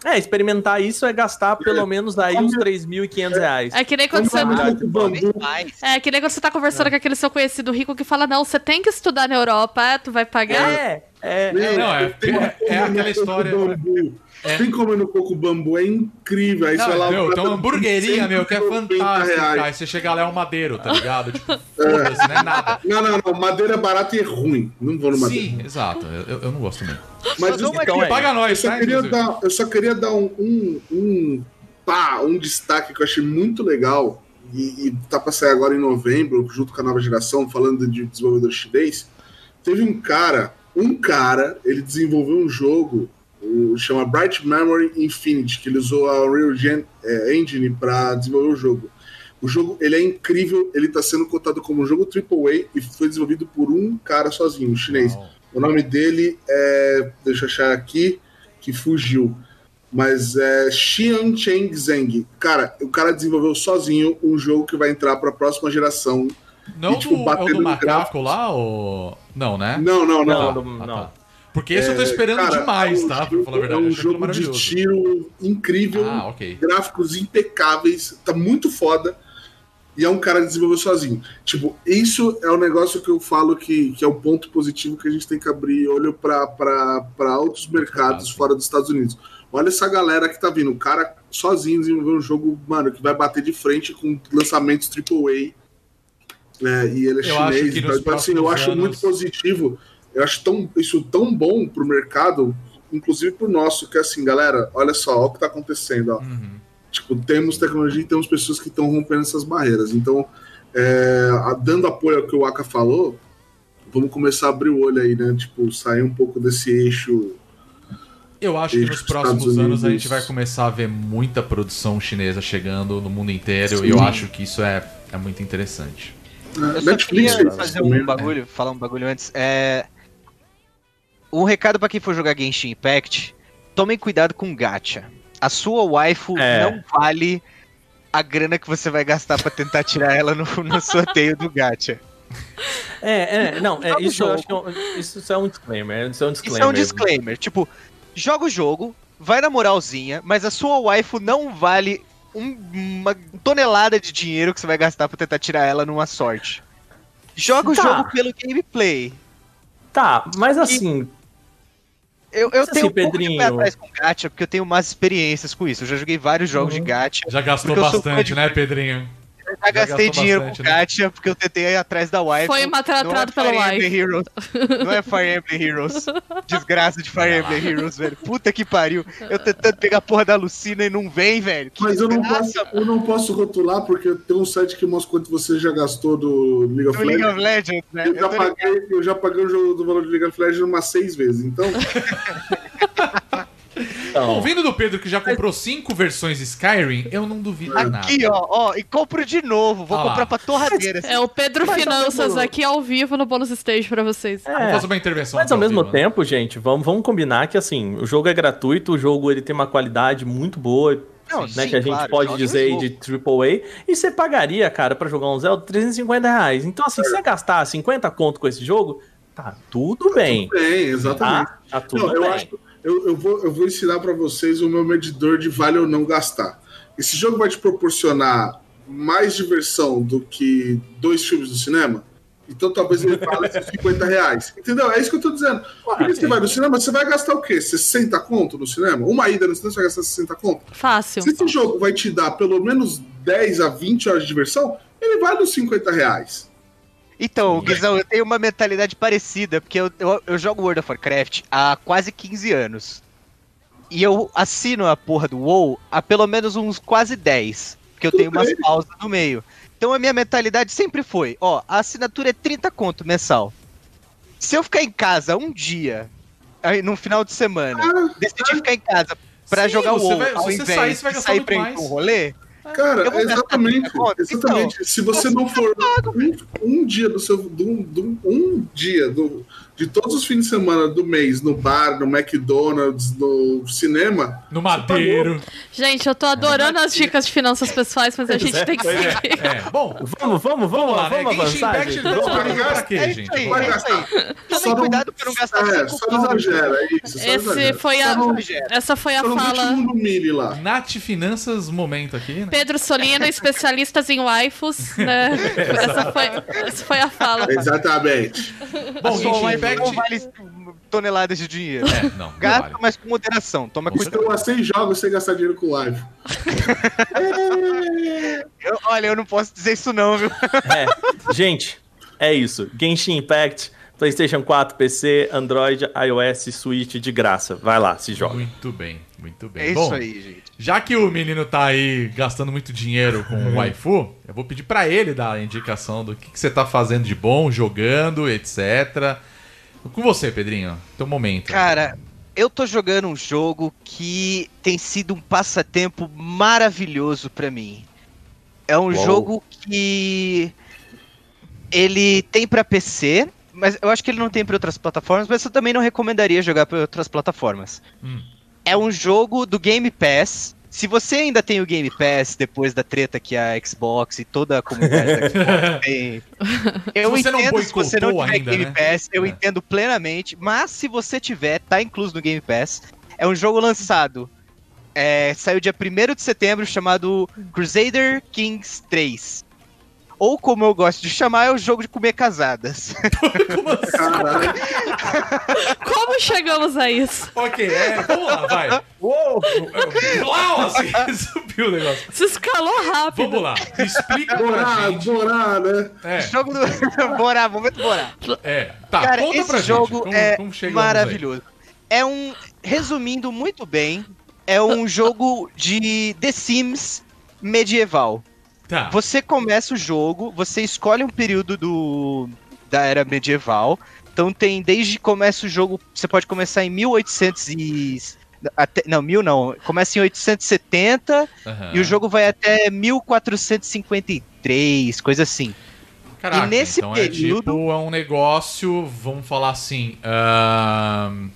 [SPEAKER 4] É, experimentar isso é gastar pelo menos aí uns 3.500 reais.
[SPEAKER 6] É que nem quando você. É que nem quando você tá conversando com aquele seu conhecido rico que fala, não, você tem que estudar na Europa, é, tu vai pagar?
[SPEAKER 4] É, é,
[SPEAKER 2] Meu,
[SPEAKER 5] não, é- é- é aquela história-. É.
[SPEAKER 2] Tem comendo coco bambu, é incrível. Aí
[SPEAKER 5] Não,
[SPEAKER 2] você vai lá,
[SPEAKER 5] meu,
[SPEAKER 2] um
[SPEAKER 5] tem uma hamburguerinha, meu, que é
[SPEAKER 2] 190
[SPEAKER 5] fantástica. Aí você chega lá, é um madeiro, tá ligado? Tipo, foda-se, não é nada.
[SPEAKER 2] Não, não, não. Madeira é barata e é ruim. Não vou no madeira.
[SPEAKER 5] Sim, exato. Eu, eu não gosto mesmo.
[SPEAKER 2] Mas
[SPEAKER 7] dou uma
[SPEAKER 2] então,
[SPEAKER 7] dica.
[SPEAKER 5] Paga
[SPEAKER 2] eu
[SPEAKER 5] nós,
[SPEAKER 2] só
[SPEAKER 5] tá?
[SPEAKER 2] queria dar, eu só queria dar um, um, um, pá, um destaque que eu achei muito legal e, e tá pra sair agora em novembro, junto com a nova geração, falando de desenvolvedor chinês. Teve um cara, um cara, ele desenvolveu um jogo, o, chama Bright Memory Infinity, que ele usou a Unreal Gen, é, Engine para desenvolver o jogo. O jogo ele é incrível, ele está sendo cotado como um jogo AAA e foi desenvolvido por um cara sozinho, um chinês.
[SPEAKER 5] Uau.
[SPEAKER 2] O nome dele é. Deixa eu achar aqui, que fugiu. Mas é Xian Cheng Zheng. Cara, o cara desenvolveu sozinho um jogo que vai entrar para a próxima geração.
[SPEAKER 5] Não
[SPEAKER 2] E, tipo,
[SPEAKER 5] do, é o do
[SPEAKER 2] no
[SPEAKER 5] macaco
[SPEAKER 2] gráfico.
[SPEAKER 5] lá, ou... Não, né?
[SPEAKER 2] Não, não, não.
[SPEAKER 4] Não, não,
[SPEAKER 5] Ah,
[SPEAKER 4] não.
[SPEAKER 5] tá. Porque esse eu tô
[SPEAKER 2] É,
[SPEAKER 5] esperando
[SPEAKER 2] cara,
[SPEAKER 5] demais,
[SPEAKER 2] é um
[SPEAKER 5] tá? Pra
[SPEAKER 2] jogo-
[SPEAKER 5] falar a verdade.
[SPEAKER 2] É um jogo de tiro incrível,
[SPEAKER 5] Ah, ok.
[SPEAKER 2] gráficos impecáveis, tá muito foda. E é um cara que desenvolveu sozinho. Tipo, isso é um negócio que eu falo que, que é o ponto positivo que a gente tem que abrir olho para outros mercados
[SPEAKER 5] Claro.
[SPEAKER 2] fora dos Estados Unidos. Olha essa galera que tá vindo. O cara sozinho desenvolveu um jogo, mano, que vai bater de frente com lançamentos AAA. Né, e ele é
[SPEAKER 5] Eu acho
[SPEAKER 2] chinês.
[SPEAKER 5] que
[SPEAKER 2] Então, então, assim, eu acho
[SPEAKER 5] anos-
[SPEAKER 2] muito positivo. Eu acho tão, isso tão bom pro mercado, inclusive pro nosso, que é assim, galera, olha só, olha o que tá acontecendo, ó.
[SPEAKER 5] Uhum.
[SPEAKER 2] Tipo, temos tecnologia e temos pessoas que estão rompendo essas barreiras. Então, é, a- dando apoio ao que o Aka falou, vamos começar a abrir o olho aí, né? Tipo, sair um pouco desse eixo.
[SPEAKER 5] Eu acho que nos
[SPEAKER 2] Estados
[SPEAKER 5] próximos anos a gente vai começar a ver muita produção chinesa chegando no mundo inteiro e eu
[SPEAKER 2] Sim.
[SPEAKER 5] acho que isso é, é muito interessante.
[SPEAKER 7] Eu só
[SPEAKER 2] Netflix
[SPEAKER 7] queria fazer um bagulho, falar um bagulho antes. É... Um recado pra quem for jogar Genshin Impact, tomem cuidado com gacha. A sua waifu
[SPEAKER 4] É.
[SPEAKER 7] não vale a grana que você vai gastar pra tentar tirar ela no, no sorteio do gacha.
[SPEAKER 4] É, é, não, é,
[SPEAKER 7] o
[SPEAKER 4] isso eu acho que é um, isso é um disclaimer. Isso é um disclaimer.
[SPEAKER 7] Isso é um disclaimer. Tipo, joga o jogo, vai na moralzinha, mas a sua waifu não vale um- uma tonelada de dinheiro que você vai gastar pra tentar tirar ela numa sorte. Joga o
[SPEAKER 4] Tá.
[SPEAKER 7] jogo pelo gameplay.
[SPEAKER 4] Tá, mas assim,
[SPEAKER 7] Eu, eu
[SPEAKER 4] Mas
[SPEAKER 7] tenho
[SPEAKER 4] assim,
[SPEAKER 7] um pouco de
[SPEAKER 4] Pedrinho-
[SPEAKER 7] atrás com gacha, porque eu tenho mais experiências com isso. Eu já joguei vários jogos
[SPEAKER 4] Uhum.
[SPEAKER 7] de gacha.
[SPEAKER 5] Já gastou bastante, né, Pedrinho?
[SPEAKER 7] Eu já gastei dinheiro
[SPEAKER 5] bastante,
[SPEAKER 7] com
[SPEAKER 5] né?
[SPEAKER 7] gacha, porque eu tentei ir atrás da wife.
[SPEAKER 6] Foi maltratado pelo
[SPEAKER 7] Fire
[SPEAKER 6] wife.
[SPEAKER 7] Heroes. Não é Fire Emblem Heroes. Desgraça de Fire Emblem Heroes, velho. Puta que pariu. Eu tentando pegar a porra da Lucina e não vem, velho. Que
[SPEAKER 2] Mas eu não, posso, eu não posso rotular porque tem um site que mostra quanto você já gastou do League of
[SPEAKER 7] do League
[SPEAKER 2] Legends.
[SPEAKER 7] of Legends, né?
[SPEAKER 2] Eu já,
[SPEAKER 7] Eu ligado.
[SPEAKER 2] paguei, eu já paguei o jogo do valor de League of Legends umas seis vezes. Então,
[SPEAKER 4] então,
[SPEAKER 5] Ouvindo do Pedro que já comprou cinco versões Skyrim, eu não duvido nada.
[SPEAKER 7] Aqui, ó, ó, e compro de novo. Vou
[SPEAKER 5] Ah lá.
[SPEAKER 7] comprar pra torradeira.
[SPEAKER 6] É o Pedro
[SPEAKER 4] Mas
[SPEAKER 6] Finanças aqui ao vivo no bônus stage pra vocês.
[SPEAKER 5] Vamos
[SPEAKER 4] é,
[SPEAKER 5] fazer uma intervenção.
[SPEAKER 4] Mas ao
[SPEAKER 5] aqui
[SPEAKER 4] mesmo
[SPEAKER 5] vivo, né?
[SPEAKER 4] tempo, gente, vamos, vamos combinar que assim, o jogo é gratuito, o jogo ele tem uma qualidade muito boa,
[SPEAKER 7] Não,
[SPEAKER 4] né,
[SPEAKER 7] sim,
[SPEAKER 4] que a gente
[SPEAKER 7] claro,
[SPEAKER 4] pode dizer aí de AAA, e você pagaria, cara, pra jogar um Zelda 350 reais. Então assim, se você gastar 50 conto com esse jogo, tá tudo bem,
[SPEAKER 2] bem, exatamente.
[SPEAKER 4] tá? Tá tudo
[SPEAKER 2] Não, eu
[SPEAKER 4] bem.
[SPEAKER 2] acho que eu, eu, vou, eu vou ensinar pra vocês o meu medidor de vale ou não gastar. Esse jogo vai te proporcionar mais diversão do que dois filmes do cinema. Então talvez ele esses 50 reais. Entendeu? É isso que eu tô dizendo. Porque você
[SPEAKER 4] sim.
[SPEAKER 2] vai no cinema, você vai gastar o quê? 60 conto no cinema? Uma ida no cinema, você vai gastar 60 conto?
[SPEAKER 6] Fácil.
[SPEAKER 2] Se esse jogo vai te dar pelo menos 10 a 20 horas de diversão, ele vale os 50 reais.
[SPEAKER 7] Então, Guizão, eu tenho uma mentalidade parecida, porque eu, eu, eu jogo World of Warcraft há quase 15 anos. E eu assino a porra do WoW há pelo menos uns quase 10. Porque eu tenho umas pausas no meio. Então a minha mentalidade sempre foi, ó, a assinatura é 30 conto mensal. Se eu ficar em casa um dia, aí, no final de semana,
[SPEAKER 2] Ah,
[SPEAKER 7] decidir ficar em casa pra
[SPEAKER 5] Sim,
[SPEAKER 7] jogar o WoW,
[SPEAKER 5] vai-
[SPEAKER 7] ao invés
[SPEAKER 5] sair,
[SPEAKER 7] de sair pra ir pra um rolê,
[SPEAKER 2] Cara, exatamente.
[SPEAKER 7] 30 conto?
[SPEAKER 2] Exatamente. Se você não for um, um dia do seu. do- do- um dia do, de todos os fins de semana do mês no bar, no McDonald's, no cinema.
[SPEAKER 5] No Madeiro.
[SPEAKER 6] Gente, eu tô adorando as dicas de finanças pessoais, mas a gente tem que
[SPEAKER 4] é.
[SPEAKER 6] seguir.
[SPEAKER 5] É, bom,
[SPEAKER 4] Vamos, vamos, vamos,
[SPEAKER 5] lá, né?
[SPEAKER 4] vamos
[SPEAKER 5] Genshin
[SPEAKER 4] avançar, gente. Vamos
[SPEAKER 5] pra quê,
[SPEAKER 7] É
[SPEAKER 5] gente?
[SPEAKER 7] aí,
[SPEAKER 2] Vai
[SPEAKER 7] é
[SPEAKER 2] gastar.
[SPEAKER 7] Tomem cuidado pra não gastar
[SPEAKER 2] É,
[SPEAKER 7] 5
[SPEAKER 2] só não exagera, é isso. Só
[SPEAKER 6] Esse
[SPEAKER 2] exagera.
[SPEAKER 6] foi
[SPEAKER 2] Só
[SPEAKER 6] a,
[SPEAKER 2] não-
[SPEAKER 6] essa foi a fala.
[SPEAKER 2] mundo mili lá.
[SPEAKER 5] Nath Finanças, momento aqui, né?
[SPEAKER 6] Pedro Solino, especialistas em waifus, né? Essa foi, essa foi a fala.
[SPEAKER 2] Exatamente.
[SPEAKER 5] Bom,
[SPEAKER 7] Só Não vale toneladas de dinheiro.
[SPEAKER 5] É, não, não
[SPEAKER 7] Gasta,
[SPEAKER 5] vale.
[SPEAKER 7] mas com moderação. Toma
[SPEAKER 5] Com
[SPEAKER 7] cuidado.
[SPEAKER 2] Eu gastei jogos sem gastar dinheiro com live.
[SPEAKER 7] Eu- olha, eu não posso dizer isso não, viu?
[SPEAKER 4] É, gente, é isso. Genshin Impact, PlayStation 4, PC, Android, iOS, Switch de graça. Vai lá, se joga.
[SPEAKER 5] Muito bem, muito bem.
[SPEAKER 7] É isso
[SPEAKER 5] Bom,
[SPEAKER 7] aí, gente.
[SPEAKER 5] Já que o menino tá aí gastando muito dinheiro com o waifu, eu vou pedir pra ele dar a indicação do que, que você tá fazendo de bom, jogando, etc. Com você, Pedrinho, teu momento.
[SPEAKER 7] Cara, eu tô jogando um jogo que tem sido um passatempo maravilhoso pra mim. É um
[SPEAKER 4] Uau.
[SPEAKER 7] jogo que ele tem pra PC, mas eu acho que ele não tem pra outras plataformas, mas eu também não recomendaria jogar pra outras plataformas.
[SPEAKER 5] Hum.
[SPEAKER 7] É um jogo do Game Pass. Se você ainda tem o Game Pass depois da treta que a Xbox e toda a comunidade da Xbox tem, eu
[SPEAKER 5] Se você não
[SPEAKER 7] entendo se você não tiver
[SPEAKER 5] ainda,
[SPEAKER 7] Game
[SPEAKER 5] né?
[SPEAKER 7] Pass, eu
[SPEAKER 5] É.
[SPEAKER 7] entendo plenamente, mas se você tiver, tá incluso no Game Pass. É um jogo lançado. é, saiu dia 1 de setembro, chamado Crusader Kings 3. Ou como eu gosto de chamar, é o jogo de comer casadas.
[SPEAKER 2] Caralho.
[SPEAKER 6] Como chegamos a isso?
[SPEAKER 5] ok, é, vamos lá, vai.
[SPEAKER 4] Uou!
[SPEAKER 5] Uau, assim, subiu o negócio.
[SPEAKER 6] Isso escalou rápido.
[SPEAKER 5] Vamos lá, explica pra
[SPEAKER 2] Borar,
[SPEAKER 5] gente.
[SPEAKER 2] borar, né?
[SPEAKER 5] É,
[SPEAKER 7] jogo do. Bora, momento bora.
[SPEAKER 5] é, tá,
[SPEAKER 7] Cara,
[SPEAKER 5] conta
[SPEAKER 7] esse
[SPEAKER 5] pra
[SPEAKER 7] jogo
[SPEAKER 5] gente. Como,
[SPEAKER 7] é
[SPEAKER 5] como chegamos aí?
[SPEAKER 7] maravilhoso. É um. Resumindo muito bem, é um jogo de The Sims medieval.
[SPEAKER 5] Tá,
[SPEAKER 7] Você começa o jogo, você escolhe um período do, da era medieval. Então tem desde que começa o jogo, você pode começar em 1800 e até, não, mil não. Começa em 870
[SPEAKER 5] Aham.
[SPEAKER 7] e o jogo vai até 1453, coisa assim.
[SPEAKER 5] Caraca,
[SPEAKER 7] e nesse
[SPEAKER 5] então
[SPEAKER 7] período-
[SPEAKER 5] é tipo, é um negócio, vamos falar assim. ahn,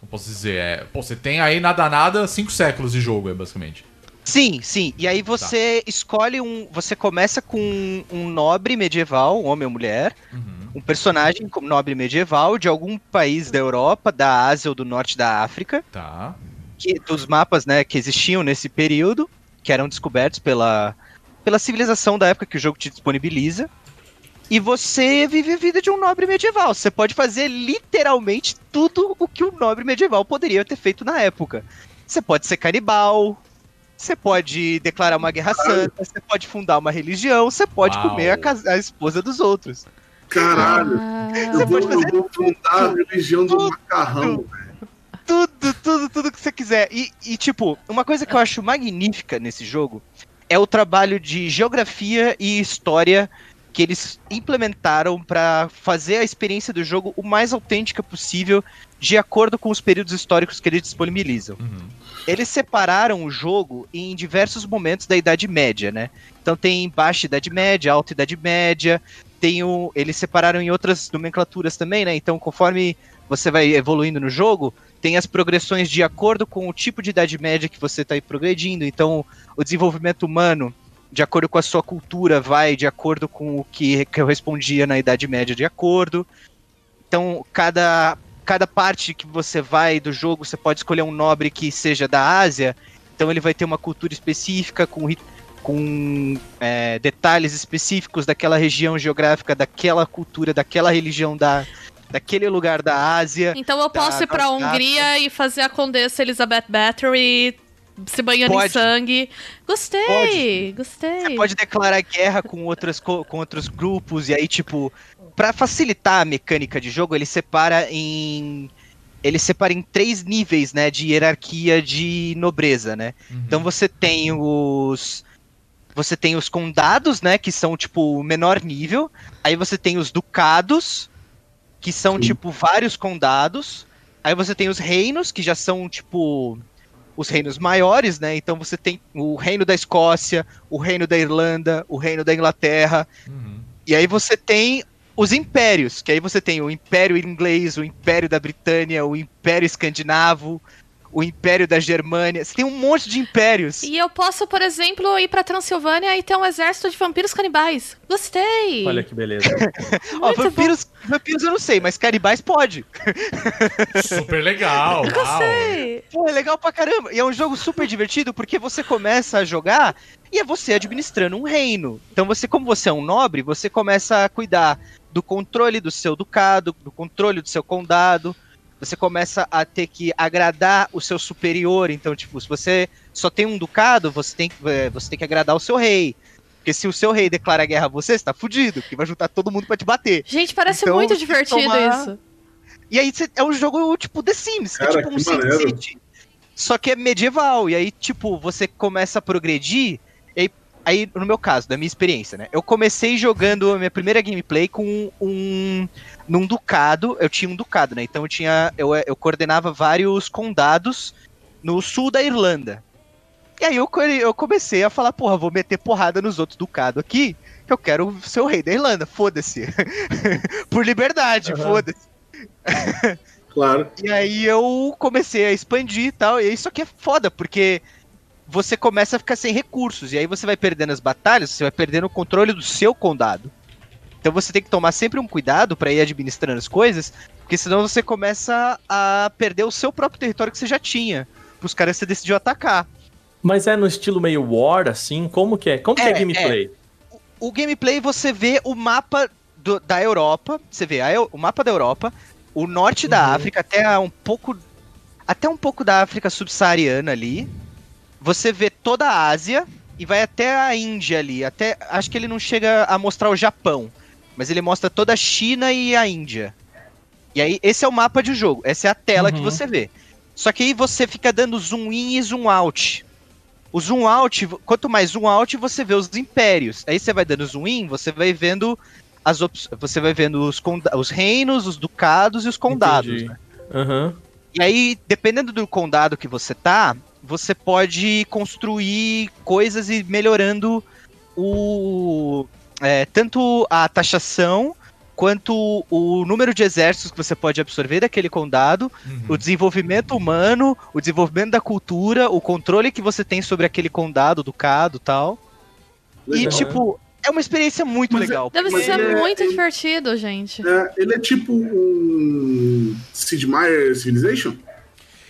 [SPEAKER 5] como posso dizer? É, pô, você tem aí nada nada cinco séculos de jogo, é basicamente.
[SPEAKER 7] Sim, sim. E aí você escolhe um. Você começa com um nobre medieval, um homem ou mulher,
[SPEAKER 5] Uhum.
[SPEAKER 7] um personagem como nobre medieval de algum país da Europa, da Ásia ou do norte da África,
[SPEAKER 5] Tá.
[SPEAKER 7] que, dos mapas né, que existiam nesse período, que eram descobertos pela, pela civilização da época que o jogo te disponibiliza. E você vive a vida de um nobre medieval. Você pode fazer literalmente tudo o que um nobre medieval poderia ter feito na época. Você pode ser canibal, você pode declarar uma guerra santa, você pode fundar uma religião, você pode
[SPEAKER 5] Uau.
[SPEAKER 7] comer a, a esposa dos outros.
[SPEAKER 2] Caralho,
[SPEAKER 6] Ah,
[SPEAKER 2] eu vou,
[SPEAKER 7] pode fazer
[SPEAKER 2] eu vou fundar a religião do
[SPEAKER 7] tudo.
[SPEAKER 2] macarrão.
[SPEAKER 7] tudo, tudo, tudo que você quiser. E, e, tipo, uma coisa que eu acho magnífica nesse jogo é o trabalho de geografia e história que eles implementaram pra fazer a experiência do jogo o mais autêntica possível, de acordo com os períodos históricos que eles disponibilizam.
[SPEAKER 5] Uhum.
[SPEAKER 7] Eles separaram o jogo em diversos momentos da Idade Média, né? Então tem Baixa Idade Média, Alta Idade Média, tem o... eles separaram em outras nomenclaturas também, né? Então conforme você vai evoluindo no jogo, tem as progressões de acordo com o tipo de Idade Média que você está progredindo. Então o desenvolvimento humano, de acordo com a sua cultura, vai de acordo com o que correspondia na Idade Média de acordo. Então cada cada parte que você vai do jogo, você pode escolher um nobre que seja da Ásia, então ele vai ter uma cultura específica com, com é, detalhes específicos daquela região geográfica, daquela cultura, daquela religião da, daquele lugar da Ásia.
[SPEAKER 6] Então eu posso
[SPEAKER 7] Da
[SPEAKER 6] ir pra Hungria e fazer a Condessa Elizabeth Battery se banhando em
[SPEAKER 7] Pode.
[SPEAKER 6] sangue. Gostei,
[SPEAKER 7] Pode.
[SPEAKER 6] gostei.
[SPEAKER 7] Você pode declarar guerra com, outras, co- com outros grupos, e aí, tipo, pra facilitar a mecânica de jogo, ele separa em. Ele separa em três níveis, né, de hierarquia de nobreza, né?
[SPEAKER 5] Uhum.
[SPEAKER 7] Então você tem os. Você tem os condados, né? Que são, tipo, o menor nível. Aí você tem os ducados, que são, tipo, vários condados. Aí você tem os reinos, que já são, tipo. Os reinos maiores, né? Então você tem o reino da Escócia, o reino da Irlanda, o reino da Inglaterra.
[SPEAKER 5] Uhum.
[SPEAKER 7] E aí você tem os impérios, que aí você tem o Império Inglês, o Império da Britânia, o Império Escandinavo, o Império da Germânia. Você tem um monte de impérios.
[SPEAKER 6] E eu posso, por exemplo, ir pra Transilvânia e ter um exército de vampiros canibais. Gostei!
[SPEAKER 4] Olha que beleza.
[SPEAKER 7] Ó, vampiros, vampiros eu não sei, mas canibais pode.
[SPEAKER 5] Super legal. uau.
[SPEAKER 6] Gostei!
[SPEAKER 7] Pô, é legal pra caramba. E é um jogo super divertido porque você começa a jogar e é você administrando um reino. Então você, como você é um nobre, você começa a cuidar do controle do seu ducado, do controle do seu condado. Você começa a ter que agradar o seu superior. Então, tipo, se você só tem um ducado, você tem, que- é, você tem que agradar o seu rei. Porque se o seu rei declara guerra a você, você tá fudido, porque vai juntar todo mundo pra te bater.
[SPEAKER 6] Gente, parece
[SPEAKER 7] Então,
[SPEAKER 6] muito
[SPEAKER 7] que
[SPEAKER 6] divertido
[SPEAKER 7] tomar-
[SPEAKER 6] isso.
[SPEAKER 7] E aí cê- é um jogo tipo The Sims,
[SPEAKER 2] Cara,
[SPEAKER 7] é tipo um
[SPEAKER 2] que maneiro.
[SPEAKER 7] SimCity. Só que é medieval. E aí, tipo, você começa a progredir. Aí, no meu caso, da minha experiência, né? Eu comecei jogando a minha primeira gameplay com um. Num ducado. Eu tinha um ducado, né? Então eu tinha. Eu, eu coordenava vários condados no sul da Irlanda. E aí eu, eu comecei a falar, porra, vou meter porrada nos outros ducados aqui. Que eu quero ser o rei da Irlanda, foda-se. Por liberdade,
[SPEAKER 4] Aham.
[SPEAKER 7] foda-se.
[SPEAKER 2] Claro.
[SPEAKER 7] E aí eu comecei a expandir e tal. E isso aqui é foda, porque você começa a ficar sem recursos. E aí você vai perdendo as batalhas, você vai perdendo o controle do seu condado. Então você tem que tomar sempre um cuidado pra ir administrando as coisas, porque senão você começa a perder o seu próprio território que você já tinha. Os caras que você decidiu atacar.
[SPEAKER 4] Mas é no estilo meio War, assim? Como que é? Como que é
[SPEAKER 7] É,
[SPEAKER 4] a gameplay?
[SPEAKER 7] O gameplay você vê o mapa do- da Europa, você vê a o mapa da Europa, o norte da
[SPEAKER 4] Uhum.
[SPEAKER 7] África, até um pouco até um pouco da África subsaariana ali. Você vê toda a Ásia e vai até a Índia ali, até acho que ele não chega a mostrar o Japão, mas ele mostra toda a China e a Índia. E aí esse é o mapa de jogo, essa é a tela que
[SPEAKER 4] Uhum.
[SPEAKER 7] você vê. Só que aí você fica dando zoom in e zoom out. O zoom out, quanto mais zoom out, você vê os impérios. Aí você vai dando zoom in, você vai vendo as você vai vendo os, os reinos, os ducados e os condados. Né?
[SPEAKER 4] Aham.
[SPEAKER 7] E aí, dependendo do condado que você tá, você pode construir coisas e ir melhorando o é, tanto a taxação quanto o número de exércitos que você pode absorver daquele condado, o desenvolvimento humano, o desenvolvimento da cultura, o controle que você tem sobre aquele condado, ducado, tal. E
[SPEAKER 2] Legal.
[SPEAKER 7] tipo, é uma experiência muito
[SPEAKER 2] Mas é-
[SPEAKER 7] legal.
[SPEAKER 6] Deve ser
[SPEAKER 2] é-
[SPEAKER 6] muito
[SPEAKER 2] ele-
[SPEAKER 6] divertido, gente.
[SPEAKER 2] É, ele é tipo um Sid Meier Civilization?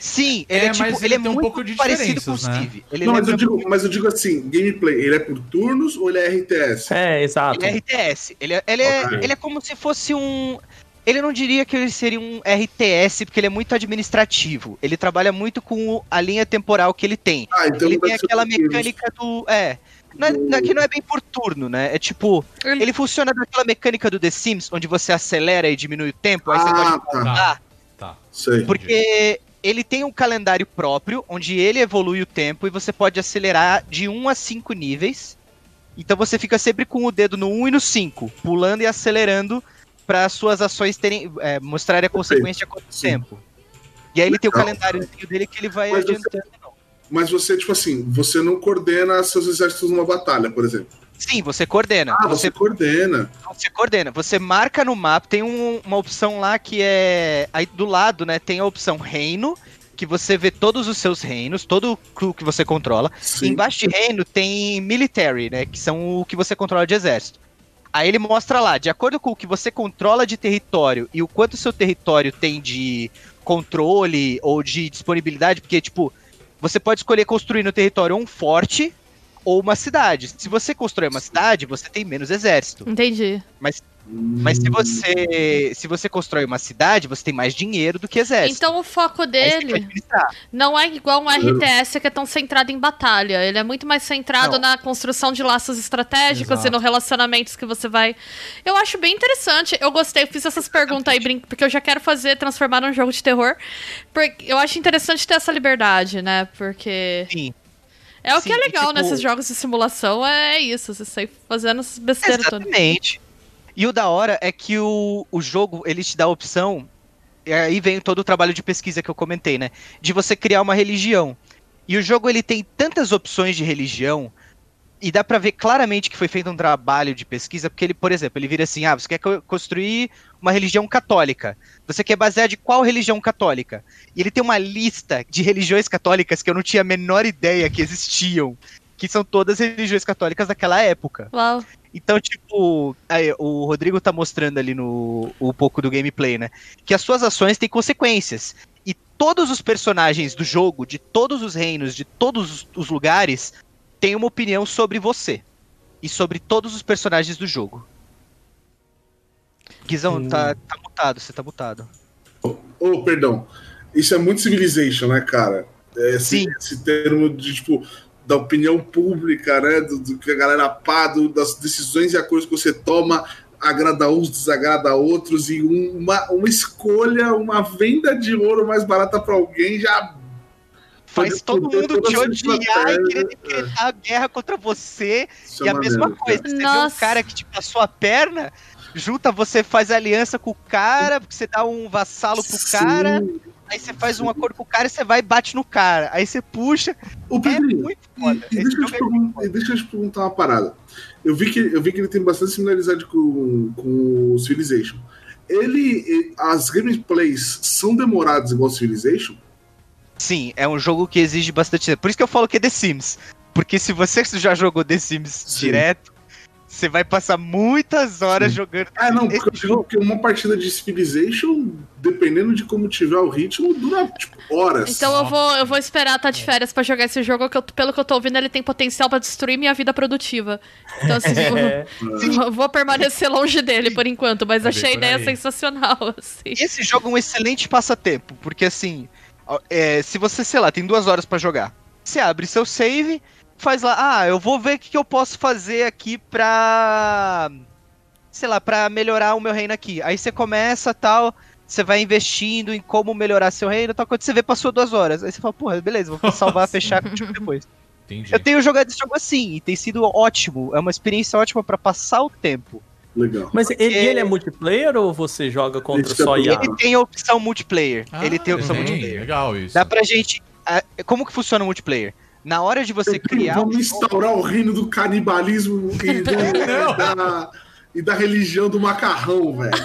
[SPEAKER 7] Sim, ele
[SPEAKER 5] É,
[SPEAKER 7] é, tipo,
[SPEAKER 5] mas
[SPEAKER 7] ele é
[SPEAKER 5] ele um
[SPEAKER 7] muito
[SPEAKER 5] pouco de
[SPEAKER 7] parecido com o
[SPEAKER 5] diferenças, né?
[SPEAKER 7] Steve. Ele
[SPEAKER 2] não, mas eu, digo, mas eu digo assim, gameplay, ele é por turnos ou ele é RTS?
[SPEAKER 4] É, exato.
[SPEAKER 7] Ele é RTS. Ele é, ele, é,
[SPEAKER 2] Ok.
[SPEAKER 7] ele é como se fosse um. Ele não diria que ele seria um RTS, porque ele é muito administrativo. Ele trabalha muito com a linha temporal que ele tem.
[SPEAKER 2] Ah, então
[SPEAKER 7] ele tem aquela mecânica do. É. Não é, não é que não é bem por turno, né? É tipo.
[SPEAKER 6] Ele-
[SPEAKER 7] Ele funciona daquela mecânica do The Sims, onde você acelera e diminui o tempo, aí você
[SPEAKER 2] Ah,
[SPEAKER 7] pode
[SPEAKER 2] tá.
[SPEAKER 7] Ah,
[SPEAKER 5] Tá.
[SPEAKER 2] Sei.
[SPEAKER 7] porque ele tem um calendário próprio, onde ele evolui o tempo e você pode acelerar de 1 a 5 níveis. Então você fica sempre com o dedo no 1 e no 5, pulando e acelerando para suas ações terem é, mostrarem a consequência com o tempo. E aí ele tem o
[SPEAKER 2] Legal.
[SPEAKER 7] calendário dele que ele vai
[SPEAKER 2] Mas você-
[SPEAKER 7] adiantando.
[SPEAKER 2] Mas você, tipo assim, você não coordena seus exércitos numa batalha, por exemplo.
[SPEAKER 7] Sim, você coordena.
[SPEAKER 2] Ah, você
[SPEAKER 7] você,
[SPEAKER 2] coordena.
[SPEAKER 7] você coordena. Você marca no mapa, tem um- uma opção lá que é. Aí do lado, né? Tem a opção reino, que você vê todos os seus reinos, todo o que você controla.
[SPEAKER 2] Sim.
[SPEAKER 7] Embaixo de reino tem military, né? Que são o que você controla de exército. Aí ele mostra lá, de acordo com o que você controla de território e o quanto seu território tem de controle ou de disponibilidade, porque, tipo, você pode escolher construir no território um forte ou uma cidade. Se você constrói uma cidade, você tem menos exército.
[SPEAKER 6] Entendi.
[SPEAKER 7] Mas
[SPEAKER 2] Hum.
[SPEAKER 7] se você se você constrói uma cidade, você tem mais dinheiro do que exército.
[SPEAKER 6] Então o foco
[SPEAKER 7] que
[SPEAKER 6] dele não é igual um RTS que é tão centrado em batalha. Ele é muito mais centrado
[SPEAKER 7] Não.
[SPEAKER 6] na construção de laços estratégicos
[SPEAKER 5] Exato.
[SPEAKER 6] e no relacionamentos que você vai. Eu acho bem interessante. Eu gostei, eu fiz essas perguntas aí, brin- porque eu já quero fazer, transformar num jogo de terror. Porque eu acho interessante ter essa liberdade, né? Porque.
[SPEAKER 7] Sim.
[SPEAKER 6] É o
[SPEAKER 7] Sim,
[SPEAKER 6] que é legal
[SPEAKER 7] tipo-
[SPEAKER 6] nesses jogos de simulação, é isso. Você sai fazendo essas besteiras todas.
[SPEAKER 7] Exatamente. E o da hora é que o, o jogo, ele te dá a opção, e aí vem todo o trabalho de pesquisa que eu comentei, né? De você criar uma religião. E o jogo, ele tem tantas opções de religião, e dá pra ver claramente que foi feito um trabalho de pesquisa, porque ele, por exemplo, ele vira assim, ah, você quer co- construir uma religião católica. Você quer basear de qual religião católica? E ele tem uma lista de religiões católicas que eu não tinha a menor ideia que existiam. Que são todas religiões católicas daquela época.
[SPEAKER 6] Uau.
[SPEAKER 7] Então, tipo, aí, o Rodrigo tá mostrando ali no um pouco do gameplay, né? Que as suas ações têm consequências. E todos os personagens do jogo, de todos os reinos, de todos os- os lugares, têm uma opinião sobre você. E sobre todos os personagens do jogo. Guizão, tá, tá mutado, você tá mutado.
[SPEAKER 2] Oh, perdão. Isso é muito Civilization, né, cara? É, esse,
[SPEAKER 7] Sim.
[SPEAKER 2] esse termo de, tipo, da opinião pública, né? Do, do que a galera pá, do- das decisões e acordos que você toma, agrada uns, desagrada outros, e um- uma, uma escolha, uma venda de ouro mais barata pra alguém já.
[SPEAKER 7] Faz todo mundo te odiar e querer decretar a guerra contra você.
[SPEAKER 2] Isso
[SPEAKER 7] E
[SPEAKER 2] é
[SPEAKER 7] a mesma
[SPEAKER 2] maneiro,
[SPEAKER 7] coisa,
[SPEAKER 2] cara.
[SPEAKER 7] você vê
[SPEAKER 6] Nossa.
[SPEAKER 7] um cara que te passou a perna, junta, você faz aliança com o cara, porque você dá um vassalo pro
[SPEAKER 2] Sim.
[SPEAKER 7] cara, aí você faz um acordo com o cara e você vai e bate no cara. Aí você puxa.
[SPEAKER 2] Ô,
[SPEAKER 7] É
[SPEAKER 2] Pedrinho,
[SPEAKER 7] muito
[SPEAKER 2] E,
[SPEAKER 7] foda.
[SPEAKER 2] e
[SPEAKER 7] Esse
[SPEAKER 2] deixa, eu te
[SPEAKER 7] é
[SPEAKER 2] perguntar, e deixa eu te perguntar uma parada. Eu vi que, eu vi que ele tem bastante similaridade com, com o Civilization. Ele, e- as gameplays são demoradas igual Civilization?
[SPEAKER 7] Sim, é um jogo que exige bastante tempo. Por isso que eu falo que é The Sims. Porque se você já jogou The Sims
[SPEAKER 2] Sim.
[SPEAKER 7] direto, você vai passar muitas horas jogando.
[SPEAKER 2] Ah, não, porque eu digo que uma partida de Civilization, dependendo de como tiver o ritmo, dura tipo, horas.
[SPEAKER 6] Então eu vou, eu vou esperar estar de férias pra jogar esse jogo, que eu- pelo que eu tô ouvindo, ele tem potencial pra destruir minha vida produtiva. Então, assim,
[SPEAKER 4] É,
[SPEAKER 6] vou, vou permanecer longe dele por enquanto, mas
[SPEAKER 5] É
[SPEAKER 6] achei a ideia
[SPEAKER 5] aí.
[SPEAKER 6] sensacional, assim.
[SPEAKER 7] Esse jogo é um excelente passatempo, porque assim, é, se você, sei lá, tem duas horas pra jogar, você abre seu save, faz lá, ah, eu vou ver o que, que eu posso fazer aqui pra. Sei lá, pra melhorar o meu reino aqui. Aí você começa tal, você vai investindo em como melhorar seu reino tal. Quando você vê, passou duas horas. Aí você fala, porra, beleza, vou salvar, fechar contigo depois.
[SPEAKER 5] Entendi.
[SPEAKER 7] Eu tenho jogado esse jogo assim, e tem sido ótimo. É uma experiência ótima pra passar o tempo.
[SPEAKER 2] Legal.
[SPEAKER 4] Mas ele, ele é multiplayer ou você joga contra
[SPEAKER 2] é
[SPEAKER 4] só IA?
[SPEAKER 7] Ele tem a opção multiplayer.
[SPEAKER 5] Ah,
[SPEAKER 7] ele tem a opção
[SPEAKER 5] tem.
[SPEAKER 7] multiplayer.
[SPEAKER 5] Legal isso.
[SPEAKER 7] Dá pra gente. ah, Como que funciona o multiplayer? Na hora de você criar.
[SPEAKER 2] Vamos
[SPEAKER 7] um
[SPEAKER 2] instaurar o reino do canibalismo e, do- e da, e da religião do macarrão, velho.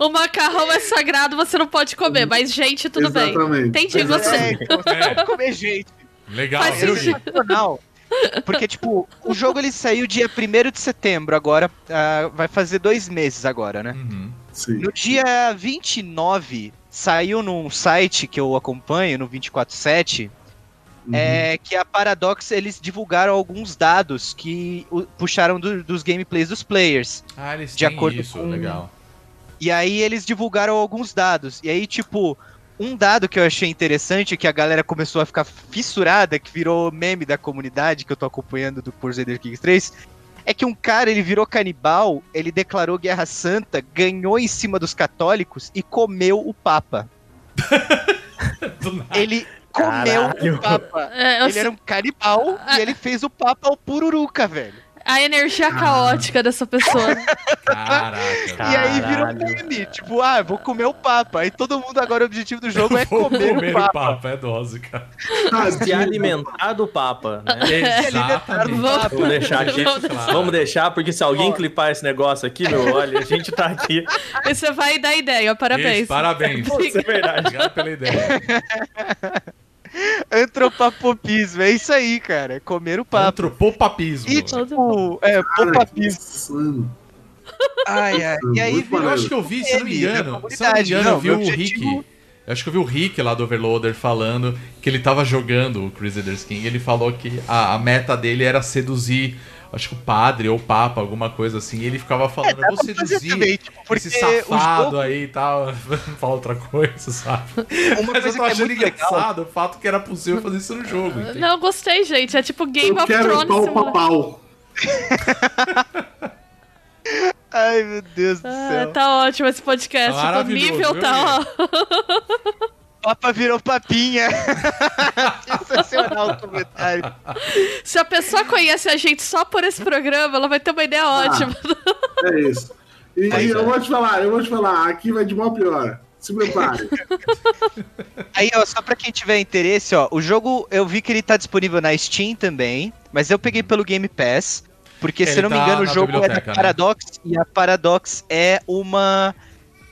[SPEAKER 6] O macarrão é sagrado, você não pode comer, mas gente, tudo
[SPEAKER 2] Exatamente.
[SPEAKER 6] bem. Entendi
[SPEAKER 2] Exatamente.
[SPEAKER 6] você.
[SPEAKER 7] É, você
[SPEAKER 5] É.
[SPEAKER 7] pode comer gente.
[SPEAKER 5] Legal,
[SPEAKER 6] Faz
[SPEAKER 7] Porque, tipo, o jogo ele saiu dia 1 de setembro, agora ah, vai fazer dois meses agora, né?
[SPEAKER 5] Uhum.
[SPEAKER 2] Sim.
[SPEAKER 7] No dia 29, saiu num site que eu acompanho, no 247,
[SPEAKER 2] Uhum.
[SPEAKER 7] é que a Paradox, eles divulgaram alguns dados que o- puxaram do- dos gameplays dos players.
[SPEAKER 5] Ah, eles
[SPEAKER 7] De
[SPEAKER 5] têm
[SPEAKER 7] acordo
[SPEAKER 5] isso,
[SPEAKER 7] com-
[SPEAKER 5] legal.
[SPEAKER 7] E aí eles divulgaram alguns dados. E aí, tipo, um dado que eu achei interessante, que a galera começou a ficar fissurada, que virou meme da comunidade que eu tô acompanhando do Crusader Kings 3, é que um cara, ele virou canibal, ele declarou guerra santa, ganhou em cima dos católicos e comeu o papa. Ele comeu
[SPEAKER 4] Caralho.
[SPEAKER 7] o papa.
[SPEAKER 6] É,
[SPEAKER 7] Ele era um canibal
[SPEAKER 6] Ah.
[SPEAKER 7] e ele fez o papa ao pururuca, velho.
[SPEAKER 6] A energia caótica dessa pessoa.
[SPEAKER 5] Caraca.
[SPEAKER 7] E aí virou
[SPEAKER 4] Caralho.
[SPEAKER 7] meme, tipo, ah, vou comer o papa. Aí todo mundo agora, o objetivo do jogo é comer,
[SPEAKER 5] comer
[SPEAKER 7] o
[SPEAKER 5] o
[SPEAKER 7] papa.
[SPEAKER 5] é dose, cara.
[SPEAKER 4] Se
[SPEAKER 2] Tadinho.
[SPEAKER 4] alimentar do Papa, né?
[SPEAKER 5] Exatamente.
[SPEAKER 6] Vamos-
[SPEAKER 4] Vamos deixar aqui.
[SPEAKER 5] Claro.
[SPEAKER 4] Vamos deixar, porque se alguém clipar esse negócio aqui, meu, olha, a gente tá aqui.
[SPEAKER 6] Você vai dar ideia, parabéns.
[SPEAKER 5] Isso, parabéns.
[SPEAKER 4] Isso é verdade.
[SPEAKER 5] Obrigado pela ideia.
[SPEAKER 7] Antropopismo, é isso aí, cara. É comer o papo.
[SPEAKER 5] Antropopapismo.
[SPEAKER 7] E tipo, é,
[SPEAKER 2] Cara,
[SPEAKER 7] popapismo. Ai, ai. E aí.
[SPEAKER 5] Eu acho que eu vi, se eu não me engano, se eu não me engano,
[SPEAKER 7] Não,
[SPEAKER 5] eu vi o
[SPEAKER 7] objetivo-
[SPEAKER 5] Rick. Eu acho que eu vi o Rick lá do Overloader falando que ele tava jogando o Crusaders King. Ele falou que a, a meta dele era seduzir, acho que o padre ou o papa, alguma coisa assim. E ele ficava falando, eu vou seduzir
[SPEAKER 7] também, tipo,
[SPEAKER 5] esse safado
[SPEAKER 7] o jogo,
[SPEAKER 5] aí e tal. Fala outra coisa, sabe?
[SPEAKER 7] uma
[SPEAKER 5] Mas eu
[SPEAKER 7] coisa
[SPEAKER 5] tô
[SPEAKER 7] é
[SPEAKER 5] achando
[SPEAKER 7] muito legal.
[SPEAKER 5] engraçado o fato que era possível fazer isso no jogo. entende?
[SPEAKER 6] Não, gostei, gente. É tipo Game
[SPEAKER 2] Eu
[SPEAKER 6] of
[SPEAKER 2] quero
[SPEAKER 6] Thrones.
[SPEAKER 2] pau
[SPEAKER 6] simula-
[SPEAKER 2] papau.
[SPEAKER 7] Ai, meu Deus do
[SPEAKER 6] Ah,
[SPEAKER 7] céu.
[SPEAKER 6] tá ótimo esse podcast. o
[SPEAKER 5] Maravilhoso,
[SPEAKER 6] nível
[SPEAKER 5] viu,
[SPEAKER 6] tá, ó.
[SPEAKER 7] Papa virou papinha. Sensacional o comentário.
[SPEAKER 6] Se a pessoa conhece a gente só por esse programa, ela vai ter uma ideia ótima.
[SPEAKER 2] É isso. E, e
[SPEAKER 7] é.
[SPEAKER 2] eu vou te falar, eu vou te falar, aqui vai de mal a pior. Se prepare.
[SPEAKER 7] Aí, ó, só pra quem tiver interesse, ó, o jogo eu vi que ele tá disponível na Steam também, mas eu peguei pelo Game Pass, porque se
[SPEAKER 5] Ele
[SPEAKER 7] eu não me
[SPEAKER 5] tá
[SPEAKER 7] engano o jogo é da
[SPEAKER 5] né?
[SPEAKER 7] Paradox e a Paradox é uma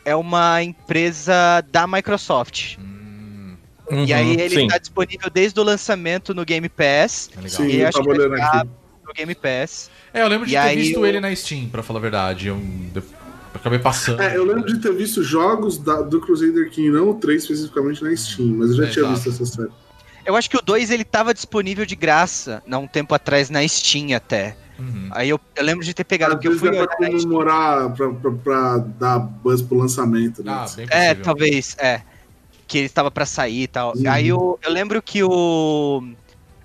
[SPEAKER 7] é uma empresa da Microsoft.
[SPEAKER 5] Hum,
[SPEAKER 7] E aí ele
[SPEAKER 4] sim.
[SPEAKER 7] tá disponível desde o lançamento no Game Pass,
[SPEAKER 5] é legal.
[SPEAKER 2] Sim,
[SPEAKER 7] E
[SPEAKER 2] eu
[SPEAKER 7] acho que
[SPEAKER 2] aqui.
[SPEAKER 7] no Game Pass.
[SPEAKER 5] É, eu lembro de
[SPEAKER 7] E
[SPEAKER 5] ter visto
[SPEAKER 7] eu-
[SPEAKER 5] ele na Steam, pra falar a verdade. Eu, eu acabei passando.
[SPEAKER 2] É, eu lembro de ter visto jogos da- do Crusader King, não o 3 especificamente na Steam, mas eu já
[SPEAKER 5] É,
[SPEAKER 2] tinha
[SPEAKER 5] exato.
[SPEAKER 2] visto essa série.
[SPEAKER 7] Eu acho que o 2 ele tava disponível de graça, há um tempo atrás na Steam até.
[SPEAKER 5] Uhum.
[SPEAKER 7] Aí eu, eu lembro de ter pegado, porque eu fui
[SPEAKER 2] é
[SPEAKER 7] olhar
[SPEAKER 2] pra comemorar, pra, pra, pra dar buzz pro lançamento, né?
[SPEAKER 5] Ah, bem
[SPEAKER 7] É,
[SPEAKER 5] possível.
[SPEAKER 7] talvez, é. Que ele estava pra sair e tal.
[SPEAKER 2] Uhum.
[SPEAKER 7] Aí eu, eu lembro que o.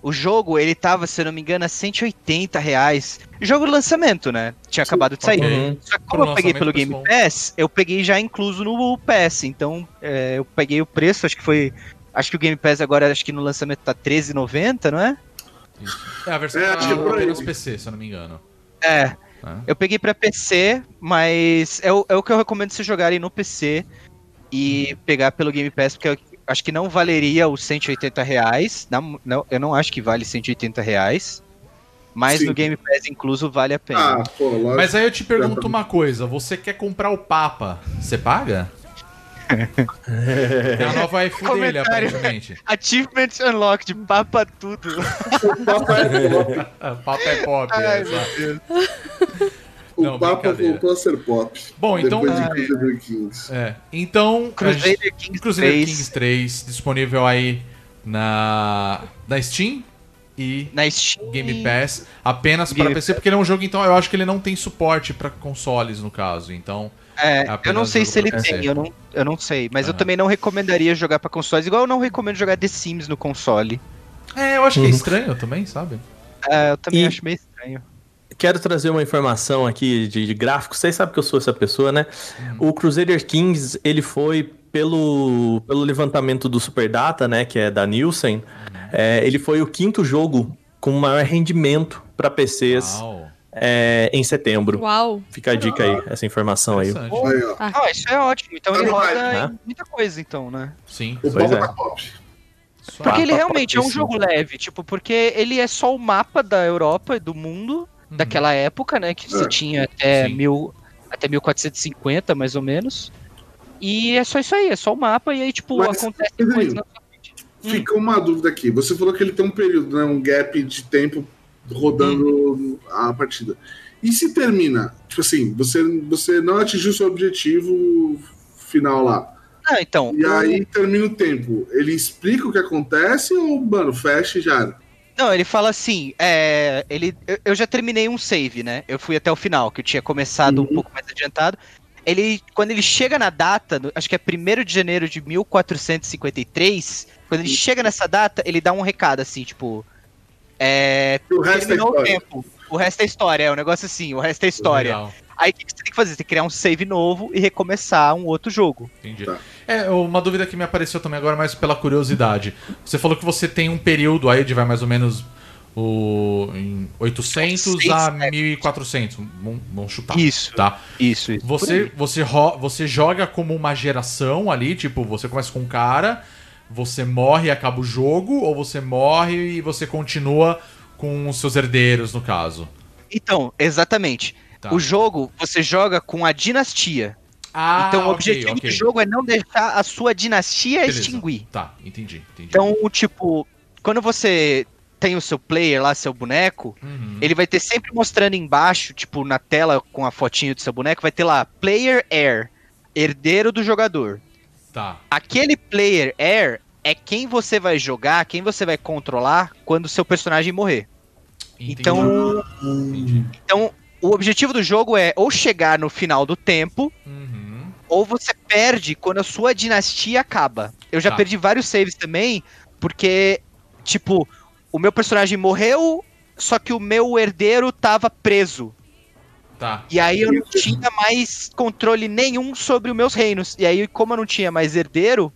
[SPEAKER 7] O jogo, ele tava, se eu não me engano, a 180 reais. Jogo de lançamento, né? Tinha acabado de sair.
[SPEAKER 4] Uhum.
[SPEAKER 7] Só que como eu peguei pelo Game
[SPEAKER 5] pessoal.
[SPEAKER 7] Pass, eu peguei já incluso no PS. Então, é, eu peguei o preço, acho que foi. Acho que o Game Pass agora, acho que no lançamento tá R$13,90, não é?
[SPEAKER 5] É, a versão
[SPEAKER 2] É, é aí.
[SPEAKER 5] apenas PC, se eu não me engano.
[SPEAKER 7] É.
[SPEAKER 5] Né?
[SPEAKER 7] Eu peguei pra PC, mas é o, é o que eu recomendo vocês jogarem no PC e pegar pelo Game Pass, porque eu acho que não valeria os 180 reais. Não, não, eu não acho que vale 180 reais. Mas
[SPEAKER 2] Sim.
[SPEAKER 7] no Game Pass incluso vale a pena.
[SPEAKER 2] Ah, pô.
[SPEAKER 5] Mas aí eu te pergunto uma coisa: você quer comprar o Papa? Você paga? É a nova iPhone dele, aparentemente.
[SPEAKER 7] Achievement Unlocked, papa tudo.
[SPEAKER 5] Papa é pop, é,
[SPEAKER 7] Ai,
[SPEAKER 5] exato.
[SPEAKER 2] O
[SPEAKER 5] não,
[SPEAKER 2] Papa voltou a ser pop.
[SPEAKER 5] Bom, então-
[SPEAKER 2] Depois de Crusader Kings.
[SPEAKER 5] É, então. a gente-
[SPEAKER 7] Crusader Kings
[SPEAKER 5] Crusader
[SPEAKER 7] 3
[SPEAKER 5] Kings 3 disponível aí na, na Steam e
[SPEAKER 7] na Steam.
[SPEAKER 5] Game Pass apenas para PC, porque ele é um jogo, então eu acho que ele não tem suporte para consoles no caso. Então,
[SPEAKER 7] É, eu não sei se ele tem, eu não, eu não sei. Mas eu
[SPEAKER 5] Aham.
[SPEAKER 7] também não recomendaria jogar pra consoles, igual eu não recomendo jogar The Sims no console.
[SPEAKER 5] é, eu acho que é
[SPEAKER 4] Uhum.
[SPEAKER 5] estranho também, sabe?
[SPEAKER 7] É, eu também
[SPEAKER 4] E-
[SPEAKER 7] acho meio estranho.
[SPEAKER 4] Quero trazer uma informação aqui de, de gráfico. Vocês sabem que eu sou essa pessoa, né? O Crusader Kings, ele foi pelo, pelo levantamento do Superdata, né? Que é da Nielsen. é, ele foi o quinto jogo com maior rendimento para PCs é, em setembro.
[SPEAKER 6] Uau.
[SPEAKER 4] Fica a dica aí, essa informação aí.
[SPEAKER 2] Ó.
[SPEAKER 7] Ah, isso é ótimo. Então
[SPEAKER 2] Tá
[SPEAKER 7] ele roda
[SPEAKER 4] né?
[SPEAKER 7] em muita coisa, então, né?
[SPEAKER 5] Sim.
[SPEAKER 2] O
[SPEAKER 4] Pois é.
[SPEAKER 2] tá.
[SPEAKER 5] Isso
[SPEAKER 7] Porque ele realmente é um jogo leve, tipo, porque ele é só o mapa da Europa e do mundo
[SPEAKER 5] Uhum.
[SPEAKER 7] daquela época, né? Que você
[SPEAKER 2] É.
[SPEAKER 7] tinha até,
[SPEAKER 5] Sim.
[SPEAKER 7] mil, até 1450, mais ou menos. E é só isso aí, é só o mapa, e aí, tipo,
[SPEAKER 2] Mas,
[SPEAKER 7] acontece coisa na sua frente.
[SPEAKER 2] Fica uma dúvida aqui. Você falou que ele tem um período, né? Um gap de tempo rodando a partida. E se termina? Tipo assim, você, você não atingiu seu objetivo final lá.
[SPEAKER 7] Ah, então.
[SPEAKER 2] E aí termina o tempo. Ele explica o que acontece ou, mano, fecha e já era?
[SPEAKER 7] Não, ele fala assim, é, ele, eu, eu já terminei um save, né? Eu fui até o final, que eu tinha começado um
[SPEAKER 2] Uhum.
[SPEAKER 7] pouco mais adiantado. Ele, quando ele chega na data, no- acho que é 1 de janeiro de 1453, quando ele chega nessa data, ele dá um recado assim, tipo, é,
[SPEAKER 2] O resto é
[SPEAKER 7] terminou o
[SPEAKER 2] história.
[SPEAKER 7] tempo. O resto é história, é um negócio assim, o resto é história.
[SPEAKER 5] Legal.
[SPEAKER 7] Aí o que que você tem que fazer? Você tem que criar um save novo e recomeçar um outro jogo.
[SPEAKER 5] Entendi.
[SPEAKER 2] Tá.
[SPEAKER 5] É, uma dúvida que me apareceu também agora, mais pela curiosidade. Você falou que você tem um período aí de vai mais ou menos o em 800
[SPEAKER 7] Seis
[SPEAKER 5] a
[SPEAKER 7] séculos.
[SPEAKER 5] 1400. Vamos, vamos chutar.
[SPEAKER 7] Isso.
[SPEAKER 5] Tá.
[SPEAKER 7] Isso, isso.
[SPEAKER 5] Você, você, ro- você joga como uma geração ali, tipo, você começa com um cara, você morre e acaba o jogo, ou você morre e você continua com os seus herdeiros, no caso?
[SPEAKER 7] Então, exatamente.
[SPEAKER 5] Tá.
[SPEAKER 7] O jogo, você joga com a dinastia.
[SPEAKER 5] Ah,
[SPEAKER 7] então o
[SPEAKER 5] ok,
[SPEAKER 7] objetivo
[SPEAKER 5] ok.
[SPEAKER 7] do jogo é não deixar a sua dinastia
[SPEAKER 5] Beleza.
[SPEAKER 7] extinguir.
[SPEAKER 5] Tá, entendi, entendi.
[SPEAKER 7] Então, tipo, quando você tem o seu player lá, seu boneco,
[SPEAKER 5] Uhum.
[SPEAKER 7] ele vai ter sempre mostrando embaixo, tipo, na tela com a fotinho do seu boneco, vai ter lá Player Air, herdeiro do jogador.
[SPEAKER 5] Tá.
[SPEAKER 7] Aquele Player Air é quem você vai jogar, quem você vai controlar quando seu personagem morrer.
[SPEAKER 5] Entendi.
[SPEAKER 7] Então,
[SPEAKER 5] Entendi.
[SPEAKER 7] então, o objetivo do jogo é ou chegar no final do tempo,
[SPEAKER 5] Uhum.
[SPEAKER 7] Ou você perde quando a sua dinastia acaba. Eu já
[SPEAKER 5] Tá.
[SPEAKER 7] perdi vários saves também, porque, tipo, o meu personagem morreu, só que o meu herdeiro tava preso.
[SPEAKER 5] Tá.
[SPEAKER 7] E aí eu não tinha mais controle nenhum sobre os meus reinos. E aí, como eu não tinha mais herdeiro,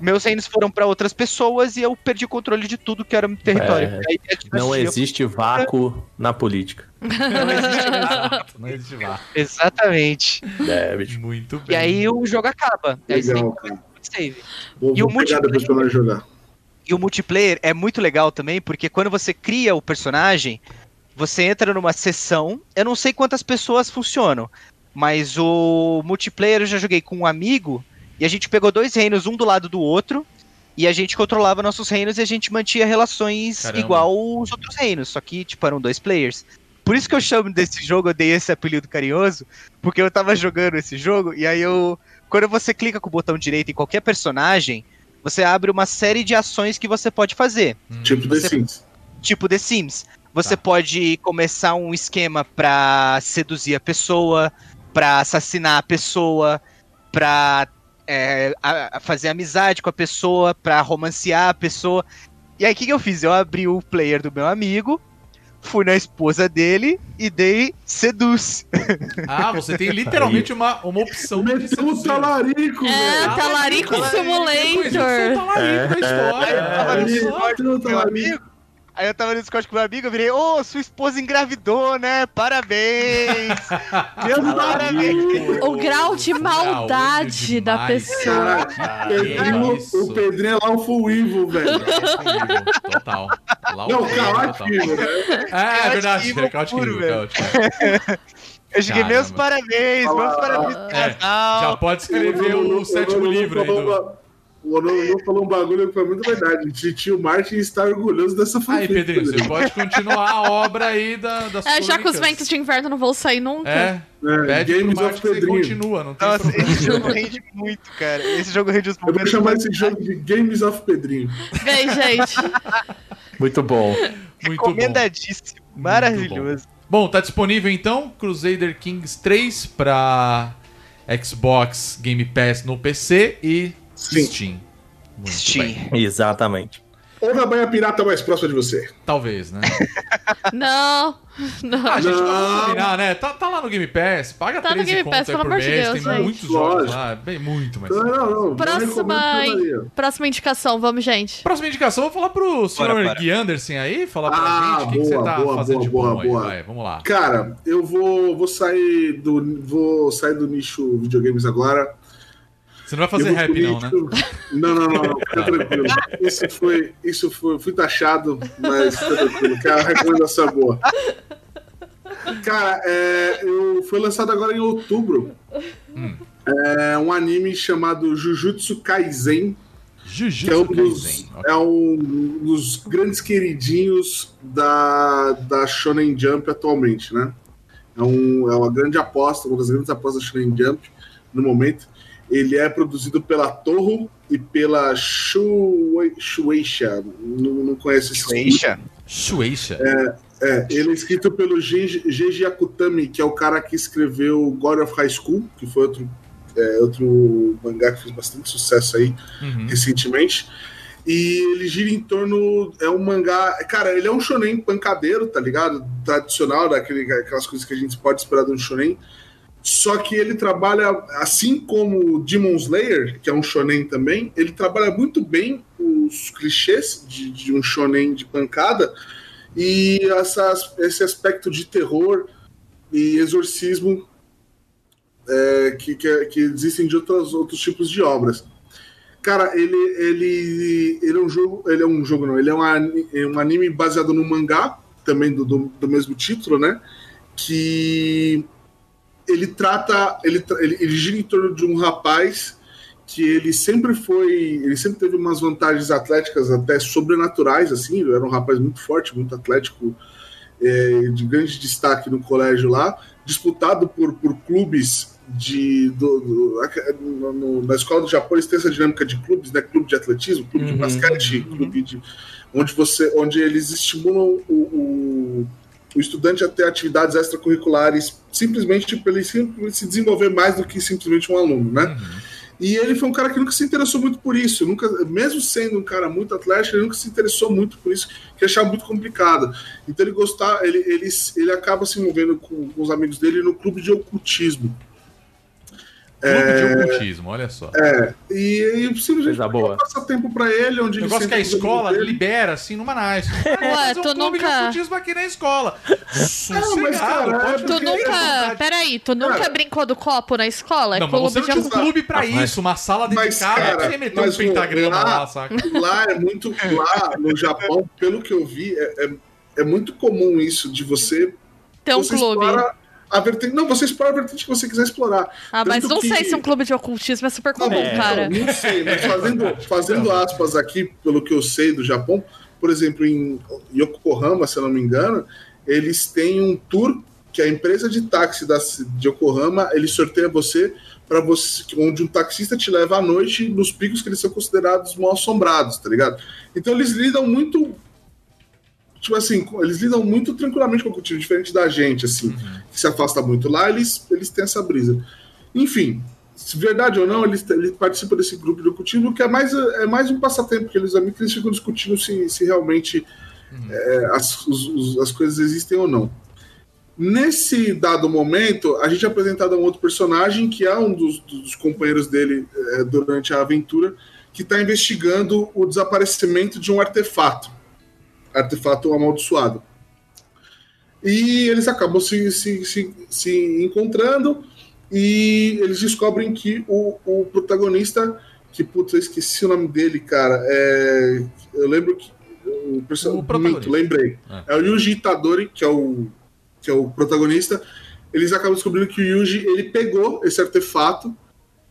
[SPEAKER 7] meus reinos foram pra outras pessoas e eu perdi o controle de tudo que era meu território.
[SPEAKER 4] É,
[SPEAKER 7] aí, a
[SPEAKER 4] Não existe vácuo na política.
[SPEAKER 7] Não existe
[SPEAKER 5] Exato, não existe lá.
[SPEAKER 7] Exatamente.
[SPEAKER 4] É, bicho.
[SPEAKER 5] Muito bem.
[SPEAKER 7] E aí o jogo acaba. E aí você
[SPEAKER 2] Legal,
[SPEAKER 7] save.
[SPEAKER 2] Vou,
[SPEAKER 7] E o
[SPEAKER 2] vou nós jogar.
[SPEAKER 7] E o multiplayer é muito legal também, porque quando você cria o personagem, você entra numa sessão. Eu não sei quantas pessoas funcionam, mas o multiplayer eu já joguei com um amigo e a gente pegou dois reinos, um do lado do outro, e a gente controlava nossos reinos e a gente mantinha relações
[SPEAKER 5] Caramba.
[SPEAKER 7] igual os outros reinos, só que, tipo, eram dois players. Por isso que eu chamo desse jogo, eu dei esse apelido carinhoso, porque eu tava jogando esse jogo, e aí eu. Quando você clica com o botão direito em qualquer personagem, você abre uma série de ações que você pode fazer
[SPEAKER 5] Hum.
[SPEAKER 2] Tipo The
[SPEAKER 7] Você-
[SPEAKER 2] Sims.
[SPEAKER 7] tipo The Sims. Você
[SPEAKER 5] Tá.
[SPEAKER 7] pode começar um esquema pra seduzir a pessoa, pra assassinar a pessoa, pra é, a- a fazer amizade com a pessoa, pra romancear a pessoa. E aí o que, que eu fiz? Eu abri o player do meu amigo, fui na esposa dele e dei seduz.
[SPEAKER 5] Ah, você tem literalmente uma, uma opção de
[SPEAKER 2] Meteu o
[SPEAKER 5] seduzir.
[SPEAKER 2] talarico,
[SPEAKER 6] É,
[SPEAKER 2] velho.
[SPEAKER 6] Talarico
[SPEAKER 5] Eu conheço o
[SPEAKER 6] Simulator.
[SPEAKER 5] talarico da história.
[SPEAKER 7] Aí eu tava no
[SPEAKER 2] É,
[SPEAKER 7] com
[SPEAKER 2] meteu o
[SPEAKER 7] meu
[SPEAKER 2] talarico.
[SPEAKER 7] amigo. Aí eu tava no Discord com meu amigo, eu virei, ô, sua esposa engravidou, né? Parabéns! Meus parabéns!
[SPEAKER 6] O grau de maldade da pessoa.
[SPEAKER 5] Isso.
[SPEAKER 2] o Pedrinho é lá o full evil, velho.
[SPEAKER 5] Total. Lá o
[SPEAKER 2] Não, caótico, né?
[SPEAKER 5] É, é verdade,
[SPEAKER 7] Caótico
[SPEAKER 5] é caótico, caótico.
[SPEAKER 7] Eu cheguei, meus parabéns, meus parabéns pro
[SPEAKER 5] É,
[SPEAKER 7] casal.
[SPEAKER 5] já pode escrever o, sétimo livro aí do...
[SPEAKER 2] O Ono falou um bagulho que foi muito verdade. Titio Martin está orgulhoso dessa
[SPEAKER 5] Aí,
[SPEAKER 2] família.
[SPEAKER 5] Pedrinho, você pode continuar a obra aí da, das
[SPEAKER 6] É, já que os ventos de inverno não vão sair nunca.
[SPEAKER 5] É,
[SPEAKER 2] É,
[SPEAKER 5] pede
[SPEAKER 2] Games
[SPEAKER 5] pro
[SPEAKER 2] of
[SPEAKER 5] Martin que continua, não tem
[SPEAKER 7] Nossa,
[SPEAKER 5] problema.
[SPEAKER 7] esse jogo rende muito, cara. Esse jogo rende os
[SPEAKER 2] Eu vou chamar esse jogo de Games of Pedrinho.
[SPEAKER 6] Bem, gente.
[SPEAKER 4] Muito bom.
[SPEAKER 5] Muito bom.
[SPEAKER 7] recomendadíssimo. Maravilhoso.
[SPEAKER 5] Bom, tá disponível então Crusader Kings 3 pra Xbox Game Pass no PC e
[SPEAKER 2] Sim.
[SPEAKER 5] Steam. Muito
[SPEAKER 7] Steam.
[SPEAKER 5] bem.
[SPEAKER 4] Exatamente.
[SPEAKER 2] ou na Baía Pirata mais próxima de você?
[SPEAKER 5] Talvez, né?
[SPEAKER 6] Não, não.
[SPEAKER 5] Ah, gente,
[SPEAKER 2] Não.
[SPEAKER 5] combinar, né? Tá, tá lá no Game Pass, paga
[SPEAKER 6] Tá no
[SPEAKER 5] 13
[SPEAKER 6] Game
[SPEAKER 5] conto
[SPEAKER 6] Pass, pelo
[SPEAKER 5] por
[SPEAKER 6] amor de
[SPEAKER 5] mês,
[SPEAKER 6] Deus,
[SPEAKER 5] tem
[SPEAKER 6] gente.
[SPEAKER 5] muitos jogos lá, bem muito, mas...
[SPEAKER 2] Não, não, não. não
[SPEAKER 6] Próxima,
[SPEAKER 2] recomendaria.
[SPEAKER 6] próxima indicação, vamos, gente.
[SPEAKER 5] Próxima indicação, vou falar pro senhor. Gui Anderson aí, falar pra
[SPEAKER 2] Ah,
[SPEAKER 5] gente o que, que você
[SPEAKER 2] boa,
[SPEAKER 5] tá
[SPEAKER 2] boa,
[SPEAKER 5] fazendo
[SPEAKER 2] boa,
[SPEAKER 5] de bom
[SPEAKER 2] boa,
[SPEAKER 5] aí.
[SPEAKER 2] boa.
[SPEAKER 5] Vai, vamos lá.
[SPEAKER 2] Cara, eu vou, vou sair do vou sair do nicho videogames agora.
[SPEAKER 5] Você não vai fazer rap, não, né?
[SPEAKER 2] nicho- Não, não, não, fica tranquilo. Isso foi, isso foi, fui taxado, mas fica tranquilo, que é a recomendação é boa. Cara, é, eu, foi lançado agora em outubro
[SPEAKER 5] Hum.
[SPEAKER 2] é, um anime chamado Jujutsu Kaisen, que é
[SPEAKER 5] Jujutsu
[SPEAKER 2] um dos,
[SPEAKER 5] Kaisen.
[SPEAKER 2] é um dos grandes queridinhos da, da Shonen Jump atualmente, né? É, um, é uma grande aposta, uma das grandes apostas da Shonen Jump no momento. Ele é produzido pela Torro e pela Shuei- Shueisha. Não, não conheço esse.
[SPEAKER 7] Shueisha.
[SPEAKER 5] Shueisha.
[SPEAKER 2] É, ele é escrito pelo Genji Akutami, que é o cara que escreveu God of High School, que foi outro, é, outro mangá que fez bastante sucesso aí
[SPEAKER 5] Uhum.
[SPEAKER 2] recentemente. E ele gira em torno. É um mangá. Cara, ele é um shonen pancadeiro, tá ligado? Tradicional, daquele, aquelas coisas que a gente pode esperar de um shonen. Só que ele trabalha, assim como Demon Slayer, que é um shonen também, ele trabalha muito bem os clichês de, de um shonen de pancada e essas, esse aspecto de terror e exorcismo é, que, que, que existem de outros, outros tipos de obras. Cara, ele, ele, ele é um jogo. Ele é um jogo, não. Ele é um, é um anime baseado no mangá, também do, do, do mesmo título, né? Que ele trata. Ele, ele, ele gira em torno de um rapaz que ele sempre foi. Ele sempre teve umas vantagens atléticas até sobrenaturais, assim. Era um rapaz muito forte, muito atlético, é, de grande destaque no colégio lá, disputado por, por clubes de do, do- no- no- na escola do Japão eles têm essa dinâmica de clubes, né? Clube de atletismo, clube de
[SPEAKER 4] Uhum,
[SPEAKER 2] basquete, clube de onde você, onde eles estimulam o, o, o estudante a ter atividades extracurriculares simplesmente para ele se desenvolver mais do que simplesmente um aluno, né? E ele foi um cara que nunca se interessou muito por isso, nunca, mesmo sendo um cara muito atlético, ele nunca se interessou muito por isso, que achava muito complicado. Então ele gostar, ele, ele, ele acaba se envolvendo com, com os amigos dele no clube de ocultismo.
[SPEAKER 5] Clube de ocultismo, olha só.
[SPEAKER 2] E aí simplesmente
[SPEAKER 4] Coisa boa.
[SPEAKER 2] passa tempo para ele, onde
[SPEAKER 5] O
[SPEAKER 2] ele
[SPEAKER 5] negócio que a escola libera, assim, numa nice.
[SPEAKER 6] Ué,
[SPEAKER 5] um
[SPEAKER 6] tu
[SPEAKER 5] clube de
[SPEAKER 6] nunca-
[SPEAKER 5] ocultismo aqui na escola. Sossegado,
[SPEAKER 2] cara,
[SPEAKER 5] pode
[SPEAKER 2] é
[SPEAKER 6] Tu nunca. Peraí, tu nunca
[SPEAKER 2] Cara.
[SPEAKER 6] brincou do copo na escola? É
[SPEAKER 5] Não, mas você
[SPEAKER 6] clube
[SPEAKER 5] não
[SPEAKER 6] de
[SPEAKER 5] tinha um clube pra
[SPEAKER 4] Ah, mas-
[SPEAKER 5] isso, uma sala
[SPEAKER 2] Mas,
[SPEAKER 5] dedicada.
[SPEAKER 2] cara,
[SPEAKER 5] você meteu um
[SPEAKER 2] mas,
[SPEAKER 5] pentagrama
[SPEAKER 2] lá-
[SPEAKER 5] lá, saca?
[SPEAKER 2] Lá é muito. Lá no Japão, pelo que eu vi, é, é, é muito comum isso de você.
[SPEAKER 6] Ter um
[SPEAKER 2] você
[SPEAKER 6] clube.
[SPEAKER 2] explora A vertente, não, você explora a vertente que você quiser explorar.
[SPEAKER 6] Ah, mas
[SPEAKER 2] Tanto
[SPEAKER 6] não
[SPEAKER 2] que-
[SPEAKER 6] sei se um clube de ocultismo é super comum,
[SPEAKER 4] É.
[SPEAKER 6] cara.
[SPEAKER 2] Não, não sei, mas fazendo, fazendo aspas aqui, pelo que eu sei do Japão, por exemplo, em Yokohama, se eu não me engano, eles têm um tour que a empresa de táxi da, de Yokohama, ele sorteia você para você, onde um taxista te leva à noite nos picos que eles são considerados mal assombrados, tá ligado? Então eles lidam muito tipo assim, eles lidam muito tranquilamente com o cultivo, diferente da gente, assim, que se afasta muito lá, eles, eles têm essa brisa. Enfim, se verdade ou não, eles, eles participam desse grupo de cultivo, que é mais, é mais um passatempo que eles amigos, que eles ficam discutindo se, se realmente é, as, os- os- as coisas existem ou não. Nesse dado momento, a gente é apresentado a um outro personagem, que é um dos, dos companheiros dele é, durante a aventura, que está investigando o desaparecimento de um artefato artefato amaldiçoado. E eles acabam se, se, se, se encontrando e eles descobrem que o, o protagonista, que putz, eu esqueci o nome dele, cara. é- eu lembro que. O, perso-
[SPEAKER 5] O
[SPEAKER 2] lembrei.
[SPEAKER 5] É.
[SPEAKER 2] É o Yuji Itadori, que é o, que é o protagonista. Eles acabam descobrindo que o Yuji ele pegou esse artefato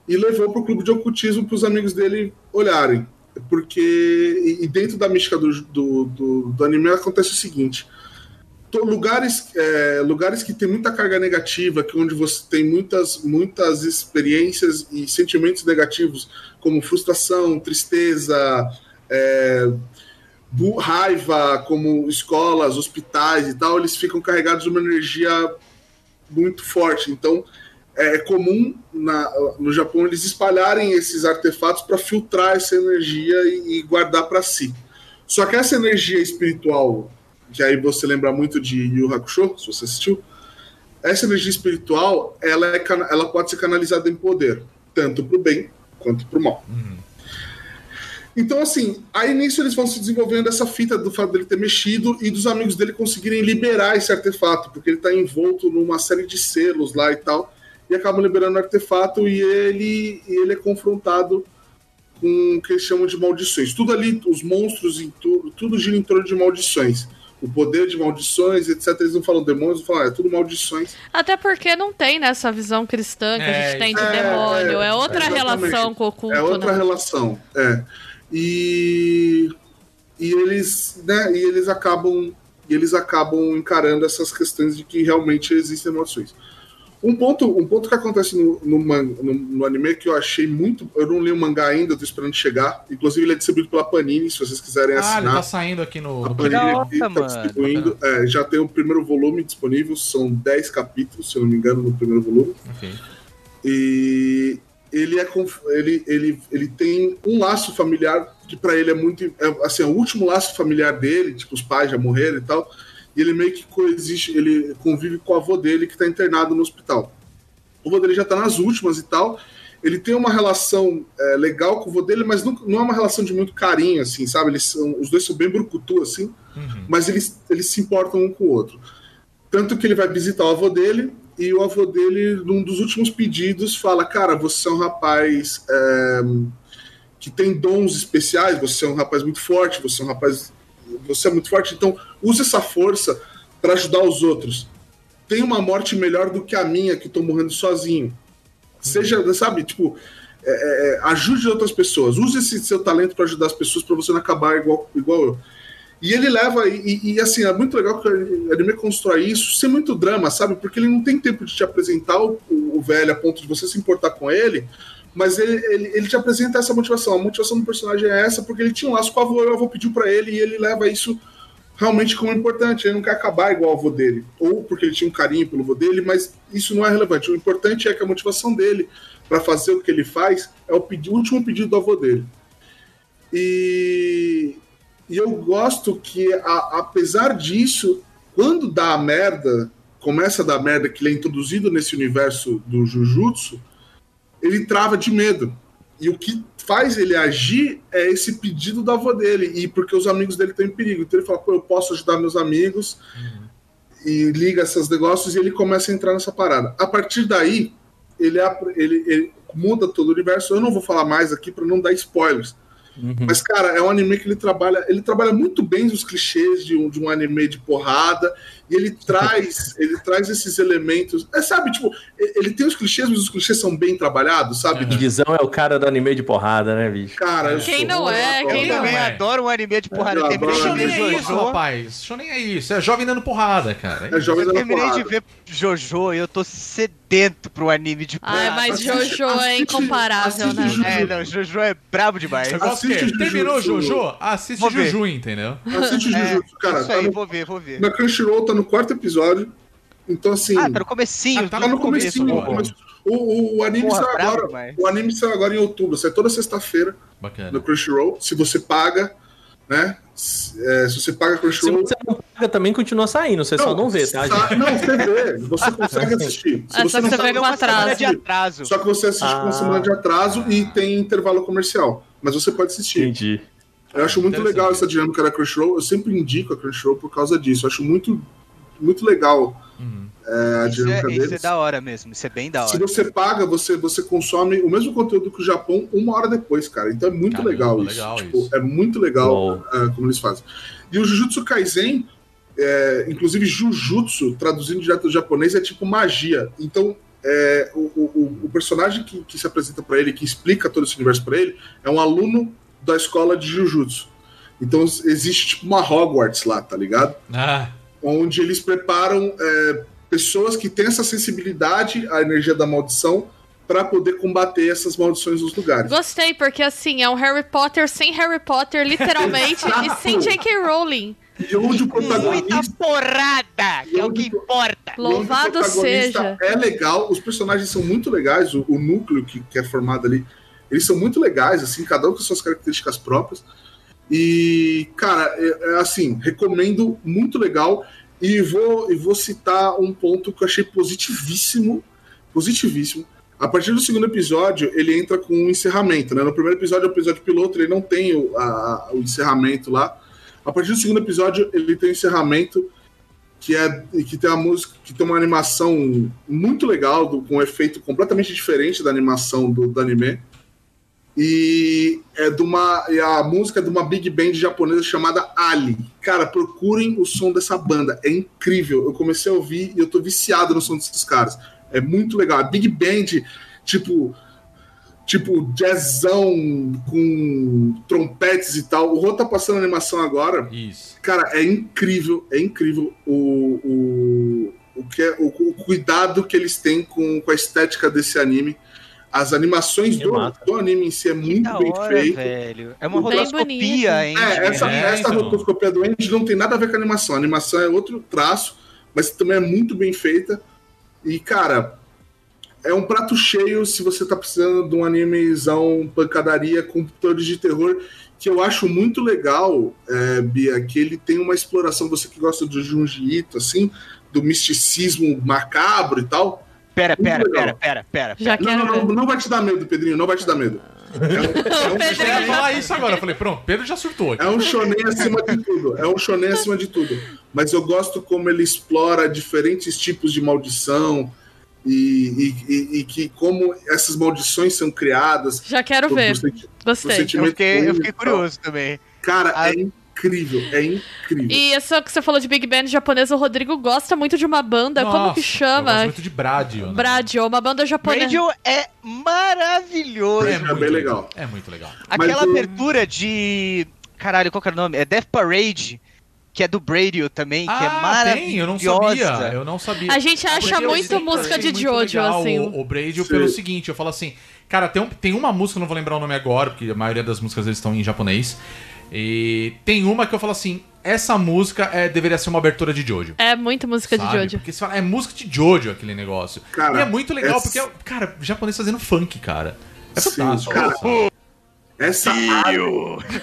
[SPEAKER 2] e levou para o clube de ocultismo para os amigos dele olharem. Porque, e dentro da mística do, do, do, do anime acontece o seguinte: lugares, é, lugares que tem muita carga negativa, que onde você tem muitas, muitas experiências e sentimentos negativos, como frustração, tristeza, é, raiva, como escolas, hospitais e tal, eles ficam carregados de uma energia muito forte. Então, é comum na- no Japão eles espalharem esses artefatos para filtrar essa energia e, e guardar para si. Só que essa energia espiritual, que aí você lembra muito de Yu Hakusho, se você assistiu, essa energia espiritual, ela, é, ela pode ser canalizada em poder, tanto pro bem quanto pro mal. Então, assim, aí nisso eles vão se desenvolvendo essa fita do fato dele ter mexido e dos amigos dele conseguirem liberar esse artefato, porque ele tá envolto numa série de selos lá e tal, e acabam liberando o artefato e ele, e ele é confrontado com o que eles chamam de maldições. Tudo ali, os monstros, e tudo, tudo gira em torno de maldições. O poder de maldições, etc. Eles não falam demônios, não falam, ah, é tudo maldições.
[SPEAKER 6] Até porque não tem nessa visão cristã que a
[SPEAKER 5] É,
[SPEAKER 6] gente tem de
[SPEAKER 2] é,
[SPEAKER 6] demônio. É
[SPEAKER 2] é,
[SPEAKER 6] outra
[SPEAKER 2] exatamente.
[SPEAKER 6] relação com o culto,
[SPEAKER 2] É outra
[SPEAKER 6] né?
[SPEAKER 2] relação, é. E, e eles, né, e eles acabam e eles acabam encarando essas questões de que realmente existem maldições. Um ponto, um ponto que acontece no, no, man- no- no anime que eu achei muito. Eu não li o mangá ainda, eu tô esperando chegar. Inclusive, ele é distribuído pela Panini, se vocês quiserem
[SPEAKER 5] Ah, ele
[SPEAKER 2] assinar.
[SPEAKER 5] tá saindo aqui no.
[SPEAKER 2] A Panini
[SPEAKER 7] Da
[SPEAKER 2] aqui tá
[SPEAKER 7] mano.
[SPEAKER 2] distribuindo. É, já tem o primeiro volume disponível, são 10 capítulos, se eu não me engano, no primeiro volume.
[SPEAKER 5] Ok.
[SPEAKER 2] E ele é ele, ele, ele tem um laço familiar que pra ele é muito é, assim, é o último laço familiar dele, tipo os pais já morreram e tal. E ele meio que coexiste, ele convive com o avô dele que tá internado no hospital. O avô dele já tá nas últimas e tal. Ele tem uma relação é, legal com o avô dele, mas não, não é uma relação de muito carinho, assim, sabe? Eles são, os dois são bem brucutu, assim,
[SPEAKER 5] Uhum.
[SPEAKER 2] mas eles, eles se importam um com o outro. Tanto que ele vai visitar o avô dele, e o avô dele, num dos últimos pedidos, fala: Cara, você é um rapaz é, que tem dons especiais, você é um rapaz muito forte, você é um rapaz. Você é muito forte, então use essa força para ajudar os outros. Tem uma morte melhor do que a minha, que estou morrendo sozinho. Seja, sabe, tipo, é, é, ajude outras pessoas. Use esse seu talento para ajudar as pessoas para você não acabar igual, igual eu. E ele leva, e, e- e, assim, é muito legal que o anime constrói isso sem muito drama, sabe? Porque ele não tem tempo de te apresentar o, o velho a ponto de você se importar com ele, mas ele, ele, ele te apresenta essa motivação. A motivação do personagem é essa, porque ele tinha um laço com o avô, o avô pediu para ele, e ele leva isso realmente como importante. Ele não quer acabar igual o avô dele, ou porque ele tinha um carinho pelo avô dele, mas isso não é relevante. O importante é que a motivação dele para fazer o que ele faz é o, o último pedido do avô dele. E, e eu gosto que, a- apesar disso, quando dá a merda, começa a dar merda que ele é introduzido nesse universo do Jujutsu, ele trava de medo. E o que faz ele agir é esse pedido da avó dele, e porque os amigos dele estão em perigo. Então ele fala, pô, eu posso ajudar meus amigos, e liga esses negócios, e ele começa a entrar nessa parada. A partir daí, ele, ele, ele muda todo o universo. Eu não vou falar mais aqui para não dar spoilers. Mas, cara, é um anime que ele trabalha. Ele trabalha muito bem os clichês de um, de um anime de porrada. E ele traz, ele traz esses elementos. É, sabe, tipo, ele tem os clichês, mas os clichês são bem trabalhados, sabe?
[SPEAKER 5] Uhum.
[SPEAKER 4] Visão é o cara do anime de porrada, né, bicho?
[SPEAKER 2] Cara, eu
[SPEAKER 6] Quem não é?
[SPEAKER 2] eu
[SPEAKER 6] Quem
[SPEAKER 7] Eu
[SPEAKER 6] não
[SPEAKER 7] também
[SPEAKER 5] é?
[SPEAKER 7] adoro um anime de porrada.
[SPEAKER 2] Eu
[SPEAKER 7] Eu
[SPEAKER 2] adoro
[SPEAKER 7] terminei de ver
[SPEAKER 5] é isso,
[SPEAKER 7] Jojo.
[SPEAKER 5] rapaz. Shonen é isso. É jovem dando porrada, cara.
[SPEAKER 2] É jovem
[SPEAKER 7] Eu
[SPEAKER 2] dando
[SPEAKER 7] terminei de
[SPEAKER 2] porrada.
[SPEAKER 7] ver Jojo e eu tô sedento pro anime de porrada.
[SPEAKER 6] Ai, mas
[SPEAKER 2] Assiste-
[SPEAKER 6] Jojo é
[SPEAKER 2] assiste-
[SPEAKER 6] incomparável,
[SPEAKER 2] assiste
[SPEAKER 6] né?
[SPEAKER 2] Jojo.
[SPEAKER 7] É, não, Jojo é brabo demais.
[SPEAKER 5] Eu gosto que
[SPEAKER 2] Assiste
[SPEAKER 5] terminou. Jojo, assiste
[SPEAKER 7] Vou ver.
[SPEAKER 5] Juju, entendeu?
[SPEAKER 2] Assiste
[SPEAKER 7] É,
[SPEAKER 2] Jujutsu, cara.
[SPEAKER 7] isso
[SPEAKER 2] Tá
[SPEAKER 7] aí, vou ver, vou ver.
[SPEAKER 2] na Crunchyroll tá no quarto episódio. Então, assim.
[SPEAKER 7] Ah, tá no comecinho.
[SPEAKER 5] Ah, tá
[SPEAKER 2] Tá no
[SPEAKER 5] no começo
[SPEAKER 2] comecinho, mas o, o, o anime
[SPEAKER 7] Porra,
[SPEAKER 2] saiu
[SPEAKER 7] bravo
[SPEAKER 2] agora.
[SPEAKER 7] demais.
[SPEAKER 2] O anime saiu agora em outubro, sai toda sexta-feira
[SPEAKER 5] Bacana.
[SPEAKER 2] no Crunchyroll. Se você paga, né? Se, é, se você paga
[SPEAKER 4] Se
[SPEAKER 2] Crunchyroll.
[SPEAKER 4] você não paga, também continua saindo, você só não vê, tá?
[SPEAKER 2] sa- Não, você vê, você consegue assistir. Se
[SPEAKER 6] É, só que
[SPEAKER 2] não
[SPEAKER 6] você
[SPEAKER 7] uma semana
[SPEAKER 6] atraso.
[SPEAKER 7] de atraso.
[SPEAKER 2] Só que você assiste com uma
[SPEAKER 4] Ah.
[SPEAKER 2] semana de atraso e tem intervalo comercial. Mas você pode assistir.
[SPEAKER 4] Entendi.
[SPEAKER 2] Eu acho muito legal essa dinâmica da Crunchyroll. Eu sempre indico a Crunchyroll por causa disso. Eu acho muito, muito legal
[SPEAKER 5] Uhum.
[SPEAKER 2] é, a
[SPEAKER 7] Isso
[SPEAKER 2] dinâmica
[SPEAKER 7] é, isso é
[SPEAKER 2] deles.
[SPEAKER 7] da hora mesmo, isso é bem da
[SPEAKER 2] Se
[SPEAKER 7] hora.
[SPEAKER 2] você paga, você, você consome o mesmo conteúdo que o Japão uma hora depois, cara. Então é muito
[SPEAKER 5] Caramba,
[SPEAKER 2] legal isso.
[SPEAKER 5] legal
[SPEAKER 2] Tipo,
[SPEAKER 5] isso.
[SPEAKER 2] É muito legal ah, como eles fazem. E o Jujutsu Kaisen, é, inclusive Jujutsu, traduzindo direto do japonês, é tipo magia. Então, é, o, o- o personagem que, que se apresenta pra ele, que explica todo esse universo pra ele, é um aluno da escola de Jujutsu. Então existe tipo uma Hogwarts lá, tá ligado?
[SPEAKER 5] Ah,
[SPEAKER 2] onde eles preparam é, pessoas que têm essa sensibilidade à energia da maldição para poder combater essas maldições nos lugares.
[SPEAKER 6] Gostei, porque assim, é um Harry Potter sem Harry Potter, literalmente, e sem J.K. Rowling.
[SPEAKER 2] E onde o
[SPEAKER 7] Muita
[SPEAKER 2] protagonista,
[SPEAKER 7] porrada, que é o que importa.
[SPEAKER 2] onde o
[SPEAKER 6] Louvado
[SPEAKER 2] protagonista
[SPEAKER 6] seja.
[SPEAKER 2] é legal, os personagens são muito legais, o, o núcleo que, que é formado ali, eles são muito legais, assim, cada um com suas características próprias. E, cara, é, é assim, recomendo, muito legal. E vou, e vou citar um ponto que eu achei positivíssimo. Positivíssimo. A partir do segundo episódio, ele entra com um encerramento, né? No primeiro episódio, o episódio piloto, ele não tem o, a- o encerramento lá. A partir do segundo episódio, ele tem um encerramento que é que tem uma música, que tem uma animação muito legal, do- com um efeito completamente diferente da animação do, do anime. E é de uma e a música é de uma big band japonesa chamada Ali. Cara, procurem o som dessa banda, é incrível. Eu comecei a ouvir e eu tô viciado no som desses caras. É muito legal. A big band, tipo, tipo jazzão com trompetes e tal. O Rô tá passando animação agora.
[SPEAKER 5] Isso.
[SPEAKER 2] Cara, é incrível, é incrível o, o, o, que é, o, o cuidado que eles têm com, com a estética desse anime. As animações do, do anime em si é muito bem
[SPEAKER 7] hora,
[SPEAKER 2] feito.
[SPEAKER 7] velho. É uma rotoscopia, hein?
[SPEAKER 2] É, essa,
[SPEAKER 5] É,
[SPEAKER 2] essa rotoscopia do Andy não tem nada a ver com a animação. A animação é outro traço, mas também é muito bem feita. E, cara, é um prato cheio se você tá precisando de um animezão pancadaria com atores de terror, que eu acho muito legal, é, Bia, que ele tem uma exploração, você que gosta do Junji Ito, assim, do misticismo macabro e tal.
[SPEAKER 7] Pera, pera, pera, pera, pera.
[SPEAKER 6] Já
[SPEAKER 2] Não,
[SPEAKER 6] quero
[SPEAKER 2] não, não, não vai te dar medo, Pedrinho, não vai te dar medo. É um, é um-
[SPEAKER 6] Pedro
[SPEAKER 5] ia falar isso agora. Eu falei, pronto, Pedro já surtou aqui.
[SPEAKER 2] É um shonen acima de tudo. É um shonen acima de tudo. Mas eu gosto como ele explora diferentes tipos de maldição e, e- e- e que como essas maldições são criadas.
[SPEAKER 6] Já quero
[SPEAKER 2] por-
[SPEAKER 6] ver.
[SPEAKER 2] por senti- por
[SPEAKER 6] Gostei.
[SPEAKER 7] Eu fiquei, eu fiquei curioso também.
[SPEAKER 2] Cara,
[SPEAKER 7] Ah.
[SPEAKER 2] é incrível, é incrível.
[SPEAKER 6] E essa que você falou de Big Band japonesa, o Rodrigo gosta muito de uma banda, como
[SPEAKER 5] Nossa,
[SPEAKER 6] que
[SPEAKER 5] Eu gosto
[SPEAKER 6] chama?
[SPEAKER 5] muito de Bradio. né?
[SPEAKER 6] Bradio, uma banda japonesa.
[SPEAKER 7] Radio é maravilhoso.
[SPEAKER 2] É bem legal.
[SPEAKER 5] É muito legal.
[SPEAKER 7] Aquela
[SPEAKER 2] Mas
[SPEAKER 7] abertura de. Caralho, qual que era o nome? É Death Parade, que é do Bradio também, que é
[SPEAKER 5] ah,
[SPEAKER 7] maravilhosa.
[SPEAKER 5] tem, eu não sabia. Eu não sabia.
[SPEAKER 6] A gente acha
[SPEAKER 5] Porque eu
[SPEAKER 6] muito
[SPEAKER 5] sempre
[SPEAKER 6] música de Jojo, assim.
[SPEAKER 5] O, o Bradio
[SPEAKER 2] Sim.
[SPEAKER 5] pelo seguinte, eu falo assim, cara, tem, um- tem uma música, eu não vou lembrar o nome agora, porque a maioria das músicas eles estão em japonês. E tem uma que eu falo assim, essa música é, deveria ser uma abertura de Jojo.
[SPEAKER 6] É muita música de
[SPEAKER 5] sabe?
[SPEAKER 6] Jojo.
[SPEAKER 5] Porque você fala, é música de Jojo aquele negócio.
[SPEAKER 2] Cara,
[SPEAKER 5] e é muito legal,
[SPEAKER 2] essa-
[SPEAKER 5] porque, cara, japonês fazendo funk, cara. É
[SPEAKER 2] Sim,
[SPEAKER 5] fantástico.
[SPEAKER 2] cara. Essa Ali,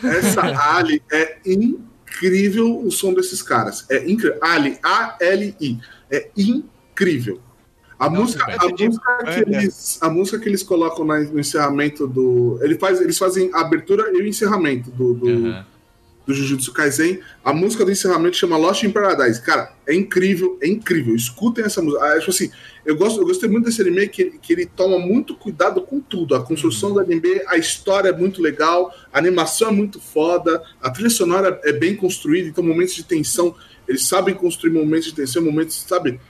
[SPEAKER 2] essa Ali é incrível o som desses caras. É incrível. Ali, A-L-I. É incrível. A
[SPEAKER 5] Não,
[SPEAKER 2] música, a, música que eles, a música que eles colocam na- no encerramento do. Ele faz, eles fazem a abertura e o encerramento do, do,
[SPEAKER 5] Aham.
[SPEAKER 2] do Jujutsu Kaisen. A música do encerramento chama Lost in Paradise. Cara, é incrível, é incrível. Escutem essa música. Ah, tipo assim, eu, gosto, eu gostei muito desse anime que, que ele toma muito cuidado com tudo. A construção do anime, a história é muito legal, a animação é muito foda, a trilha sonora é bem construída, então momentos de tensão, eles sabem construir momentos de tensão, momentos, sabe?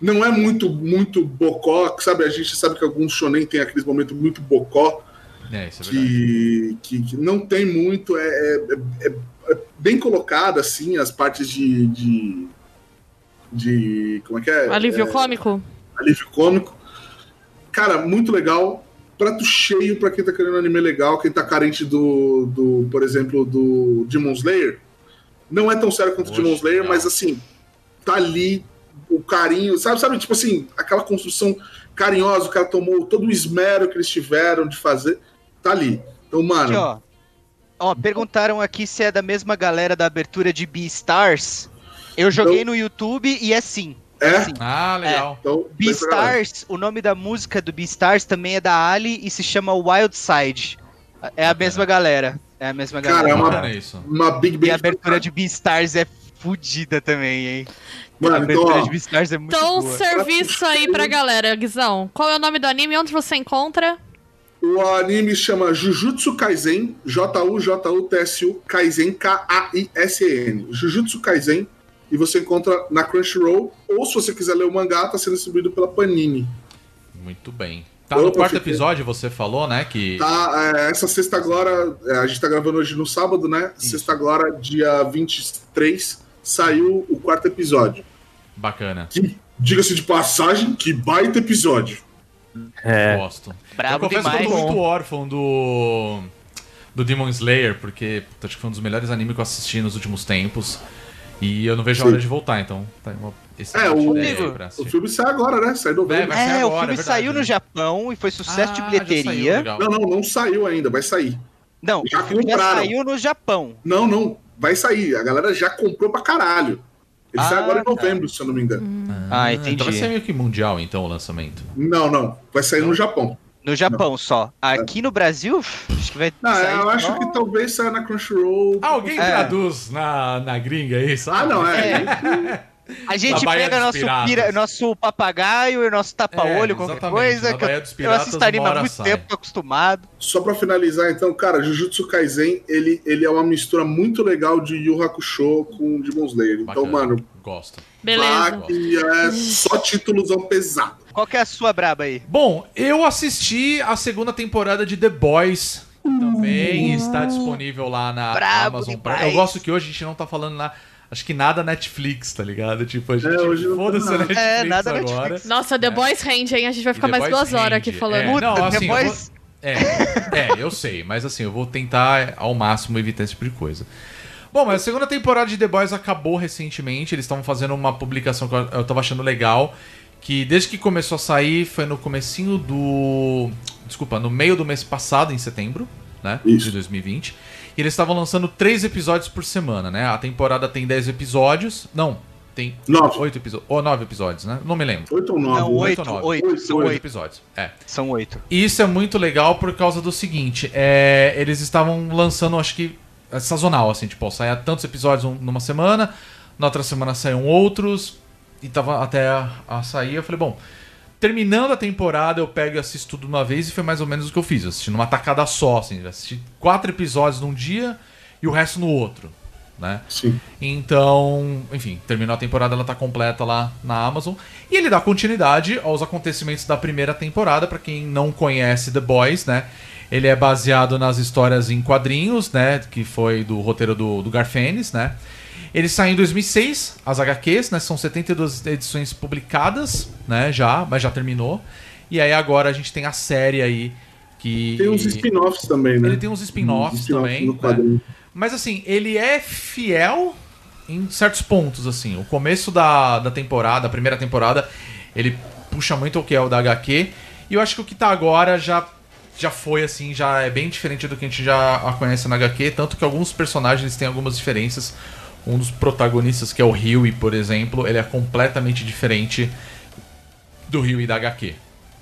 [SPEAKER 2] Não é muito, muito bocó, sabe? A gente sabe que alguns shonen tem aqueles momentos muito bocó,
[SPEAKER 5] É, isso é verdade.
[SPEAKER 2] que, que, que não tem muito, é, é, é- é bem colocada, assim, as partes de. de, de- como é que é?
[SPEAKER 6] Alívio
[SPEAKER 2] É,
[SPEAKER 6] cômico?
[SPEAKER 2] alívio cômico. Cara, muito legal. Prato cheio pra quem tá querendo um anime legal, quem tá carente do, do por exemplo, do Demon Slayer. Não é tão sério quanto o
[SPEAKER 5] Poxa,
[SPEAKER 2] Demon Slayer,
[SPEAKER 5] legal.
[SPEAKER 2] mas assim, tá ali o carinho, sabe, sabe, tipo assim, aquela construção carinhosa, o cara tomou todo o esmero que eles tiveram de fazer, tá ali. Então, mano,
[SPEAKER 7] Aqui, ó. Ó, perguntaram aqui se é da mesma galera da abertura de Beastars. Eu joguei no YouTube e é sim.
[SPEAKER 2] é?
[SPEAKER 7] sim.
[SPEAKER 5] Ah, legal.
[SPEAKER 2] Então, vem pra galera.
[SPEAKER 7] Beastars, o nome da música do Beastars também é da Ali e se chama Wild Side. É a mesma galera. É a mesma
[SPEAKER 2] Cara,
[SPEAKER 7] galera.
[SPEAKER 2] é uma-. Uma Big
[SPEAKER 7] E
[SPEAKER 2] Bang
[SPEAKER 7] a abertura de Beastars é fodida também, hein?
[SPEAKER 2] Mano, então, ó,
[SPEAKER 7] de é muito
[SPEAKER 6] Então,
[SPEAKER 7] boa.
[SPEAKER 6] serviço aí pra galera, Guizão. Qual é o nome do anime? Onde você encontra?
[SPEAKER 2] O anime chama Jujutsu Kaisen, J-U-J-U-T-S-U, Kaisen, K-A-I-S-E-N. Jujutsu Kaisen, e você encontra na Crunchyroll, ou se você quiser ler o mangá, tá sendo distribuído pela Panini.
[SPEAKER 5] Muito bem. Tá
[SPEAKER 2] Opa,
[SPEAKER 5] no quarto
[SPEAKER 2] fiquei-
[SPEAKER 5] episódio, você falou, né? Que.
[SPEAKER 2] Tá, é, essa sexta agora, é, a gente tá gravando hoje no sábado, né? Sexta agora, dia 23, saiu o quarto episódio.
[SPEAKER 5] Bacana.
[SPEAKER 2] Diga-se de passagem, que baita episódio.
[SPEAKER 4] É.
[SPEAKER 5] Gosto. eu
[SPEAKER 7] Bravo
[SPEAKER 5] confesso
[SPEAKER 7] demais.
[SPEAKER 5] que eu tô muito órfão do. Do Demon Slayer, porque puta, acho que foi um dos melhores animes que eu assisti nos últimos tempos. E eu não vejo a hora de voltar, então tá uma
[SPEAKER 2] É, o- O filme sai agora, né? Sai em novembro.
[SPEAKER 5] É,
[SPEAKER 7] É, o
[SPEAKER 5] agora,
[SPEAKER 7] filme
[SPEAKER 5] é
[SPEAKER 7] saiu no
[SPEAKER 5] né?
[SPEAKER 7] Japão e foi sucesso
[SPEAKER 5] Ah,
[SPEAKER 7] de bilheteria.
[SPEAKER 5] saiu.
[SPEAKER 2] Não, não, não saiu ainda, vai sair.
[SPEAKER 7] Não,
[SPEAKER 2] Já
[SPEAKER 7] o filme já saiu no Japão.
[SPEAKER 2] Não, não. Vai sair. A galera já comprou pra caralho. Ele sai
[SPEAKER 7] Ah,
[SPEAKER 2] agora em
[SPEAKER 7] tá.
[SPEAKER 2] novembro, se eu não me engano.
[SPEAKER 7] Ah,
[SPEAKER 5] Então vai
[SPEAKER 7] entendi.
[SPEAKER 5] ser meio que mundial, então, o lançamento.
[SPEAKER 2] Não, não. Vai sair no Japão.
[SPEAKER 7] No Japão só. Aqui no Brasil, acho que vai
[SPEAKER 2] Não,
[SPEAKER 7] sair
[SPEAKER 2] eu acho que talvez saia na Crunchyroll.
[SPEAKER 5] Alguém
[SPEAKER 7] É.
[SPEAKER 5] traduz na, na gringa aí, sabe?
[SPEAKER 2] Ah, não, é.
[SPEAKER 7] A gente
[SPEAKER 5] Na
[SPEAKER 7] pega nosso, pira- nosso papagaio e nosso tapa-olho,
[SPEAKER 5] É,
[SPEAKER 7] qualquer coisa.
[SPEAKER 5] Na
[SPEAKER 7] Que eu, eu assisto anime há muito
[SPEAKER 5] sai.
[SPEAKER 7] tempo, tô acostumado.
[SPEAKER 2] Só pra finalizar, então, cara, Jujutsu Kaisen, ele, ele é uma mistura muito legal de Yu Hakusho com Demon Slayer. Então, mano,
[SPEAKER 5] Gosto.
[SPEAKER 6] Beleza.
[SPEAKER 2] lá que é só títulos ao pesado.
[SPEAKER 7] Qual que é a sua braba aí?
[SPEAKER 5] Bom, eu assisti a segunda temporada de The Boys. Também está disponível lá na
[SPEAKER 7] Brabo
[SPEAKER 5] Amazon
[SPEAKER 7] demais.
[SPEAKER 5] Prime. Eu gosto que hoje a gente não tá falando na. Acho que nada Netflix, tá ligado? Tipo, a gente.
[SPEAKER 2] É, hoje não
[SPEAKER 5] Foda-se. Netflix
[SPEAKER 7] É, nada
[SPEAKER 5] agora.
[SPEAKER 7] Netflix.
[SPEAKER 6] Nossa, The Boys rende, hein? A gente vai ficar
[SPEAKER 5] E The
[SPEAKER 6] mais
[SPEAKER 5] Boys
[SPEAKER 6] duas horas aqui falando.
[SPEAKER 5] É,
[SPEAKER 7] Puta,
[SPEAKER 5] não,
[SPEAKER 7] The
[SPEAKER 5] assim, eu
[SPEAKER 7] Boys-
[SPEAKER 5] vou- É, é, eu sei, mas assim, eu vou tentar ao máximo evitar esse tipo de coisa. Bom, mas a segunda temporada de The Boys acabou recentemente, eles estavam fazendo uma publicação que eu- eu tava achando legal, que desde que começou a sair foi no comecinho do... Desculpa, no meio do mês passado, em setembro, né,
[SPEAKER 2] Isso.
[SPEAKER 5] de 2020. E eles estavam lançando três episódios por semana, né? A temporada tem 10 episódios, não, tem
[SPEAKER 2] Nove.
[SPEAKER 5] oito episódios, ou nove episódios, né? Não me lembro.
[SPEAKER 2] Oito ou nove?
[SPEAKER 7] Não,
[SPEAKER 2] né?
[SPEAKER 7] oito,
[SPEAKER 5] ou nove?
[SPEAKER 7] oito, são
[SPEAKER 5] Oito
[SPEAKER 7] oito.
[SPEAKER 5] episódios, é.
[SPEAKER 7] São oito.
[SPEAKER 5] E isso é muito legal por causa do seguinte: é, eles estavam lançando, acho que é sazonal, assim, tipo, ó, saia tantos episódios um- numa semana, na outra semana saíam outros, e tava até a, a sair. Eu falei, bom, terminando a temporada, eu pego e assisto tudo uma vez, e foi mais ou menos o que eu fiz. Eu assisti numa tacada só, assim, assisti quatro episódios num dia e o resto no outro, né?
[SPEAKER 2] Sim.
[SPEAKER 5] Então, enfim, terminou a temporada, ela tá completa lá na Amazon. E ele dá continuidade aos acontecimentos da primeira temporada, pra quem não conhece The Boys, né? Ele é baseado nas histórias em quadrinhos, né? Que foi do roteiro do, do Garfênis, né? Ele saiu em 2006, as HQs, né? São 72 edições publicadas, né? Já, mas já terminou. E aí agora a gente tem a série aí que...
[SPEAKER 2] Tem uns spin-offs também, né?
[SPEAKER 5] Ele tem uns spin-offs também,
[SPEAKER 2] no
[SPEAKER 5] né? Mas assim, ele é fiel em certos pontos, assim. O começo da, da temporada, a primeira temporada, ele puxa muito o que é o da HQ. E eu acho que o que tá agora já, já foi, assim, já é bem diferente do que a gente já conhece na HQ. Tanto que alguns personagens têm algumas diferenças. Um dos protagonistas, que é o Huey, por exemplo, ele é completamente diferente do Huey da HQ,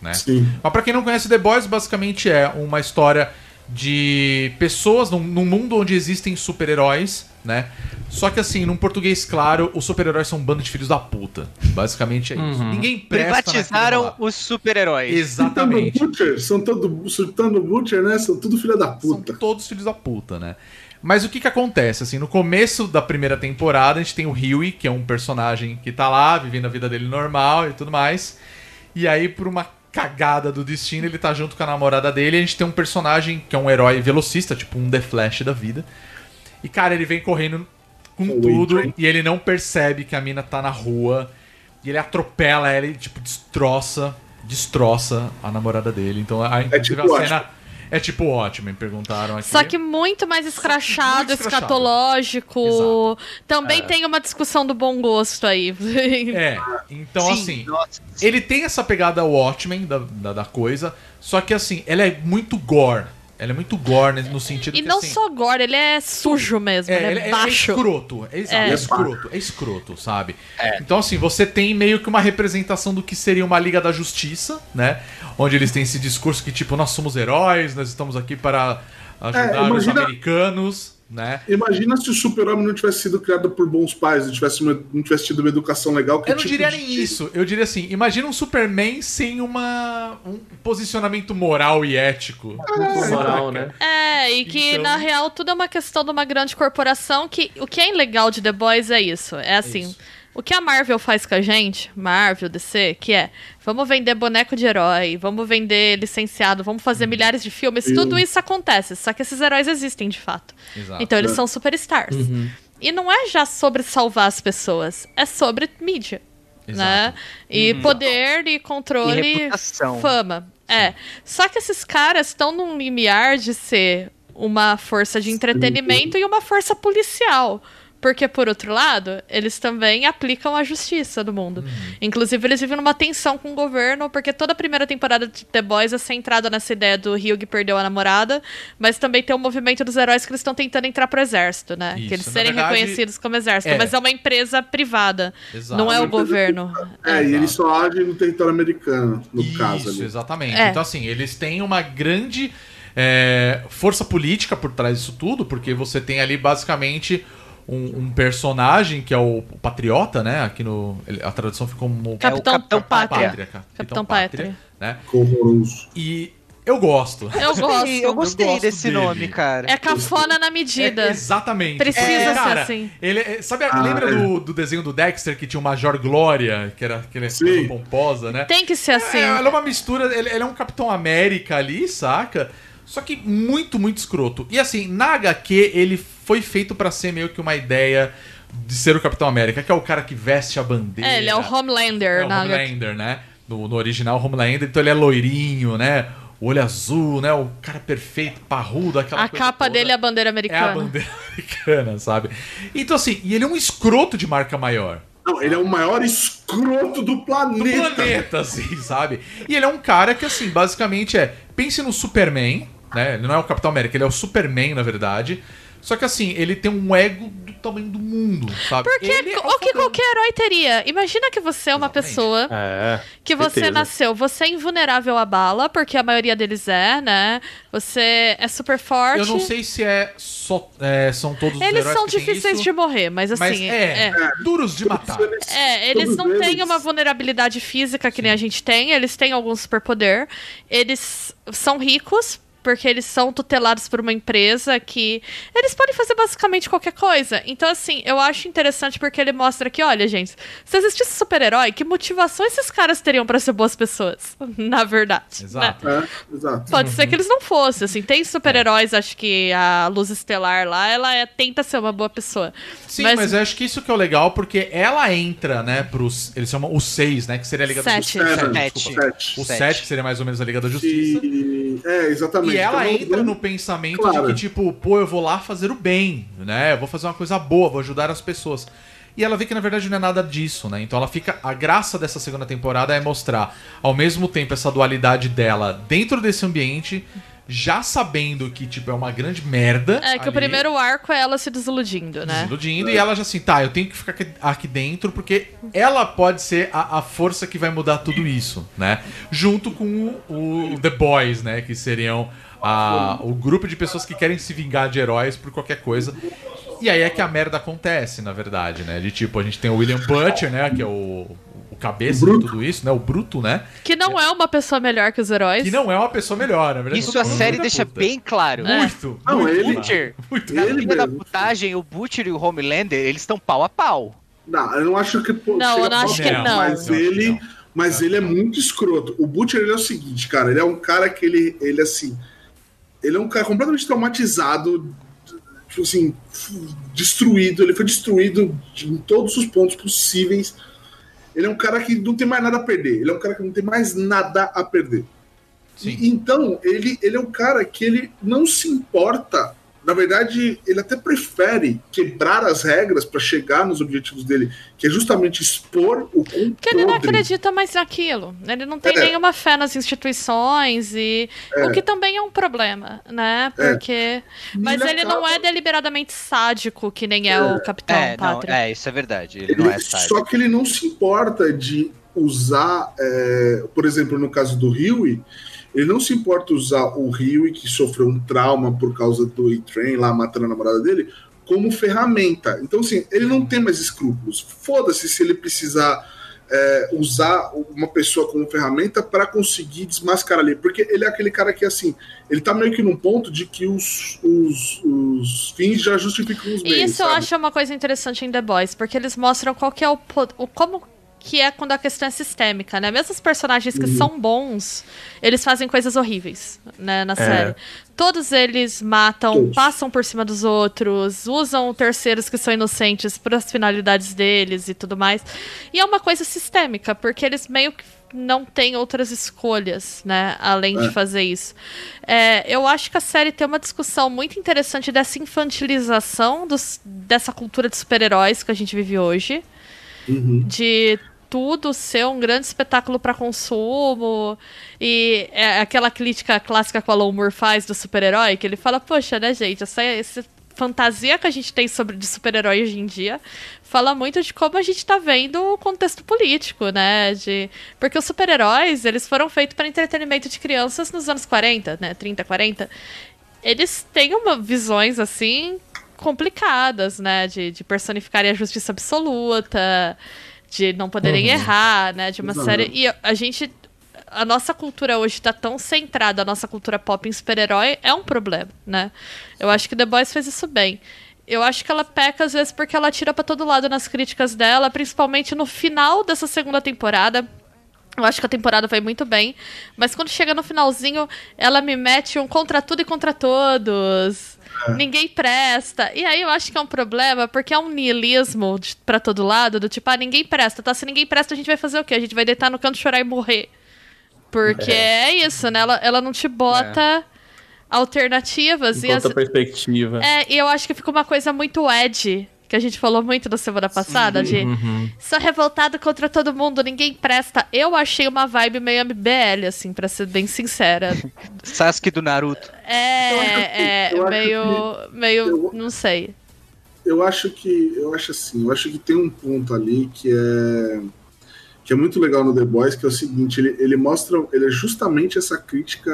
[SPEAKER 5] né?
[SPEAKER 2] Sim.
[SPEAKER 5] Mas pra quem não conhece The Boys, basicamente é uma história de pessoas num, num mundo onde existem super-heróis, né? Só que assim, num português claro, os super-heróis são um bando de filhos da puta. Basicamente é isso. Ninguém presta
[SPEAKER 7] Privatizaram os super-heróis.
[SPEAKER 5] Exatamente.
[SPEAKER 2] Butcher, são todo, chutando Butcher, né? São tudo filha da
[SPEAKER 5] São
[SPEAKER 2] puta.
[SPEAKER 5] todos filhos da puta, né? Mas o que que acontece? Assim, no começo da primeira temporada, a gente tem o Huey, que é um personagem que tá lá, vivendo a vida dele normal e tudo mais. E aí, por uma cagada do destino, ele tá junto com a namorada dele. E a gente tem um personagem que é um herói velocista, tipo um The Flash da vida. E, cara, ele vem correndo com tudo e ele não percebe que a mina tá na rua. E ele atropela ela e, tipo, destroça, destroça a namorada dele. Então, a, inclusive,
[SPEAKER 2] tipo
[SPEAKER 5] a cena é tipo ótimo, me perguntaram aqui.
[SPEAKER 6] Só que muito mais escrachado,
[SPEAKER 5] muito escrachado.
[SPEAKER 6] escatológico.
[SPEAKER 5] Exato.
[SPEAKER 6] Também tem uma discussão do bom gosto aí.
[SPEAKER 5] É, então
[SPEAKER 7] Sim,
[SPEAKER 5] assim,
[SPEAKER 7] nossa.
[SPEAKER 5] ele tem essa pegada Watchmen da, da, da coisa, só que assim, ela é muito gore. Ela é muito gore né, no sentido
[SPEAKER 6] E
[SPEAKER 5] que
[SPEAKER 6] não
[SPEAKER 5] assim,
[SPEAKER 6] só agora, ele é sujo mesmo,
[SPEAKER 5] é,
[SPEAKER 6] ele
[SPEAKER 5] ele
[SPEAKER 6] é
[SPEAKER 5] é,
[SPEAKER 6] baixo.
[SPEAKER 5] é escroto. É, exato,
[SPEAKER 6] É.
[SPEAKER 5] é escroto, é escroto, sabe? Então, assim, você tem meio que uma representação do que seria uma Liga da Justiça, né? Onde eles têm esse discurso que, tipo, nós somos heróis, nós estamos aqui para ajudar
[SPEAKER 2] É,
[SPEAKER 5] os
[SPEAKER 2] imagina-
[SPEAKER 5] americanos, né?
[SPEAKER 2] Imagina se o super-homem não tivesse sido criado por bons pais, não tivesse, uma- não tivesse tido uma educação legal. Que
[SPEAKER 5] Eu não
[SPEAKER 2] tipo
[SPEAKER 5] diria
[SPEAKER 2] de-
[SPEAKER 5] nem isso. Eu diria assim: imagina um Superman sem uma, um posicionamento moral e ético.
[SPEAKER 4] moral, né?
[SPEAKER 6] É, e que
[SPEAKER 5] Então-
[SPEAKER 6] na real tudo é uma questão de uma grande corporação que o que é legal de The Boys é isso. É assim,
[SPEAKER 5] Isso.
[SPEAKER 6] O que a Marvel faz com a gente, Marvel, DC, que é, vamos vender boneco de herói, vamos vender licenciado, vamos fazer
[SPEAKER 5] Uhum.
[SPEAKER 6] milhares de filmes,
[SPEAKER 2] Sim.
[SPEAKER 6] tudo isso acontece, só que esses heróis existem de fato.
[SPEAKER 5] Exato.
[SPEAKER 6] Então eles
[SPEAKER 2] É.
[SPEAKER 6] são superstars. E não é já sobre salvar as pessoas, é sobre mídia. Né?
[SPEAKER 5] Exato.
[SPEAKER 6] E poder e controle
[SPEAKER 7] E reputação.
[SPEAKER 6] fama. É. Só que esses caras estão num limiar de ser uma força de entretenimento e uma força policial. Porque, por outro lado, eles também aplicam a justiça no mundo. Inclusive, eles vivem numa tensão com o governo, porque toda a primeira temporada de The Boys é centrada nessa ideia do Hugh que perdeu a namorada, mas também tem o movimento dos heróis que eles estão tentando entrar pro exército, né?
[SPEAKER 5] Isso,
[SPEAKER 6] que eles
[SPEAKER 5] na
[SPEAKER 6] serem
[SPEAKER 5] verdade,
[SPEAKER 6] reconhecidos como exército.
[SPEAKER 5] é.
[SPEAKER 6] Mas é uma empresa privada,
[SPEAKER 5] Exato.
[SPEAKER 6] não é o governo.
[SPEAKER 2] É, e eles só agem no território americano, no
[SPEAKER 5] Isso,
[SPEAKER 2] caso ali.
[SPEAKER 5] exatamente.
[SPEAKER 6] É.
[SPEAKER 5] Então, assim, eles têm uma grande é, força política por trás disso tudo, porque você tem ali basicamente um, um personagem que é o, Patriota, né? Aqui no. ele- A tradução ficou como.
[SPEAKER 6] Capitão,
[SPEAKER 7] Capitão
[SPEAKER 6] Pátria.
[SPEAKER 5] Capitão,
[SPEAKER 6] Capitão
[SPEAKER 5] Pátria,
[SPEAKER 6] Pátria.
[SPEAKER 5] né?
[SPEAKER 2] Horroroso.
[SPEAKER 5] E eu gosto.
[SPEAKER 6] Eu gosto.
[SPEAKER 7] Eu gostei
[SPEAKER 5] gosto
[SPEAKER 7] desse
[SPEAKER 5] dele.
[SPEAKER 7] nome, cara.
[SPEAKER 6] É cafona na medida.
[SPEAKER 5] É, exatamente.
[SPEAKER 6] Precisa
[SPEAKER 5] Porque,
[SPEAKER 6] ser
[SPEAKER 5] cara,
[SPEAKER 6] assim.
[SPEAKER 5] Ele, é- sabe,
[SPEAKER 2] Ah,
[SPEAKER 5] lembra
[SPEAKER 2] é.
[SPEAKER 5] do, do desenho do Dexter que tinha o Major Glória, que era aquele pomposa, né?
[SPEAKER 6] Tem que ser assim.
[SPEAKER 5] É, ela é uma mistura, ele, ele é um Capitão América ali, saca? Só que muito, muito escroto. E assim, na HQ, ele foi feito pra ser meio que uma ideia de ser o Capitão América, que é o cara que veste a bandeira.
[SPEAKER 6] É, ele é o Homelander.
[SPEAKER 5] É o
[SPEAKER 6] na-
[SPEAKER 5] Homelander, né? No, no original Homelander, então ele é loirinho, né? O olho azul, né? O cara perfeito, parrudo, aquela
[SPEAKER 6] A
[SPEAKER 5] coisa
[SPEAKER 6] capa
[SPEAKER 5] toda.
[SPEAKER 6] dele é a bandeira
[SPEAKER 5] É
[SPEAKER 6] americana.
[SPEAKER 5] a bandeira americana, sabe? Então assim, e ele é um escroto de marca maior.
[SPEAKER 2] Não, ele é o maior escroto do
[SPEAKER 5] do
[SPEAKER 2] planeta.
[SPEAKER 5] planeta, assim, sabe? E ele é um cara que, assim, basicamente é. Pense no Superman, né? Ele não é o Capitão América, ele é o Superman, na verdade. Só que, assim, ele tem um ego do tamanho do mundo, sabe?
[SPEAKER 6] Porque
[SPEAKER 5] ele é
[SPEAKER 6] o que qualquer herói teria? Imagina que você é uma
[SPEAKER 5] Exatamente.
[SPEAKER 6] pessoa
[SPEAKER 4] É.
[SPEAKER 6] que você
[SPEAKER 4] certeza.
[SPEAKER 6] nasceu, você é invulnerável à bala, porque a maioria deles é, né? Você é super forte.
[SPEAKER 5] Eu não sei se é só. é, são todos os
[SPEAKER 6] Eles são difíceis
[SPEAKER 5] isso,
[SPEAKER 6] de morrer, mas assim.
[SPEAKER 5] Mas é, duros de matar.
[SPEAKER 6] É, eles não têm
[SPEAKER 2] eles.
[SPEAKER 6] uma vulnerabilidade física que nem a gente tem, eles têm algum superpoder. Eles são ricos, porque eles são tutelados por uma empresa que. Eles podem fazer basicamente qualquer coisa. Então, assim, eu acho interessante porque ele mostra que, olha, gente, se existisse super-herói, que motivação esses caras teriam pra ser boas pessoas? Na verdade.
[SPEAKER 5] Exato.
[SPEAKER 6] né?
[SPEAKER 2] É, exato.
[SPEAKER 6] Pode ser que eles não fossem, assim. Tem super-heróis, acho que a Luz Estelar lá, ela é- tenta ser uma boa pessoa.
[SPEAKER 5] Sim, mas...
[SPEAKER 6] Mas-
[SPEAKER 5] eu acho que isso que é o legal, porque ela entra, né, pros. Eles chamam os seis, né? Que seria a Liga
[SPEAKER 6] Sete.
[SPEAKER 5] da Justiça.
[SPEAKER 2] Sete. Sete.
[SPEAKER 5] O
[SPEAKER 7] Sete.
[SPEAKER 5] sete, que seria mais ou menos a Liga da Justiça.
[SPEAKER 2] E, é, exatamente.
[SPEAKER 5] E ela
[SPEAKER 2] Então,
[SPEAKER 5] entra
[SPEAKER 2] não-
[SPEAKER 5] no pensamento
[SPEAKER 2] Claro.
[SPEAKER 5] de que, tipo, pô, eu vou lá fazer o bem, né? Eu vou fazer uma coisa boa, vou ajudar as pessoas. E ela vê que na verdade não é nada disso, né? Então ela fica. A graça dessa segunda temporada é mostrar, ao mesmo tempo, essa dualidade dela dentro desse ambiente, já sabendo que, tipo, é uma grande merda.
[SPEAKER 6] É que o
[SPEAKER 5] ali,
[SPEAKER 6] primeiro arco é ela se desiludindo, né?
[SPEAKER 5] desiludindo, e ela já assim, tá, eu tenho que ficar aqui, aqui dentro, porque ela pode ser a, a força que vai mudar tudo isso, né? Junto com o, o The Boys, né? Que seriam a- o grupo de pessoas que querem se vingar de heróis por qualquer coisa. E aí é que a merda acontece, na verdade, né? De tipo, a gente tem o William Butcher, né? Que é o, o cabeça
[SPEAKER 2] O
[SPEAKER 5] de tudo isso, né? O Bruto, né?
[SPEAKER 6] Que não é uma pessoa melhor que os heróis.
[SPEAKER 5] Que não é uma pessoa melhor, na verdade.
[SPEAKER 7] Isso a série
[SPEAKER 5] da
[SPEAKER 7] deixa
[SPEAKER 5] puta.
[SPEAKER 7] bem claro.
[SPEAKER 5] Muito,
[SPEAKER 2] Não,
[SPEAKER 5] muito
[SPEAKER 2] ele-.
[SPEAKER 7] Butcher,
[SPEAKER 5] Muito
[SPEAKER 7] na
[SPEAKER 2] Ele
[SPEAKER 7] da putagem, o Butcher e o Homelander, eles estão pau a pau.
[SPEAKER 2] Não, eu não acho que. pô,
[SPEAKER 6] Não, eu não acho que não.
[SPEAKER 2] Mas
[SPEAKER 5] Eu acho que
[SPEAKER 2] ele.
[SPEAKER 5] não.
[SPEAKER 2] Mas ele é muito escroto. O Butcher ele é o seguinte, cara. Ele é um cara que ele, ele assim. Ele é um cara completamente traumatizado, tipo assim, destruído. Ele foi destruído de- em todos os pontos possíveis. Ele é um cara que não tem mais nada a perder. Ele é um cara que não tem mais nada a perder.
[SPEAKER 5] Sim.
[SPEAKER 2] E- então, ele, ele é um cara que ele não se importa. Na verdade, ele até prefere quebrar as regras para chegar nos objetivos dele, que é justamente expor o quão
[SPEAKER 6] Porque ele não acredita mais naquilo. Ele não tem
[SPEAKER 2] É.
[SPEAKER 6] nenhuma fé nas instituições e o que também é um problema, né?
[SPEAKER 2] É.
[SPEAKER 6] Porque mas
[SPEAKER 2] Ele
[SPEAKER 6] ele não
[SPEAKER 2] acaba-
[SPEAKER 6] é deliberadamente sádico que nem é, o Capitão
[SPEAKER 7] é, não,
[SPEAKER 6] Pátria.
[SPEAKER 7] é, isso é verdade. Ele não é
[SPEAKER 2] Ele-
[SPEAKER 7] sádico.
[SPEAKER 2] só que ele não se importa de usar, é, por exemplo, no caso do Huey, ele não se importa usar o Huey, que sofreu um trauma por causa do E-Train lá matando a namorada dele, como ferramenta. Então, assim, ele não tem mais escrúpulos. Foda-se se ele precisar é, usar uma pessoa como ferramenta para conseguir desmascarar ali. Porque ele é aquele cara que, assim, ele tá meio que num ponto de que os, os, os fins já justificam os meios.
[SPEAKER 6] E isso eu
[SPEAKER 2] sabe?
[SPEAKER 6] acho uma coisa interessante em The Boys, porque eles mostram qual que é o, o como que é quando a questão é sistêmica, né? Mesmo os personagens que são bons, eles fazem coisas horríveis, né, na série. Todos eles matam,
[SPEAKER 2] Todos.
[SPEAKER 6] passam por cima dos outros, usam terceiros que são inocentes para as finalidades deles e tudo mais. E é uma coisa sistêmica, porque eles meio que não têm outras escolhas, né? Além de
[SPEAKER 2] É.
[SPEAKER 6] fazer isso. É, eu acho que a série tem uma discussão muito interessante dessa infantilização dos, dessa cultura de super-heróis que a gente vive hoje
[SPEAKER 2] Uhum.
[SPEAKER 6] de tudo ser um grande espetáculo para consumo. E é aquela crítica clássica que o Alan Moore faz do super-herói, que ele fala, poxa, né, gente, essa, essa fantasia que a gente tem sobre de super-herói hoje em dia fala muito de como a gente tá vendo o contexto político, né, de... Porque os super-heróis, eles foram feitos para entretenimento de crianças nos anos 40, né, 30, 40. Eles têm uma visões, assim, complicadas, né? De, de personificarem a justiça absoluta, de não poderem errar, né? De uma
[SPEAKER 2] Exato.
[SPEAKER 6] série. E a gente. A nossa cultura hoje tá tão centrada, a nossa cultura pop em super-herói é um problema, né? Eu acho que The Boys fez isso bem. Eu acho que ela peca às vezes porque ela tira pra todo lado nas críticas dela, principalmente no final dessa segunda temporada. Eu acho que a temporada vai muito bem, mas quando chega no finalzinho, ela me mete um contra tudo e contra todos. Ninguém presta. E aí eu acho que é um problema, porque é um niilismo pra todo lado, do tipo, ah, ninguém presta, tá? Se ninguém presta, a gente vai fazer o quê? A gente vai deitar no canto, chorar e morrer. Porque é, isso, né? Ela, ela não te bota alternativas. E,
[SPEAKER 4] Em
[SPEAKER 6] as-
[SPEAKER 4] outra perspectiva.
[SPEAKER 6] é, e eu acho que fica uma coisa muito Ed, que a gente falou muito na semana passada, de
[SPEAKER 4] Uhum.
[SPEAKER 6] sou revoltado contra todo mundo, ninguém presta. Eu achei uma vibe meio MBL, assim, pra ser bem sincera.
[SPEAKER 7] Sasuke do Naruto.
[SPEAKER 6] É, é
[SPEAKER 2] eu acho
[SPEAKER 6] meio, meio,
[SPEAKER 2] eu-
[SPEAKER 6] não sei.
[SPEAKER 2] Eu acho que. Eu acho assim, eu acho que tem um ponto ali que é. Que é muito legal no The Boys, que é o seguinte, ele, ele mostra. Ele é justamente essa crítica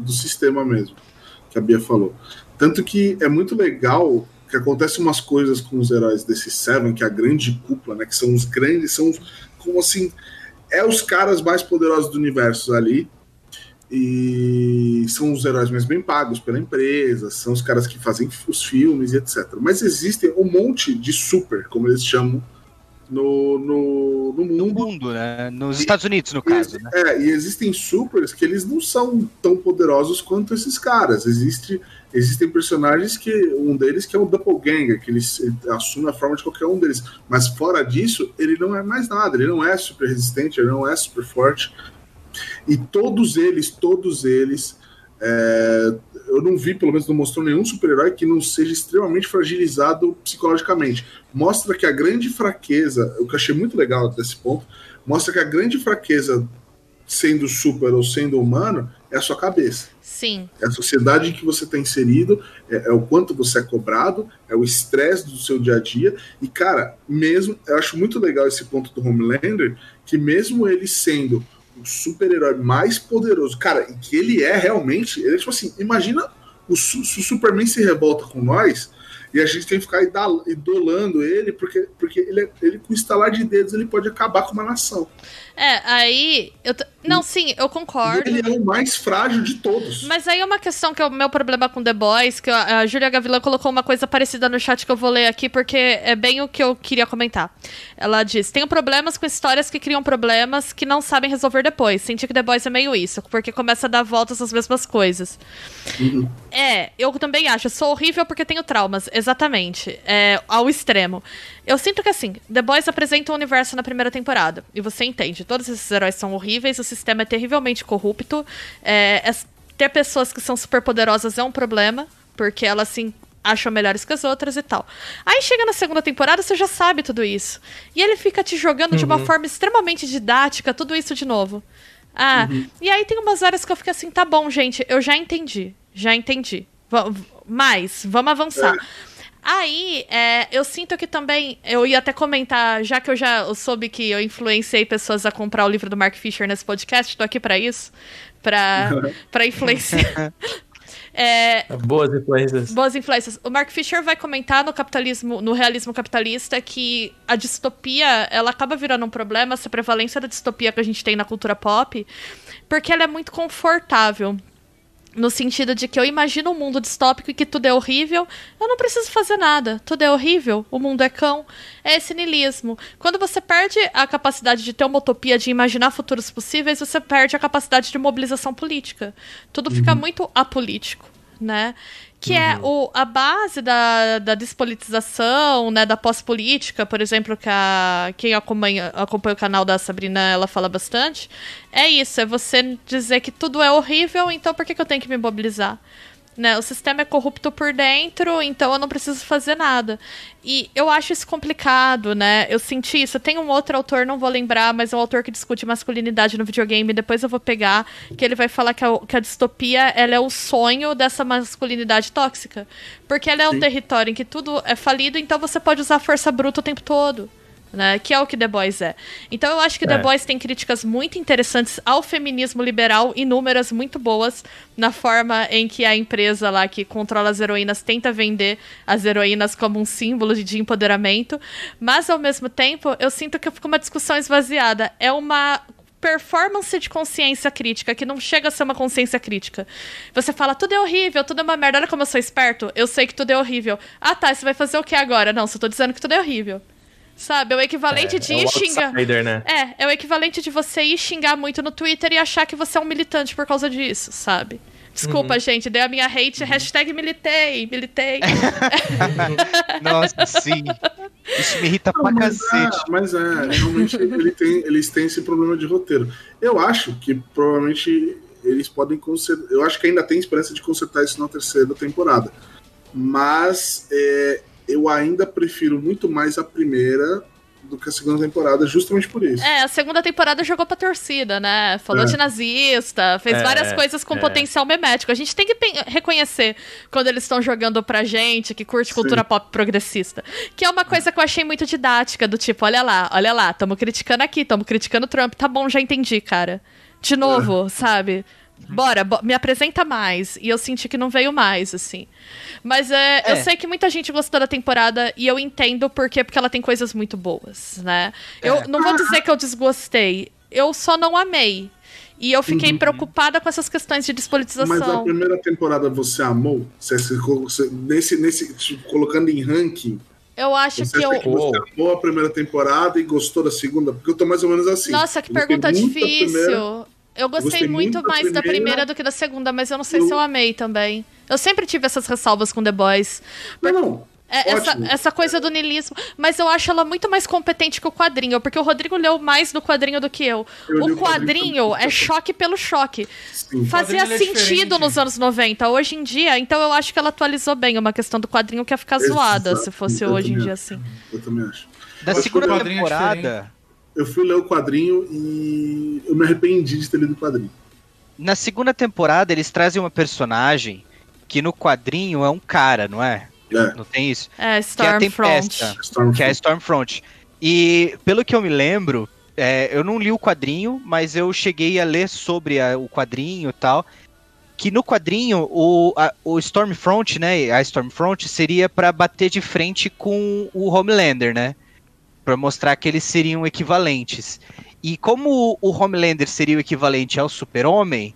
[SPEAKER 2] do sistema mesmo, que a Bia falou. Tanto que é muito legal que acontecem umas coisas com os heróis desse Seven, que é a grande cúpula, né? Que são os grandes, são como assim. É os caras mais poderosos do universo ali. E são os heróis mais bem pagos pela empresa, são os caras que fazem os filmes e etc. Mas existem um monte de super, como eles chamam, no, no, no
[SPEAKER 7] No
[SPEAKER 2] mundo.
[SPEAKER 7] mundo, né? Nos Estados Unidos, no caso, né?
[SPEAKER 2] É, e existem supers que eles não são tão poderosos quanto esses caras. Existe, existem personagens que. Um deles que é o Doppelganger, que ele, se- ele assume a forma de qualquer um deles. Mas fora disso, ele não é mais nada. Ele não é super resistente, ele não é super forte. E todos eles, todos eles. é, eu não vi, pelo menos não mostrou nenhum super-herói que não seja extremamente fragilizado psicologicamente. Mostra que a grande fraqueza, o que eu achei muito legal desse ponto, mostra que a grande fraqueza, sendo super ou sendo humano, é a sua cabeça.
[SPEAKER 6] Sim.
[SPEAKER 2] É a sociedade em que você está inserido, é, é o quanto você é cobrado, é o estresse do seu dia a dia. E, cara, mesmo. Eu acho muito legal esse ponto do Homelander, que mesmo ele sendo o super-herói mais poderoso, cara, e que ele é realmente. Ele é tipo assim: imagina o, se o Superman se revolta com nós. E a gente tem que ficar idolando ele, porque, porque ele, é- ele, com estalar de dedos, ele pode acabar com uma nação.
[SPEAKER 6] É, aí. Eu t- Não, sim, eu concordo.
[SPEAKER 2] E ele é o mais frágil de todos.
[SPEAKER 6] Mas aí é uma questão que é o meu problema com The Boys, que a Júlia Gavilã colocou uma coisa parecida no chat que eu vou ler aqui, porque é bem o que eu queria comentar. Ela diz: tenho problemas com histórias que criam problemas que não sabem resolver depois. Senti que The Boys é meio isso, porque começa a dar voltas às mesmas coisas. É, eu também acho. Sou horrível porque tenho traumas, exatamente. É, ao extremo. Eu sinto que assim, The Boys apresenta um universo na primeira temporada. E você entende, todos esses heróis são horríveis, o sistema é terrivelmente corrupto. É, ter pessoas que são super poderosas é um problema, porque elas se acham melhores que as outras e tal. Aí chega na segunda temporada, você já sabe tudo isso. E ele fica te jogando de uma forma extremamente didática, tudo isso de novo. Ah, e aí tem umas horas que eu fico assim, tá bom, gente, eu já entendi. Já entendi. V- mais, vamos avançar. Aí, é, eu sinto que também, eu ia até comentar, já que eu já soube que eu influenciei pessoas a comprar o livro do Mark Fisher nesse podcast, tô aqui pra isso, pra, pra influenciar. É,
[SPEAKER 4] Boas influências.
[SPEAKER 6] Boas influências. O Mark Fisher vai comentar no capitalismo, no realismo capitalista, que a distopia ela acaba virando um problema, essa prevalência da distopia que a gente tem na cultura pop, porque ela é muito confortável. No sentido de que eu imagino um mundo distópico e que tudo é horrível, eu não preciso fazer nada. Tudo é horrível, o mundo é cão. É esse niilismo. Quando você perde a capacidade de ter uma utopia, de imaginar futuros possíveis, você perde a capacidade de mobilização política. Tudo fica muito apolítico, né? Que é o, a base da, da despolitização, né, da pós-política, por exemplo, que a, quem acompanha, acompanha o canal da Sabrina, ela fala bastante, é isso, é você dizer que tudo é horrível, então por que, que eu tenho que me mobilizar? Né? O sistema é corrupto por dentro, então eu não preciso fazer nada. E eu acho isso complicado, né? Eu senti isso. Tem um outro autor, não vou lembrar, mas é um autor que discute masculinidade no videogame. Depois eu vou pegar, que ele vai falar que a, que a distopia ela é o sonho dessa masculinidade tóxica. Porque ela é um
[SPEAKER 2] Sim.
[SPEAKER 6] território em que tudo é falido, então você pode usar força bruta o tempo todo né? Que é o que The Boys é. Então eu acho que The
[SPEAKER 4] É.
[SPEAKER 6] Boys tem críticas muito interessantes ao feminismo liberal, inúmeras muito boas, na forma em que a empresa lá que controla as heroínas tenta vender as heroínas como um símbolo de, de empoderamento, mas ao mesmo tempo eu sinto que fica uma discussão esvaziada. É uma performance de consciência crítica, que não chega a ser uma consciência crítica. Você fala, tudo é horrível, tudo é uma merda, olha como eu sou esperto, eu sei que tudo é horrível. Ah tá, você vai fazer o que agora? Não, só tô dizendo que tudo é horrível. Sabe, é o equivalente de
[SPEAKER 4] é
[SPEAKER 6] ir xingar.
[SPEAKER 4] né?
[SPEAKER 6] É, é o equivalente de você ir xingar muito no Twitter e achar que você é um militante por causa disso, sabe? Desculpa, gente, dei a minha hate, hashtag militei, militei.
[SPEAKER 7] Nossa, sim. Isso me irrita pra
[SPEAKER 2] mas,
[SPEAKER 7] cacete.
[SPEAKER 2] é, mas é, realmente ele tem, eles têm esse problema de roteiro. Eu acho que provavelmente eles podem consertar. Eu acho que ainda tem esperança de consertar isso na terceira temporada. Mas é, eu ainda prefiro muito mais a primeira do que a segunda temporada, justamente por isso.
[SPEAKER 6] É, a segunda temporada jogou pra torcida, né? Falou
[SPEAKER 2] É.
[SPEAKER 6] de nazista, fez
[SPEAKER 4] É,
[SPEAKER 6] várias coisas com
[SPEAKER 4] é.
[SPEAKER 6] potencial memético. A gente tem que reconhecer quando eles estão jogando pra gente que curte cultura
[SPEAKER 2] Sim.
[SPEAKER 6] pop progressista. Que é uma coisa que eu achei muito didática, do tipo, olha lá, olha lá, tamo criticando aqui, tamo criticando Trump. Tá bom, já entendi, cara. De novo, sabe? Bora, bo- me apresenta mais. E eu senti que não veio mais, assim. Mas é, eu
[SPEAKER 7] É.
[SPEAKER 6] sei que muita gente gostou da temporada e eu entendo por quê, porque ela tem coisas muito boas, né? Eu
[SPEAKER 7] É.
[SPEAKER 6] não vou dizer que eu desgostei, eu só não amei. E eu fiquei
[SPEAKER 2] Uhum.
[SPEAKER 6] preocupada com essas questões de
[SPEAKER 2] Mas a
[SPEAKER 6] despolitização.
[SPEAKER 2] primeira temporada você amou? Você, você- você- nesse, nesse, tipo, colocando em ranking,
[SPEAKER 6] Eu acho
[SPEAKER 2] você
[SPEAKER 6] que eu.
[SPEAKER 2] que você amou a primeira temporada e gostou da segunda? Porque eu tô mais ou menos assim.
[SPEAKER 6] Nossa, que
[SPEAKER 2] Eu
[SPEAKER 6] pergunta difícil.
[SPEAKER 2] primeira,
[SPEAKER 6] Eu gostei,
[SPEAKER 2] gostei
[SPEAKER 6] muito,
[SPEAKER 2] muito da
[SPEAKER 6] mais da
[SPEAKER 2] primeira.
[SPEAKER 6] primeira do que da segunda, mas eu não sei
[SPEAKER 2] Eu-
[SPEAKER 6] se eu amei também. Eu sempre tive essas ressalvas com The Boys.
[SPEAKER 2] Não, não.
[SPEAKER 6] É, essa, essa coisa do niilismo. Mas eu acho ela muito mais competente que o quadrinho, porque o Rodrigo leu mais do quadrinho do que eu.
[SPEAKER 2] Eu
[SPEAKER 6] o
[SPEAKER 2] quadrinho
[SPEAKER 6] quadrinho é choque pelo choque.
[SPEAKER 2] Sim.
[SPEAKER 6] Fazia
[SPEAKER 5] é
[SPEAKER 6] sentido
[SPEAKER 5] diferente.
[SPEAKER 6] nos anos 90. Hoje em dia, então eu acho que ela atualizou bem uma questão do quadrinho que ia ficar zoada se fosse
[SPEAKER 2] eu
[SPEAKER 6] hoje em
[SPEAKER 2] também
[SPEAKER 6] dia
[SPEAKER 2] acho.
[SPEAKER 6] assim.
[SPEAKER 2] Eu também acho.
[SPEAKER 7] Da
[SPEAKER 2] Acho
[SPEAKER 7] segunda
[SPEAKER 5] é
[SPEAKER 7] temporada.
[SPEAKER 2] Eu fui ler o quadrinho e eu me arrependi de ter lido o quadrinho.
[SPEAKER 7] Na segunda temporada, eles trazem uma personagem que no quadrinho é um cara, não é?
[SPEAKER 2] É.
[SPEAKER 7] Não tem isso?
[SPEAKER 6] É,
[SPEAKER 7] Que é a
[SPEAKER 6] Stormfront.
[SPEAKER 7] Tempesta.
[SPEAKER 2] Stormfront.
[SPEAKER 7] que é a Stormfront. E pelo que eu me lembro, é, eu não li o quadrinho, mas eu cheguei a ler sobre a- o quadrinho e tal. Que no quadrinho, o, a- o Stormfront, né? A Stormfront seria pra bater de frente com o Homelander, né? Pra mostrar que eles seriam equivalentes. E como o Homelander seria o equivalente ao Super-Homem,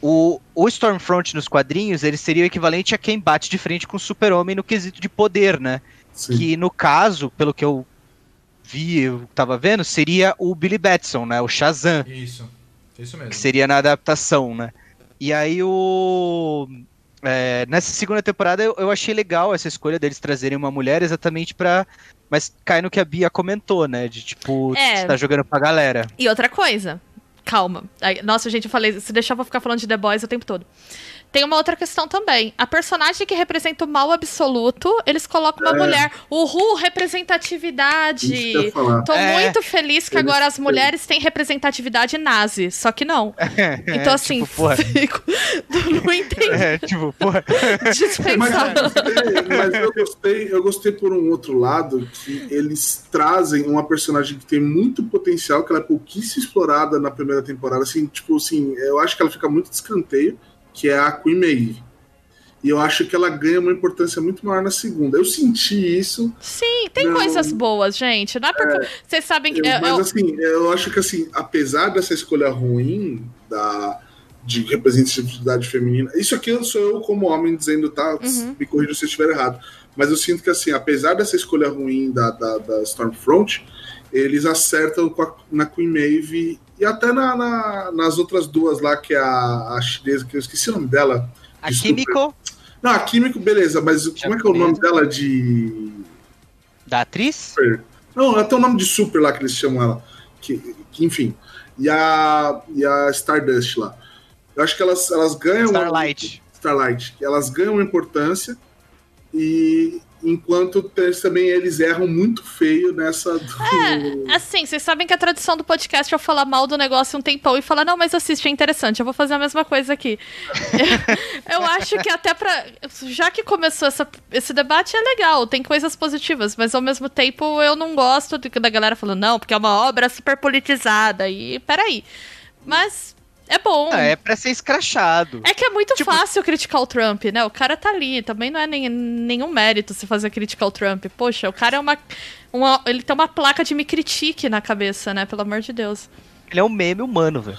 [SPEAKER 7] o, o Stormfront nos quadrinhos ele seria o equivalente a quem bate de frente com o Super-Homem no quesito de poder, né?
[SPEAKER 2] Sim.
[SPEAKER 7] que no caso, pelo que eu vi, eu tava vendo, seria o Billy Batson, né? O Shazam,
[SPEAKER 5] Isso. Isso mesmo.
[SPEAKER 7] que seria na adaptação, né? E aí o. é, nessa segunda temporada eu, eu achei legal essa escolha deles trazerem uma mulher exatamente pra. Mas cai no que a Bia comentou, né? De tipo,
[SPEAKER 6] É.
[SPEAKER 7] você tá jogando pra galera.
[SPEAKER 6] E outra coisa, calma. Nossa, gente, eu falei, se deixar eu vou ficar falando de The Boys o tempo todo. Tem uma outra questão também. A personagem que representa o mal absoluto, eles colocam uma
[SPEAKER 2] É.
[SPEAKER 6] mulher. Uhul, representatividade. Tô
[SPEAKER 7] É.
[SPEAKER 6] muito feliz que
[SPEAKER 2] Eles
[SPEAKER 6] agora as mulheres têm representatividade nazi. Só que não. Então, assim,
[SPEAKER 7] tipo,
[SPEAKER 6] fico- não entendi.
[SPEAKER 7] É, tipo, porra.
[SPEAKER 2] Mas,
[SPEAKER 6] Dispensável.
[SPEAKER 2] mas eu gostei, eu gostei por um outro lado que eles trazem uma personagem que tem muito potencial, que ela é pouquíssimo explorada na primeira temporada. Assim, tipo assim, eu acho que ela fica muito de escanteio, que é a Queen Maeve. E eu acho que ela ganha uma importância muito maior na segunda. Eu senti isso,
[SPEAKER 6] Sim, tem
[SPEAKER 2] Não.
[SPEAKER 6] coisas boas, gente. Não é porque. Vocês sabem que.
[SPEAKER 2] eu-
[SPEAKER 6] é- é
[SPEAKER 2] mas
[SPEAKER 6] o-
[SPEAKER 2] assim, eu acho que assim, apesar dessa escolha ruim da, de representatividade feminina. Isso aqui sou eu como homem dizendo, tá?
[SPEAKER 6] Uhum.
[SPEAKER 2] Me corrija se eu estiver errado. Mas eu sinto que, assim, apesar dessa escolha ruim da, da, da Stormfront, eles acertam a- na Queen Maeve e até na, na- nas outras duas lá, que é a, a chinesa, que eu esqueci o nome dela.
[SPEAKER 7] A
[SPEAKER 2] de
[SPEAKER 7] Químico,
[SPEAKER 2] Não, a Químico, beleza, mas como é que é o nome dela de.
[SPEAKER 7] da atriz.
[SPEAKER 2] Super? Não, até o nome de Super lá que eles chamam ela. Que, que, enfim. E a, e a Stardust lá. Eu acho que elas, elas ganham.
[SPEAKER 7] Starlight.
[SPEAKER 2] Starlight. Elas ganham importância e enquanto eles também eles erram muito feio nessa do...
[SPEAKER 6] Assim, vocês sabem que a tradição do podcast é eu falar mal do negócio um tempão e falar, não, mas assiste, é interessante, eu vou fazer a mesma coisa aqui. eu acho que até pra. Já que começou essa- esse debate, é legal, tem coisas positivas, mas ao mesmo tempo eu não gosto de- da galera falando, não, porque é uma obra super politizada. E peraí. Mas é bom.
[SPEAKER 7] Ah, é pra ser escrachado.
[SPEAKER 6] É que é muito
[SPEAKER 7] Tipo-
[SPEAKER 6] fácil criticar o Trump, né? O cara tá ali, também não é nem, nenhum mérito se fazer criticar o Trump. Poxa, o cara é uma, uma. Ele tem uma placa de me critique na cabeça, né? Pelo amor de Deus.
[SPEAKER 7] Ele é um meme humano, velho.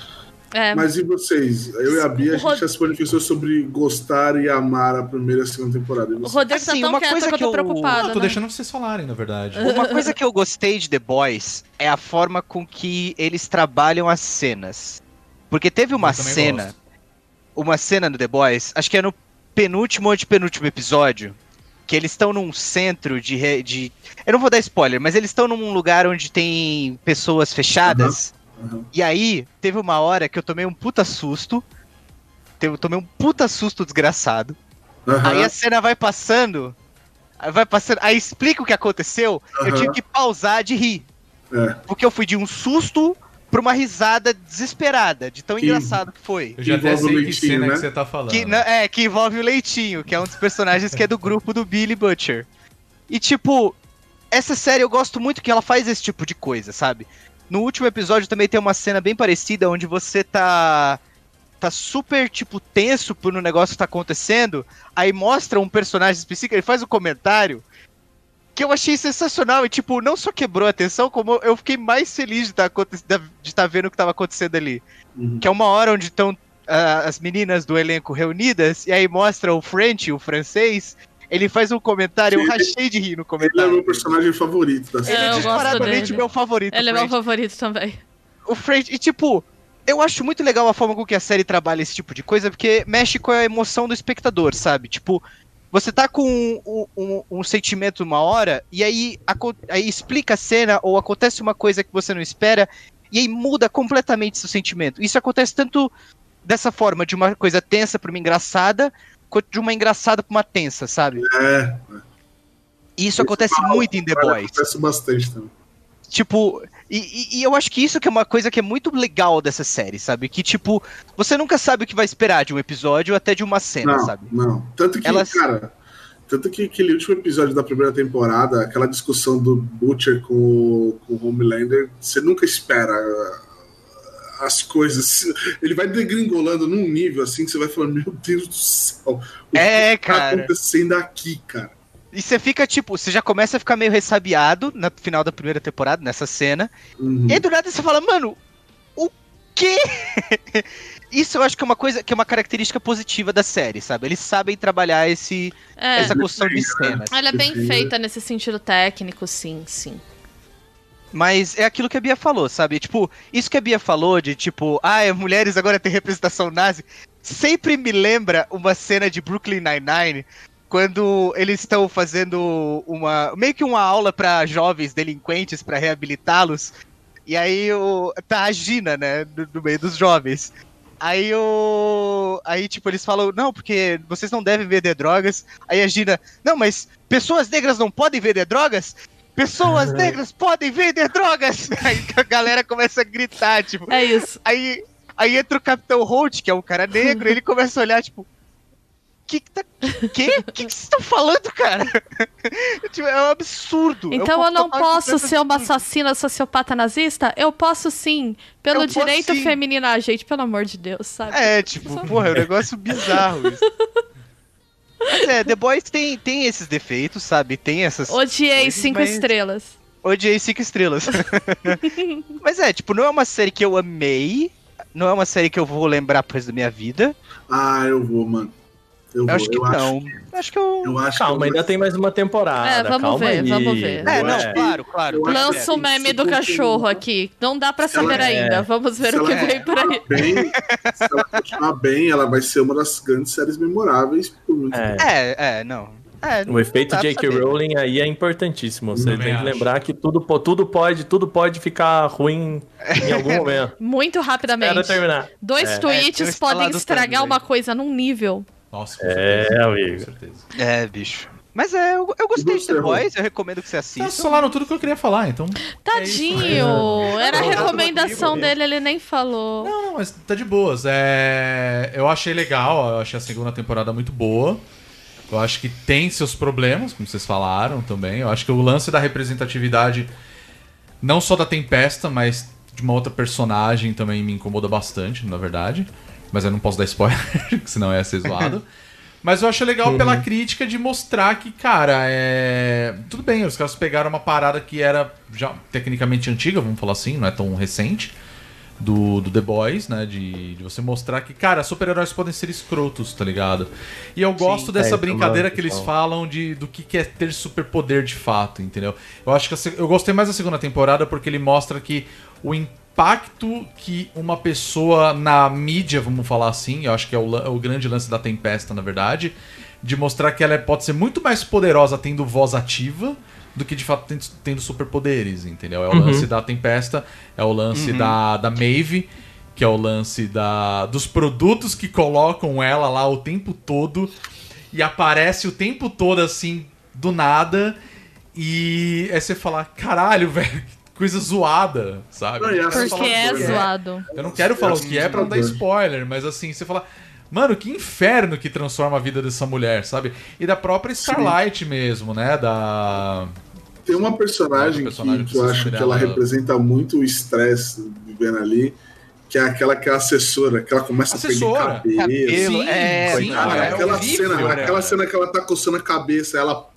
[SPEAKER 6] É,
[SPEAKER 2] Mas e vocês? Eu e a Bia, a
[SPEAKER 6] O Rod-
[SPEAKER 2] gente já se manifestou sobre gostar e amar a primeira e a segunda temporada.
[SPEAKER 6] O? Rodrigo
[SPEAKER 7] Assim,
[SPEAKER 6] tá tão
[SPEAKER 7] uma
[SPEAKER 6] quieto
[SPEAKER 7] coisa
[SPEAKER 6] que eu
[SPEAKER 7] que
[SPEAKER 6] tô
[SPEAKER 7] eu-
[SPEAKER 6] preocupada.
[SPEAKER 5] Não, tô
[SPEAKER 6] né?
[SPEAKER 5] deixando vocês falarem, na verdade.
[SPEAKER 7] Uma coisa que eu gostei de The Boys é a forma com que eles trabalham as cenas. Porque teve uma cena,
[SPEAKER 5] gosto.
[SPEAKER 7] uma cena no The Boys, acho que é no penúltimo ou antepenúltimo episódio, que eles estão num centro de, re- de. Eu não vou dar spoiler, mas eles estão num lugar onde tem pessoas fechadas.
[SPEAKER 2] Uhum.
[SPEAKER 7] E aí, teve uma hora que eu tomei um puta susto. Eu tomei um puta susto desgraçado.
[SPEAKER 2] Aham.
[SPEAKER 7] Aí a cena vai passando. aí Vai passando. Aí explica o que aconteceu. Eu tive que pausar de rir.
[SPEAKER 2] É.
[SPEAKER 7] Porque eu fui de um susto pra uma risada desesperada, de tão
[SPEAKER 2] Que-
[SPEAKER 7] engraçado que foi.
[SPEAKER 5] Eu já até sei que
[SPEAKER 2] leitinho,
[SPEAKER 5] cena
[SPEAKER 2] né?
[SPEAKER 5] que você tá falando.
[SPEAKER 7] Que, na- é, que envolve o Leitinho, que é um dos personagens que é do grupo do Billy Butcher. E tipo, essa série eu gosto muito que ela faz esse tipo de coisa, sabe? No último episódio também tem uma cena bem parecida onde você tá tá super tipo tenso por um negócio que tá acontecendo, aí mostra um personagem específico, ele faz um comentário que eu achei sensacional e tipo, não só quebrou a atenção, como eu fiquei mais feliz de tá estar de tá vendo o que tava acontecendo ali.
[SPEAKER 2] Uhum.
[SPEAKER 7] Que é uma hora onde estão ah, as meninas do elenco reunidas, e aí mostra o French, o francês, ele faz um comentário, eu
[SPEAKER 2] Ele-
[SPEAKER 7] rachei de rir no
[SPEAKER 2] Ele é
[SPEAKER 7] comentário.
[SPEAKER 2] o meu personagem favorito da
[SPEAKER 7] Ele
[SPEAKER 2] série.
[SPEAKER 6] É,
[SPEAKER 7] é
[SPEAKER 6] eu
[SPEAKER 7] disparadamente meu favorito.
[SPEAKER 6] Ele é
[SPEAKER 7] o
[SPEAKER 6] meu favorito também.
[SPEAKER 7] O French, e tipo, eu acho muito legal a forma com que a série trabalha esse tipo de coisa, porque mexe com a emoção do espectador, sabe? Tipo, você tá com um, um- um sentimento uma hora, e aí, aco- aí explica a cena, ou acontece uma coisa que você não espera, e aí muda completamente seu sentimento. Isso acontece tanto dessa forma, de uma coisa tensa pra uma engraçada, quanto de uma engraçada pra uma tensa, sabe?
[SPEAKER 2] É,
[SPEAKER 7] E isso acontece muito em The Boys.
[SPEAKER 2] Acontece bastante também.
[SPEAKER 7] Tipo, e, e- e eu acho que isso que é uma coisa que é muito legal dessa série, sabe? Que, tipo, você nunca sabe o que vai esperar de um episódio ou até de uma cena,
[SPEAKER 2] Não,
[SPEAKER 7] sabe?
[SPEAKER 2] não. Tanto que,
[SPEAKER 7] Elas-
[SPEAKER 2] cara, tanto que aquele último episódio da primeira temporada, aquela discussão do Butcher com o, com o Homelander, você nunca espera uh, as coisas. Ele vai degringolando num nível assim que você vai falando, meu Deus do céu. O
[SPEAKER 7] É,
[SPEAKER 2] que tá
[SPEAKER 7] cara.
[SPEAKER 2] acontecendo aqui, cara?
[SPEAKER 7] E você fica, tipo, você já começa a ficar meio ressabiado no final da primeira temporada, nessa cena.
[SPEAKER 2] Uhum.
[SPEAKER 7] E aí do nada você fala, mano, o quê? Isso eu acho que é uma coisa, que é uma característica positiva da série, sabe? Eles sabem trabalhar esse,
[SPEAKER 6] É,
[SPEAKER 7] essa construção de cenas.
[SPEAKER 6] ela é bem feita nesse sentido técnico, sim, sim.
[SPEAKER 7] Mas é aquilo que a Bia falou, sabe? Tipo, isso que a Bia falou de tipo, ah, mulheres agora têm representação nazi, sempre me lembra uma cena de Brooklyn Nine-Nine, quando eles estão fazendo uma. meio que uma aula pra jovens delinquentes pra reabilitá-los. E aí o, tá a Gina, né? No, no meio dos jovens. Aí o. Aí, tipo, eles falam, não, porque vocês não devem vender drogas. Aí a Gina, não, mas pessoas negras não podem vender drogas? Pessoas negras podem vender drogas! Aí a galera começa a gritar, tipo.
[SPEAKER 6] É isso.
[SPEAKER 7] Aí, aí entra o Capitão Holt, que é um cara negro, e ele começa a olhar, tipo. Que que tá. Que? Que que vocês estão falando, cara? Tipo, é um absurdo. É
[SPEAKER 6] Então eu não
[SPEAKER 7] total
[SPEAKER 6] posso ser uma assassina sociopata nazista? Eu posso sim. Pelo
[SPEAKER 7] Eu posso
[SPEAKER 6] direito
[SPEAKER 7] sim.
[SPEAKER 6] feminino. Ah, gente, pelo amor de Deus, sabe?
[SPEAKER 7] É, tipo, porra, é um negócio bizarro isso. Mas é, The Boys tem, tem esses defeitos, sabe? Tem essas.
[SPEAKER 6] Odiei
[SPEAKER 7] coisas,
[SPEAKER 6] cinco
[SPEAKER 7] mas-
[SPEAKER 6] estrelas.
[SPEAKER 7] Odiei cinco estrelas. Mas é, tipo, não é uma série que eu amei. não é uma série que eu vou lembrar pro resto da minha vida.
[SPEAKER 2] Ah, eu vou, mano. Eu,
[SPEAKER 7] Eu acho que
[SPEAKER 2] eu
[SPEAKER 7] não.
[SPEAKER 2] Acho,
[SPEAKER 7] Eu acho que eu.
[SPEAKER 2] eu acho
[SPEAKER 4] Calma,
[SPEAKER 2] que
[SPEAKER 4] ainda tem mais uma temporada.
[SPEAKER 6] É, vamos
[SPEAKER 4] calma
[SPEAKER 6] ver,
[SPEAKER 4] aí.
[SPEAKER 6] vamos ver.
[SPEAKER 7] É, não, claro, claro.
[SPEAKER 2] Eu
[SPEAKER 6] Lança o
[SPEAKER 2] que
[SPEAKER 6] meme do cachorro aqui. Não dá pra saber
[SPEAKER 2] Ela-
[SPEAKER 6] ainda.
[SPEAKER 4] é.
[SPEAKER 6] Vamos ver
[SPEAKER 2] Se
[SPEAKER 6] o que vem por aí.
[SPEAKER 2] bem, se ela continuar bem, ela vai ser uma das grandes séries memoráveis por muito
[SPEAKER 4] É.
[SPEAKER 7] É, é, não. É,
[SPEAKER 4] O efeito J.K. Rowling aí é importantíssimo. Você
[SPEAKER 5] Também
[SPEAKER 4] tem que
[SPEAKER 5] acho.
[SPEAKER 4] lembrar que tudo, tudo pode, tudo pode ficar ruim em algum momento.
[SPEAKER 6] Muito rapidamente.
[SPEAKER 4] terminar.
[SPEAKER 6] Dois
[SPEAKER 4] É.
[SPEAKER 7] É, o
[SPEAKER 6] tweets
[SPEAKER 7] instalar
[SPEAKER 6] podem estragar uma coisa num nível.
[SPEAKER 5] Nossa, com
[SPEAKER 4] É,
[SPEAKER 5] certeza.
[SPEAKER 4] amigo.
[SPEAKER 5] Com certeza.
[SPEAKER 7] É, bicho. Mas é, eu, eu gostei
[SPEAKER 2] E
[SPEAKER 7] de The? Boys, eu recomendo que você
[SPEAKER 5] Vocês
[SPEAKER 7] assista.
[SPEAKER 5] falaram tudo que eu queria falar, então.
[SPEAKER 6] Tadinho! Era a
[SPEAKER 5] tá
[SPEAKER 6] recomendação dele, ele nem falou.
[SPEAKER 5] Não, não, mas tá de boas. É... Eu achei legal, eu achei a segunda temporada muito boa. Eu acho que tem seus problemas, como vocês falaram também. Eu acho que o lance da representatividade, não só da Tempesta, mas de uma outra personagem também me incomoda bastante, na verdade. Mas eu não posso dar spoiler, senão ia ser zoado. Mas eu acho legal pela crítica de mostrar que, cara, é. Tudo bem, os caras pegaram uma parada que era já tecnicamente antiga, vamos falar assim, não é tão recente do, do The Boys, né? De, de você mostrar que, cara, super-heróis podem ser escrotos, tá ligado? E eu gosto dessa
[SPEAKER 4] é,
[SPEAKER 5] brincadeira que eles falam de, do que que é ter superpoder de fato, entendeu? Eu acho que a eu gostei mais da segunda temporada porque ele mostra que o impacto que uma pessoa na mídia, vamos falar assim, eu acho que é o, o grande lance da Tempesta, na verdade, de mostrar que ela é- pode ser muito mais poderosa tendo voz ativa do que de fato tendo, tendo superpoderes, entendeu? É o lance da Tempesta, é o lance da, da Maeve, que é o lance da, dos produtos que colocam ela lá o tempo todo e aparece o tempo todo assim, do nada, e é você falar, caralho, velho, que coisa zoada, sabe?
[SPEAKER 2] Não,
[SPEAKER 6] Porque
[SPEAKER 5] fala,
[SPEAKER 6] é
[SPEAKER 5] "Pô,
[SPEAKER 6] zoado.
[SPEAKER 5] eu não quero falar o que é pra não dar spoiler, mas assim, você fala. Mano, que inferno que transforma a vida dessa mulher, sabe? E da própria Starlight mesmo, né? Da.
[SPEAKER 2] Tem uma personagem,
[SPEAKER 5] Uma personagem
[SPEAKER 2] que, que eu acho que ela
[SPEAKER 5] dela.
[SPEAKER 2] representa muito o estresse vivendo ali, que é aquela que é a assessora, que ela começa
[SPEAKER 5] Assessora.
[SPEAKER 2] a pegar cabelo.
[SPEAKER 7] Cabelo,
[SPEAKER 5] Sim,
[SPEAKER 7] é,
[SPEAKER 5] sim,
[SPEAKER 2] Cara,
[SPEAKER 5] cara, é
[SPEAKER 2] aquela,
[SPEAKER 5] horrível,
[SPEAKER 2] cena,
[SPEAKER 5] cara.
[SPEAKER 2] aquela cena que ela tá coçando a cabeça, ela.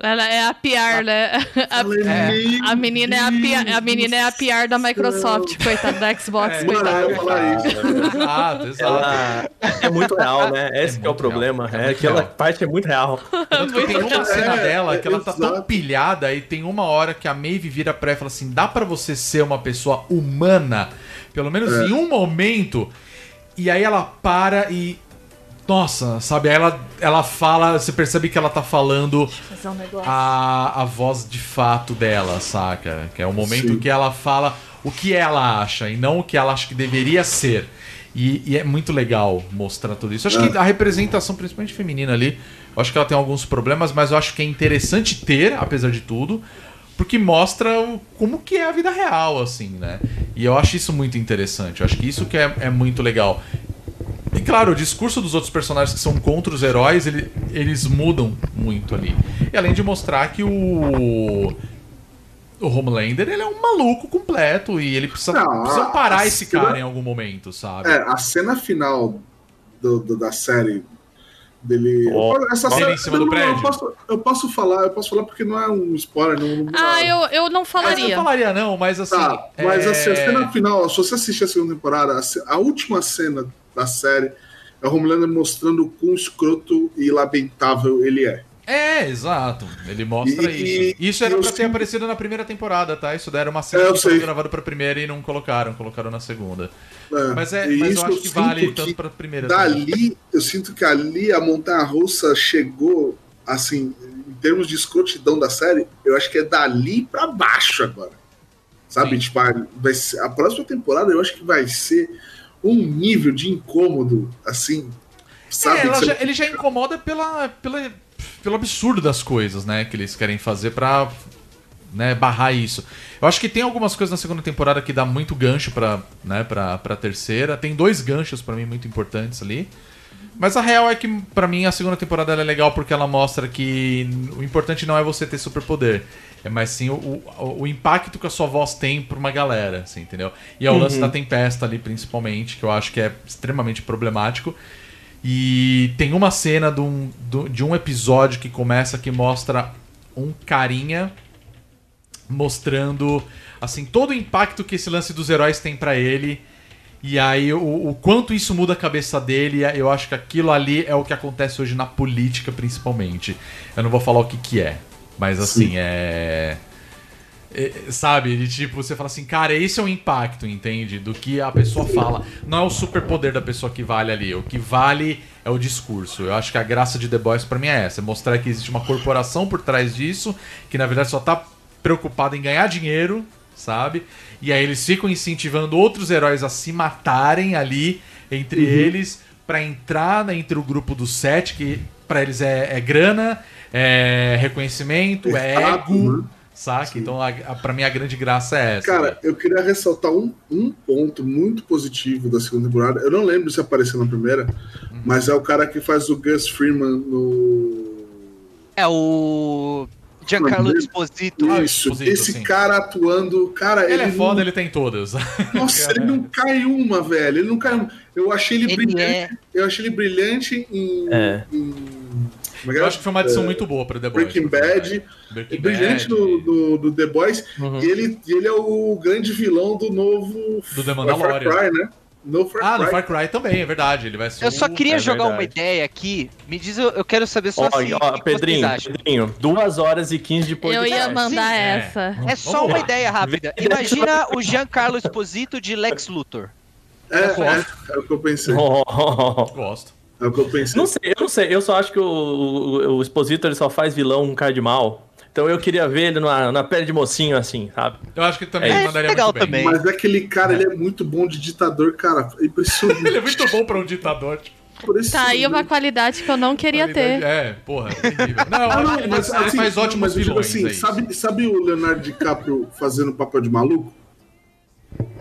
[SPEAKER 6] Ela é a PR, né? A,
[SPEAKER 2] é meio
[SPEAKER 6] a menina é a PR, a menina é a PR da Microsoft, coitada, da Xbox,
[SPEAKER 5] É,
[SPEAKER 6] coitada.
[SPEAKER 5] Exato, exato.
[SPEAKER 4] É muito real, né? Esse que é o
[SPEAKER 5] muito
[SPEAKER 4] problema.
[SPEAKER 5] real, é
[SPEAKER 4] É,
[SPEAKER 5] muito
[SPEAKER 4] aquela
[SPEAKER 5] real.
[SPEAKER 4] parte é muito real.
[SPEAKER 5] Tanto que tem uma cena
[SPEAKER 2] É,
[SPEAKER 5] dela
[SPEAKER 2] é,
[SPEAKER 5] que ela tá tão
[SPEAKER 2] exato.
[SPEAKER 5] pilhada e tem uma hora que a Maeve vira pra ela e fala assim: dá pra você ser uma pessoa humana, pelo menos
[SPEAKER 2] É.
[SPEAKER 5] em um momento. E aí ela para e. Nossa, sabe? Aí ela, ela fala, você percebe que ela tá falando
[SPEAKER 6] um
[SPEAKER 5] a, a voz de fato dela, saca? Que é o momento
[SPEAKER 2] Sim.
[SPEAKER 5] que ela fala o que ela acha e não o que ela acha que deveria ser. E, e é muito legal mostrar tudo isso. Acho que a representação, principalmente feminina ali, eu acho que ela tem alguns problemas, mas eu acho que é interessante ter, apesar de tudo, porque mostra o- como que é a vida real, assim, né? E eu acho isso muito interessante. Eu acho que isso que é, é muito legal. E claro, o discurso dos outros personagens que são contra os heróis, ele- eles mudam muito ali. E além de mostrar que o. O Homelander, ele é um maluco completo e ele precisa,
[SPEAKER 2] Não,
[SPEAKER 5] precisa parar esse
[SPEAKER 2] cena-
[SPEAKER 5] cara em algum momento, sabe?
[SPEAKER 2] É, a cena final do- do- da série dele. Eu- essa cena-
[SPEAKER 5] em cima do
[SPEAKER 2] não,
[SPEAKER 5] prédio.
[SPEAKER 2] Eu posso, eu posso falar, eu posso falar porque não é um spoiler. Não, não-
[SPEAKER 6] Ah, eu, eu não
[SPEAKER 5] Mas eu
[SPEAKER 6] falaria.
[SPEAKER 5] falaria não, mas assim.
[SPEAKER 2] Tá, mas
[SPEAKER 5] é...
[SPEAKER 2] assim, a cena final, se você assistir a segunda temporada, a, a última cena da série é o Homelander mostrando o quão escroto e lamentável ele é.
[SPEAKER 5] É, exato. Ele mostra
[SPEAKER 2] E-
[SPEAKER 5] isso. Isso era
[SPEAKER 2] eu
[SPEAKER 5] pra ter aparecido na primeira temporada, tá? Isso daí era uma cena
[SPEAKER 2] É, eu
[SPEAKER 5] que foi gravada pra primeira e não colocaram, colocaram na segunda.
[SPEAKER 2] É,
[SPEAKER 5] Mas, é,
[SPEAKER 2] e
[SPEAKER 5] mas
[SPEAKER 2] isso
[SPEAKER 5] eu acho que
[SPEAKER 2] sinto
[SPEAKER 5] vale
[SPEAKER 2] que
[SPEAKER 5] tanto pra primeira também.
[SPEAKER 2] Dali, eu sinto que ali a Montanha Russa chegou, assim, em termos de escrotidão da série, eu acho que é dali pra baixo agora. Sabe?
[SPEAKER 5] Sim.
[SPEAKER 2] Tipo, a, vai ser- a próxima temporada eu acho que vai ser um nível de incômodo, assim. Sabe?
[SPEAKER 5] É, já- ele já incomoda pela, pela, pelo absurdo das coisas, né? Que eles querem fazer pra né, barrar isso. Eu acho que tem algumas coisas na segunda temporada que dá muito gancho pra, né, pra, pra terceira. Tem dois ganchos pra mim muito importantes ali. Mas a real é que, pra mim, a segunda temporada é legal porque ela mostra que o importante não é você ter superpoder. É mais sim o, o, o impacto que a sua voz tem pra uma galera, assim, entendeu? E é o lance da Tempesta ali, principalmente, que eu acho que é extremamente problemático. E tem uma cena de um, de um episódio que começa que mostra um carinha mostrando assim todo o impacto que esse lance dos heróis tem pra ele E aí, o, o quanto isso muda a cabeça dele, eu acho que aquilo ali é o que acontece hoje na política, principalmente. Eu não vou falar o que, que é, mas assim, é. é, Sabe, de tipo, você fala assim, cara, esse é o impacto, entende? Do que a pessoa fala. Não é o superpoder da pessoa que vale ali. O que vale é o discurso. Eu acho que a graça de The Boys pra mim é essa: é mostrar que existe uma corporação por trás disso, que na verdade só tá preocupada em ganhar dinheiro, sabe? E aí eles ficam incentivando outros heróis a se matarem ali entre eles pra entrar né, entre o grupo dos sete, que pra eles é, é grana, é reconhecimento, é ego,
[SPEAKER 2] né?
[SPEAKER 5] saca? Então a, a, pra mim a grande graça é essa.
[SPEAKER 2] Cara, eu queria ressaltar um, um ponto muito positivo da segunda temporada. Eu não lembro se apareceu na primeira,
[SPEAKER 5] Uhum.
[SPEAKER 2] mas é o cara que faz o Gus Freeman no.
[SPEAKER 7] É o Giancarlo Esposito.
[SPEAKER 5] Ah,
[SPEAKER 2] Isso,
[SPEAKER 5] Exposito,
[SPEAKER 2] esse
[SPEAKER 5] sim.
[SPEAKER 2] cara atuando. Cara,
[SPEAKER 5] ele
[SPEAKER 2] ele,
[SPEAKER 5] é foda,
[SPEAKER 2] não...
[SPEAKER 5] ele tem todas.
[SPEAKER 2] Nossa, ele não cai uma, velho. Ele não cai uma. Eu achei ele,
[SPEAKER 7] Ele
[SPEAKER 2] brilhante.
[SPEAKER 7] é.
[SPEAKER 2] Eu achei ele brilhante em.
[SPEAKER 4] É.
[SPEAKER 2] em- é
[SPEAKER 5] Eu
[SPEAKER 2] é?
[SPEAKER 5] acho que foi uma adição muito boa pra The Boys.
[SPEAKER 2] Breaking Bad.
[SPEAKER 5] Breaking
[SPEAKER 2] É brilhante
[SPEAKER 5] Bad,
[SPEAKER 2] no, do, do The Boys.
[SPEAKER 4] Uhum.
[SPEAKER 2] E ele, ele é o grande vilão do novo.
[SPEAKER 5] Do The
[SPEAKER 2] Far
[SPEAKER 5] Mandalorian.
[SPEAKER 2] Cry, né? No Far
[SPEAKER 5] Ah, no
[SPEAKER 2] Cry.
[SPEAKER 5] Far Cry também, é verdade. Ele vai ser
[SPEAKER 7] Eu só queria
[SPEAKER 4] é
[SPEAKER 7] jogar uma
[SPEAKER 4] verdade.
[SPEAKER 7] ideia aqui. Me diz, eu, eu quero saber só
[SPEAKER 4] Ó,
[SPEAKER 7] assim.
[SPEAKER 4] ó,
[SPEAKER 7] que
[SPEAKER 4] Pedrinho. Pedrinho, 2 horas e 15 de
[SPEAKER 6] Eu
[SPEAKER 4] podcast.
[SPEAKER 6] ia mandar
[SPEAKER 5] É.
[SPEAKER 6] essa.
[SPEAKER 7] É só
[SPEAKER 5] Vamos
[SPEAKER 7] uma
[SPEAKER 5] lá.
[SPEAKER 7] ideia rápida. Imagina o Giancarlo Esposito de Lex Luthor.
[SPEAKER 2] É, é, é o que eu pensei.
[SPEAKER 5] Gosto.
[SPEAKER 2] É o que eu pensei.
[SPEAKER 4] Não sei, eu não sei, eu só acho que o, o, o Exposito ele só faz vilão um cara de mal. Então eu queria ver ele na, na pele de mocinho assim, sabe?
[SPEAKER 5] Eu acho que ele também
[SPEAKER 4] É,
[SPEAKER 5] mandaria
[SPEAKER 7] legal
[SPEAKER 5] muito bem.
[SPEAKER 7] também.
[SPEAKER 2] Mas aquele cara, ele é muito bom de ditador, cara. É impressionante.
[SPEAKER 5] Ele é muito bom pra um ditador. Tipo,
[SPEAKER 6] Tá aí uma qualidade que eu não queria
[SPEAKER 5] qualidade-
[SPEAKER 6] ter.
[SPEAKER 5] É, porra, terrível. Não,
[SPEAKER 2] Ah, não,
[SPEAKER 5] ele,
[SPEAKER 2] mas,
[SPEAKER 5] ele
[SPEAKER 2] assim,
[SPEAKER 5] faz
[SPEAKER 2] não,
[SPEAKER 5] ótimos
[SPEAKER 2] mas digo
[SPEAKER 5] vilões.
[SPEAKER 2] assim,
[SPEAKER 5] é
[SPEAKER 2] sabe, sabe o Leonardo DiCaprio fazendo papel de maluco?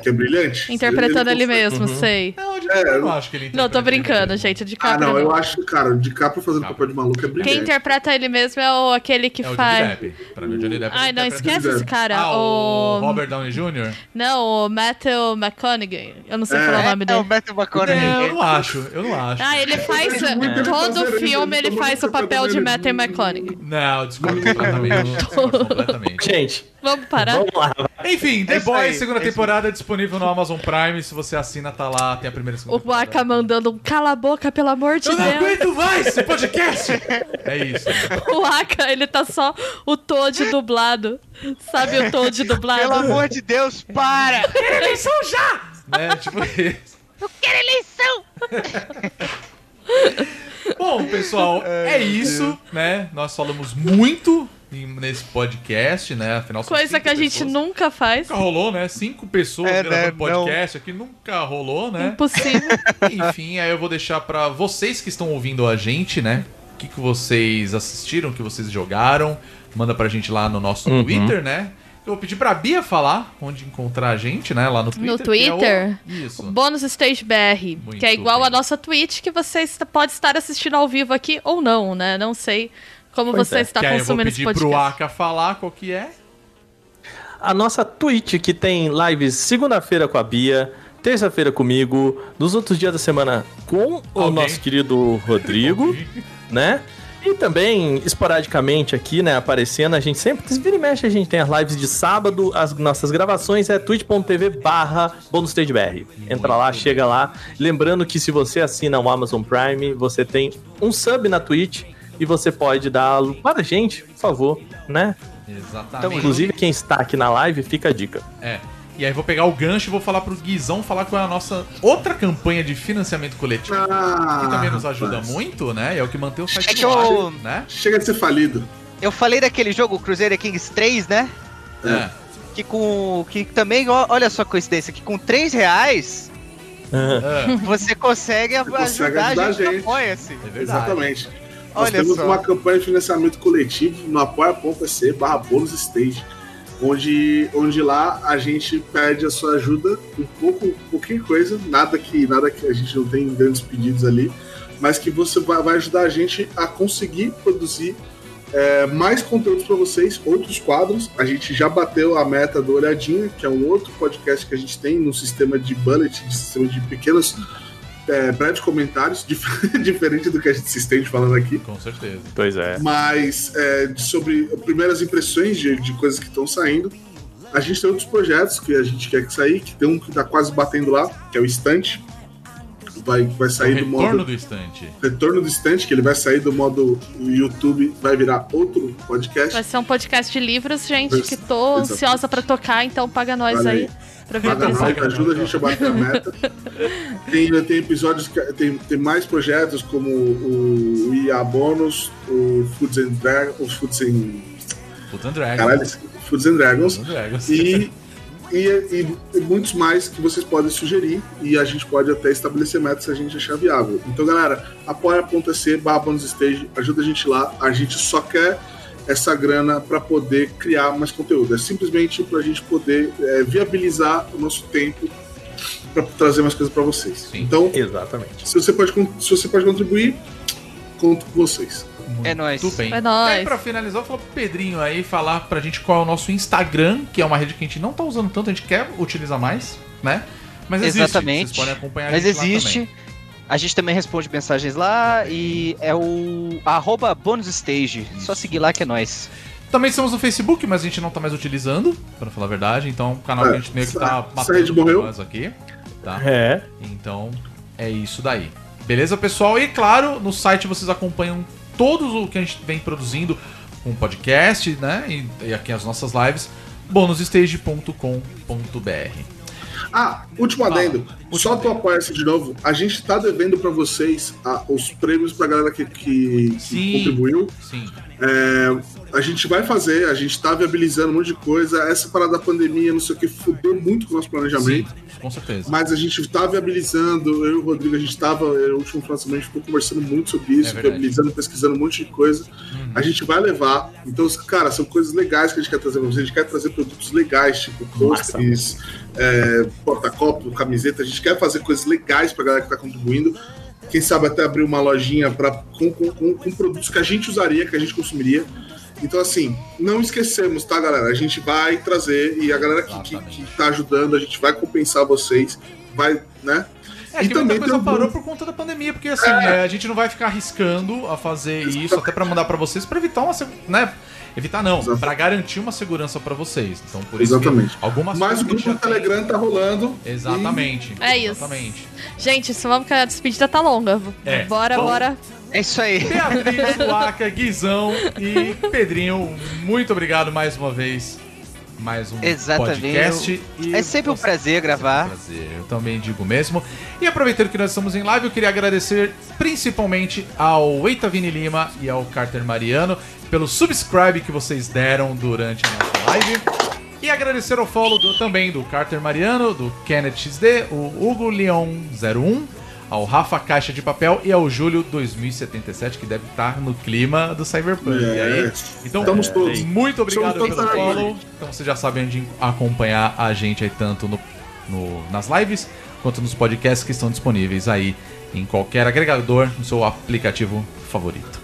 [SPEAKER 2] Que é brilhante?
[SPEAKER 6] Interpretando ele,
[SPEAKER 2] consegue-
[SPEAKER 6] mesmo, sei.
[SPEAKER 5] Não, de
[SPEAKER 2] É,
[SPEAKER 5] eu não acho que ele
[SPEAKER 6] Não, tô brincando,
[SPEAKER 5] ele.
[SPEAKER 6] gente. De
[SPEAKER 2] Ah, não, eu acho, cara, o DiCaprio fazendo papel de maluco é brilhante.
[SPEAKER 6] Quem interpreta ele mesmo é o, aquele que
[SPEAKER 5] É o Johnny
[SPEAKER 6] faz.
[SPEAKER 5] Depp. Pra mim, o Johnny Depp
[SPEAKER 6] Ai, não, esquece esse cara.
[SPEAKER 5] Ah, o
[SPEAKER 6] o...
[SPEAKER 5] Robert Downey Jr.?
[SPEAKER 6] Não, o Matthew McConaughey. Eu não sei
[SPEAKER 2] É.
[SPEAKER 6] falar o nome
[SPEAKER 7] É,
[SPEAKER 6] dele.
[SPEAKER 7] o Matthew McConaughey.
[SPEAKER 5] Não, eu não acho, eu não acho.
[SPEAKER 6] Ah, ele faz.
[SPEAKER 2] ele
[SPEAKER 6] Todo filme
[SPEAKER 2] ele
[SPEAKER 6] ele faz o papel de Matthew
[SPEAKER 2] ele.
[SPEAKER 6] McConaughey.
[SPEAKER 5] Não, discordo completamente.
[SPEAKER 4] Gente,
[SPEAKER 6] Vamos parar?
[SPEAKER 4] vamos lá.
[SPEAKER 5] Enfim, The
[SPEAKER 7] É
[SPEAKER 5] Boys,
[SPEAKER 7] aí,
[SPEAKER 5] segunda
[SPEAKER 7] é
[SPEAKER 5] temporada, disponível no Amazon Prime. Se você assina, tá lá, tem a primeira e segunda
[SPEAKER 6] O Waka
[SPEAKER 5] temporada.
[SPEAKER 6] mandando um cala a boca, pelo amor de
[SPEAKER 5] Eu não
[SPEAKER 6] Deus.
[SPEAKER 5] aguento mais esse podcast! É isso.
[SPEAKER 6] O Waka, ele tá só o Toad dublado. Sabe o Toad dublado?
[SPEAKER 7] Pelo amor de Deus, para!
[SPEAKER 5] Eleição já! Né? Tipo isso.
[SPEAKER 7] Quero eleição!
[SPEAKER 5] Bom, pessoal, é isso, né? Nós falamos muito nesse podcast, né? Afinal, são
[SPEAKER 6] Coisa que a gente
[SPEAKER 5] pessoas.
[SPEAKER 6] nunca faz.
[SPEAKER 5] Nunca rolou, né? Cinco pessoas
[SPEAKER 7] É,
[SPEAKER 5] gravando
[SPEAKER 7] né?
[SPEAKER 5] podcast aqui, nunca rolou, né?
[SPEAKER 6] Impossível.
[SPEAKER 5] Enfim, aí eu vou deixar pra vocês que estão ouvindo a gente, né? O que, que vocês assistiram, o que vocês jogaram. Manda pra gente lá no nosso
[SPEAKER 4] Uhum.
[SPEAKER 5] Twitter, né? Eu vou pedir pra Bia falar onde encontrar a gente, né? Lá no Twitter.
[SPEAKER 6] No
[SPEAKER 5] que é
[SPEAKER 6] Twitter?
[SPEAKER 5] o- Isso.
[SPEAKER 6] Bônus Stage BR,
[SPEAKER 5] Muito
[SPEAKER 6] que é igual
[SPEAKER 5] bem.
[SPEAKER 6] a nossa Twitch, que você est- pode estar assistindo ao vivo aqui ou não, né? Não sei como
[SPEAKER 4] Pois
[SPEAKER 6] você
[SPEAKER 4] é.
[SPEAKER 6] está
[SPEAKER 5] que aí eu vou
[SPEAKER 6] consumindo esse
[SPEAKER 5] pedir pro
[SPEAKER 6] podcast.
[SPEAKER 5] Aka falar qual que é.
[SPEAKER 4] A nossa Twitch, que tem lives segunda-feira com a Bia, terça-feira comigo, nos outros dias da semana com o
[SPEAKER 5] Alguém.
[SPEAKER 4] nosso querido Rodrigo, né? E também, esporadicamente aqui, né, aparecendo, a gente sempre, vira e mexe, a gente tem as lives de sábado, as nossas gravações é twitch.tv barra bonusstagebr. Entra lá, chega lá. Lembrando que se você assina o Amazon Prime, você tem um sub na Twitch e você pode dar para a gente, por favor, né?
[SPEAKER 5] Exatamente.
[SPEAKER 4] Inclusive, quem está aqui na live, fica a dica.
[SPEAKER 5] É. E aí vou pegar o gancho e vou falar pro Guizão falar com a nossa outra campanha de financiamento coletivo.
[SPEAKER 2] Ah,
[SPEAKER 5] que também nos ajuda
[SPEAKER 2] rapaz.
[SPEAKER 5] muito, né? E é o que mantém o site
[SPEAKER 7] É que eu-
[SPEAKER 5] né?
[SPEAKER 2] Chega de ser falido.
[SPEAKER 7] Eu falei daquele jogo, Cruzeiro Kings 3, né?
[SPEAKER 5] É.
[SPEAKER 7] Que com. Que também, olha só a coincidência, que com 3 reais
[SPEAKER 5] É.
[SPEAKER 7] você consegue,
[SPEAKER 2] consegue
[SPEAKER 7] ajudar,
[SPEAKER 2] ajudar
[SPEAKER 7] a
[SPEAKER 2] a
[SPEAKER 7] gente.
[SPEAKER 2] gente.
[SPEAKER 7] Apoia-se.
[SPEAKER 5] É verdade.
[SPEAKER 2] Exatamente. Nós
[SPEAKER 7] Olha
[SPEAKER 2] temos
[SPEAKER 7] só.
[SPEAKER 2] uma campanha de financiamento coletivo no apoia.se barra bônus stage, onde, onde lá a gente pede a sua ajuda com pouco, pouquinho coisa, nada que, nada que a gente não tem grandes pedidos ali, mas que você vai, vai ajudar a gente a conseguir produzir é, mais conteúdos para vocês, outros quadros. A gente já bateu a meta do Olhadinha, que é um outro podcast que a gente tem no sistema de bullet, de sistema de pequenos é, breves comentários, dif- diferente do que a gente se estende falando aqui
[SPEAKER 5] Com certeza.
[SPEAKER 4] Pois é.
[SPEAKER 2] mas é, sobre primeiras impressões de, de coisas que estão saindo. a gente tem outros projetos que a gente quer que sair, que tem um que tá quase batendo lá, que é o Estante. Vai, vai sair do
[SPEAKER 5] Retorno
[SPEAKER 2] modo.
[SPEAKER 5] do estante.
[SPEAKER 2] Retorno do Estante, que ele vai sair do modo YouTube, vai virar outro podcast.
[SPEAKER 6] Vai ser um podcast de livros, gente, que tô
[SPEAKER 2] Exatamente.
[SPEAKER 6] ansiosa pra tocar, então paga nós aí. Pra ver
[SPEAKER 2] Paga
[SPEAKER 6] a
[SPEAKER 2] nós, ajuda a gente a bater a meta. Tem, tem episódios, que- tem, tem mais projetos como o IA Bônus, o Foods and Dragons, o Foods and.
[SPEAKER 5] Put and Dragons.
[SPEAKER 2] Caralho, Foods and Dragons.
[SPEAKER 5] Put and Dragons.
[SPEAKER 2] E, e, e- muitos mais que vocês podem sugerir e a gente pode até estabelecer metas se a gente achar viável. Então, galera, apoia.se barra bônus stage, ajuda a gente lá. A gente só quer essa grana para poder criar mais conteúdo. É simplesmente para a gente poder é, viabilizar o nosso tempo para trazer mais coisas para vocês.
[SPEAKER 5] Sim.
[SPEAKER 2] Então,
[SPEAKER 4] Exatamente.
[SPEAKER 2] se você pode, se você pode contribuir, conto com vocês.
[SPEAKER 7] É nóis.
[SPEAKER 5] Tudo bem.
[SPEAKER 6] É nóis.
[SPEAKER 5] E pra finalizar, eu vou falar pro Pedrinho aí falar pra gente qual é o nosso Instagram, que é uma rede que a gente não tá usando tanto, a gente quer utilizar mais, né? Mas existe.
[SPEAKER 7] Exatamente.
[SPEAKER 5] Vocês podem acompanhar a
[SPEAKER 7] Mas existe. A gente também responde mensagens lá e é o arroba bonus stage. Só seguir lá que é nóis.
[SPEAKER 5] Também estamos no Facebook, mas a gente não tá mais utilizando, pra falar a verdade. Então, um canal
[SPEAKER 2] É,
[SPEAKER 5] que a gente meio que tá matando
[SPEAKER 2] morreu.
[SPEAKER 5] nós aqui. Tá?
[SPEAKER 4] É.
[SPEAKER 5] Então, é isso daí. Beleza, pessoal? E claro, no site vocês acompanham todos o que a gente vem produzindo com podcast, né? E, e aqui as nossas lives, bonusstage.com.br.
[SPEAKER 2] Ah, último adendo.
[SPEAKER 5] Último
[SPEAKER 2] Só tu apoia-se de novo. A gente tá devendo pra vocês ah, os prêmios pra galera que, que- que
[SPEAKER 5] Sim.
[SPEAKER 2] contribuiu.
[SPEAKER 5] Sim.
[SPEAKER 2] É, a gente vai fazer, a gente tá viabilizando um monte de coisa. Essa parada da pandemia, não sei o que, fudeu muito com o nosso
[SPEAKER 5] Sim,
[SPEAKER 2] planejamento.
[SPEAKER 5] com certeza.
[SPEAKER 2] Mas a gente tá viabilizando, eu e o Rodrigo, a gente tava, é, o último gente ficou conversando muito sobre isso,
[SPEAKER 5] É
[SPEAKER 2] viabilizando, pesquisando um monte de coisa.
[SPEAKER 5] Uhum.
[SPEAKER 2] A gente vai levar. Então, cara, são coisas legais que a gente quer trazer pra vocês. A gente quer trazer produtos legais, tipo posters, é, porta-copo, camiseta. A gente quer fazer coisas legais pra galera que tá contribuindo. Quem sabe até abrir uma lojinha pra, com, com, com, com produtos que a gente usaria, que a gente consumiria. Então, assim, não esquecemos, tá, galera? A gente vai trazer e a galera que, que,
[SPEAKER 5] Exatamente.
[SPEAKER 2] que tá ajudando, a gente vai compensar vocês, vai, né?
[SPEAKER 5] É,
[SPEAKER 2] E
[SPEAKER 5] que muita
[SPEAKER 2] também
[SPEAKER 5] coisa
[SPEAKER 2] tem um
[SPEAKER 5] parou
[SPEAKER 2] bom-
[SPEAKER 5] por conta da pandemia, porque assim, é, a gente não vai ficar arriscando a fazer isso até pra mandar pra vocês, pra evitar uma, né? Evitar não, pra garantir uma segurança pra vocês. Então, por isso que
[SPEAKER 2] Exatamente.
[SPEAKER 5] algumas
[SPEAKER 2] Mas o grupo do
[SPEAKER 5] já tem-
[SPEAKER 2] Telegram tá rolando.
[SPEAKER 5] Exatamente.
[SPEAKER 6] É isso.
[SPEAKER 5] Exatamente.
[SPEAKER 6] Gente, só vamos que a despedida tá longa.
[SPEAKER 5] É.
[SPEAKER 6] Bora,
[SPEAKER 5] Bom.
[SPEAKER 6] bora.
[SPEAKER 7] É isso aí.
[SPEAKER 5] Beatriz, Suaca, Guizão e Pedrinho, muito obrigado mais uma vez. Mais um
[SPEAKER 7] Exatamente.
[SPEAKER 5] podcast. E
[SPEAKER 7] É sempre um prazer gravar.
[SPEAKER 5] prazer, eu também digo mesmo. E aproveitando que nós estamos em live, eu queria agradecer principalmente ao Eita Vini Lima e ao Carter Mariano pelo subscribe que vocês deram durante a nossa live. E agradecer ao follow do- também do Carter Mariano, do Kenneth XD, o Hugo Leon 01, ao Rafa Caixa de Papel e ao Júlio 2077, que deve estar no clima do Cyberpunk. E aí?
[SPEAKER 2] Yes.
[SPEAKER 5] Então,
[SPEAKER 2] Estamos todos.
[SPEAKER 5] muito obrigado
[SPEAKER 2] Somos
[SPEAKER 5] pelo follow. Então você já sabe onde acompanhar a gente aí tanto no, no- nas lives quanto nos podcasts que estão disponíveis aí em qualquer agregador no seu aplicativo favorito.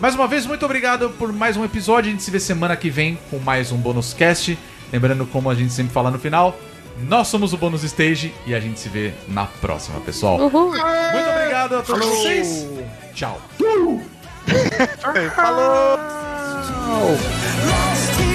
[SPEAKER 5] Mais uma vez, muito obrigado por mais um episódio. A gente se vê semana que vem com mais um bônus cast. Lembrando, como a gente sempre fala no final, nós somos o Bônus Stage e a gente se vê na próxima, pessoal.
[SPEAKER 6] Uhul.
[SPEAKER 5] Muito obrigado a todos vocês. Tchau.
[SPEAKER 7] Falou!
[SPEAKER 3] In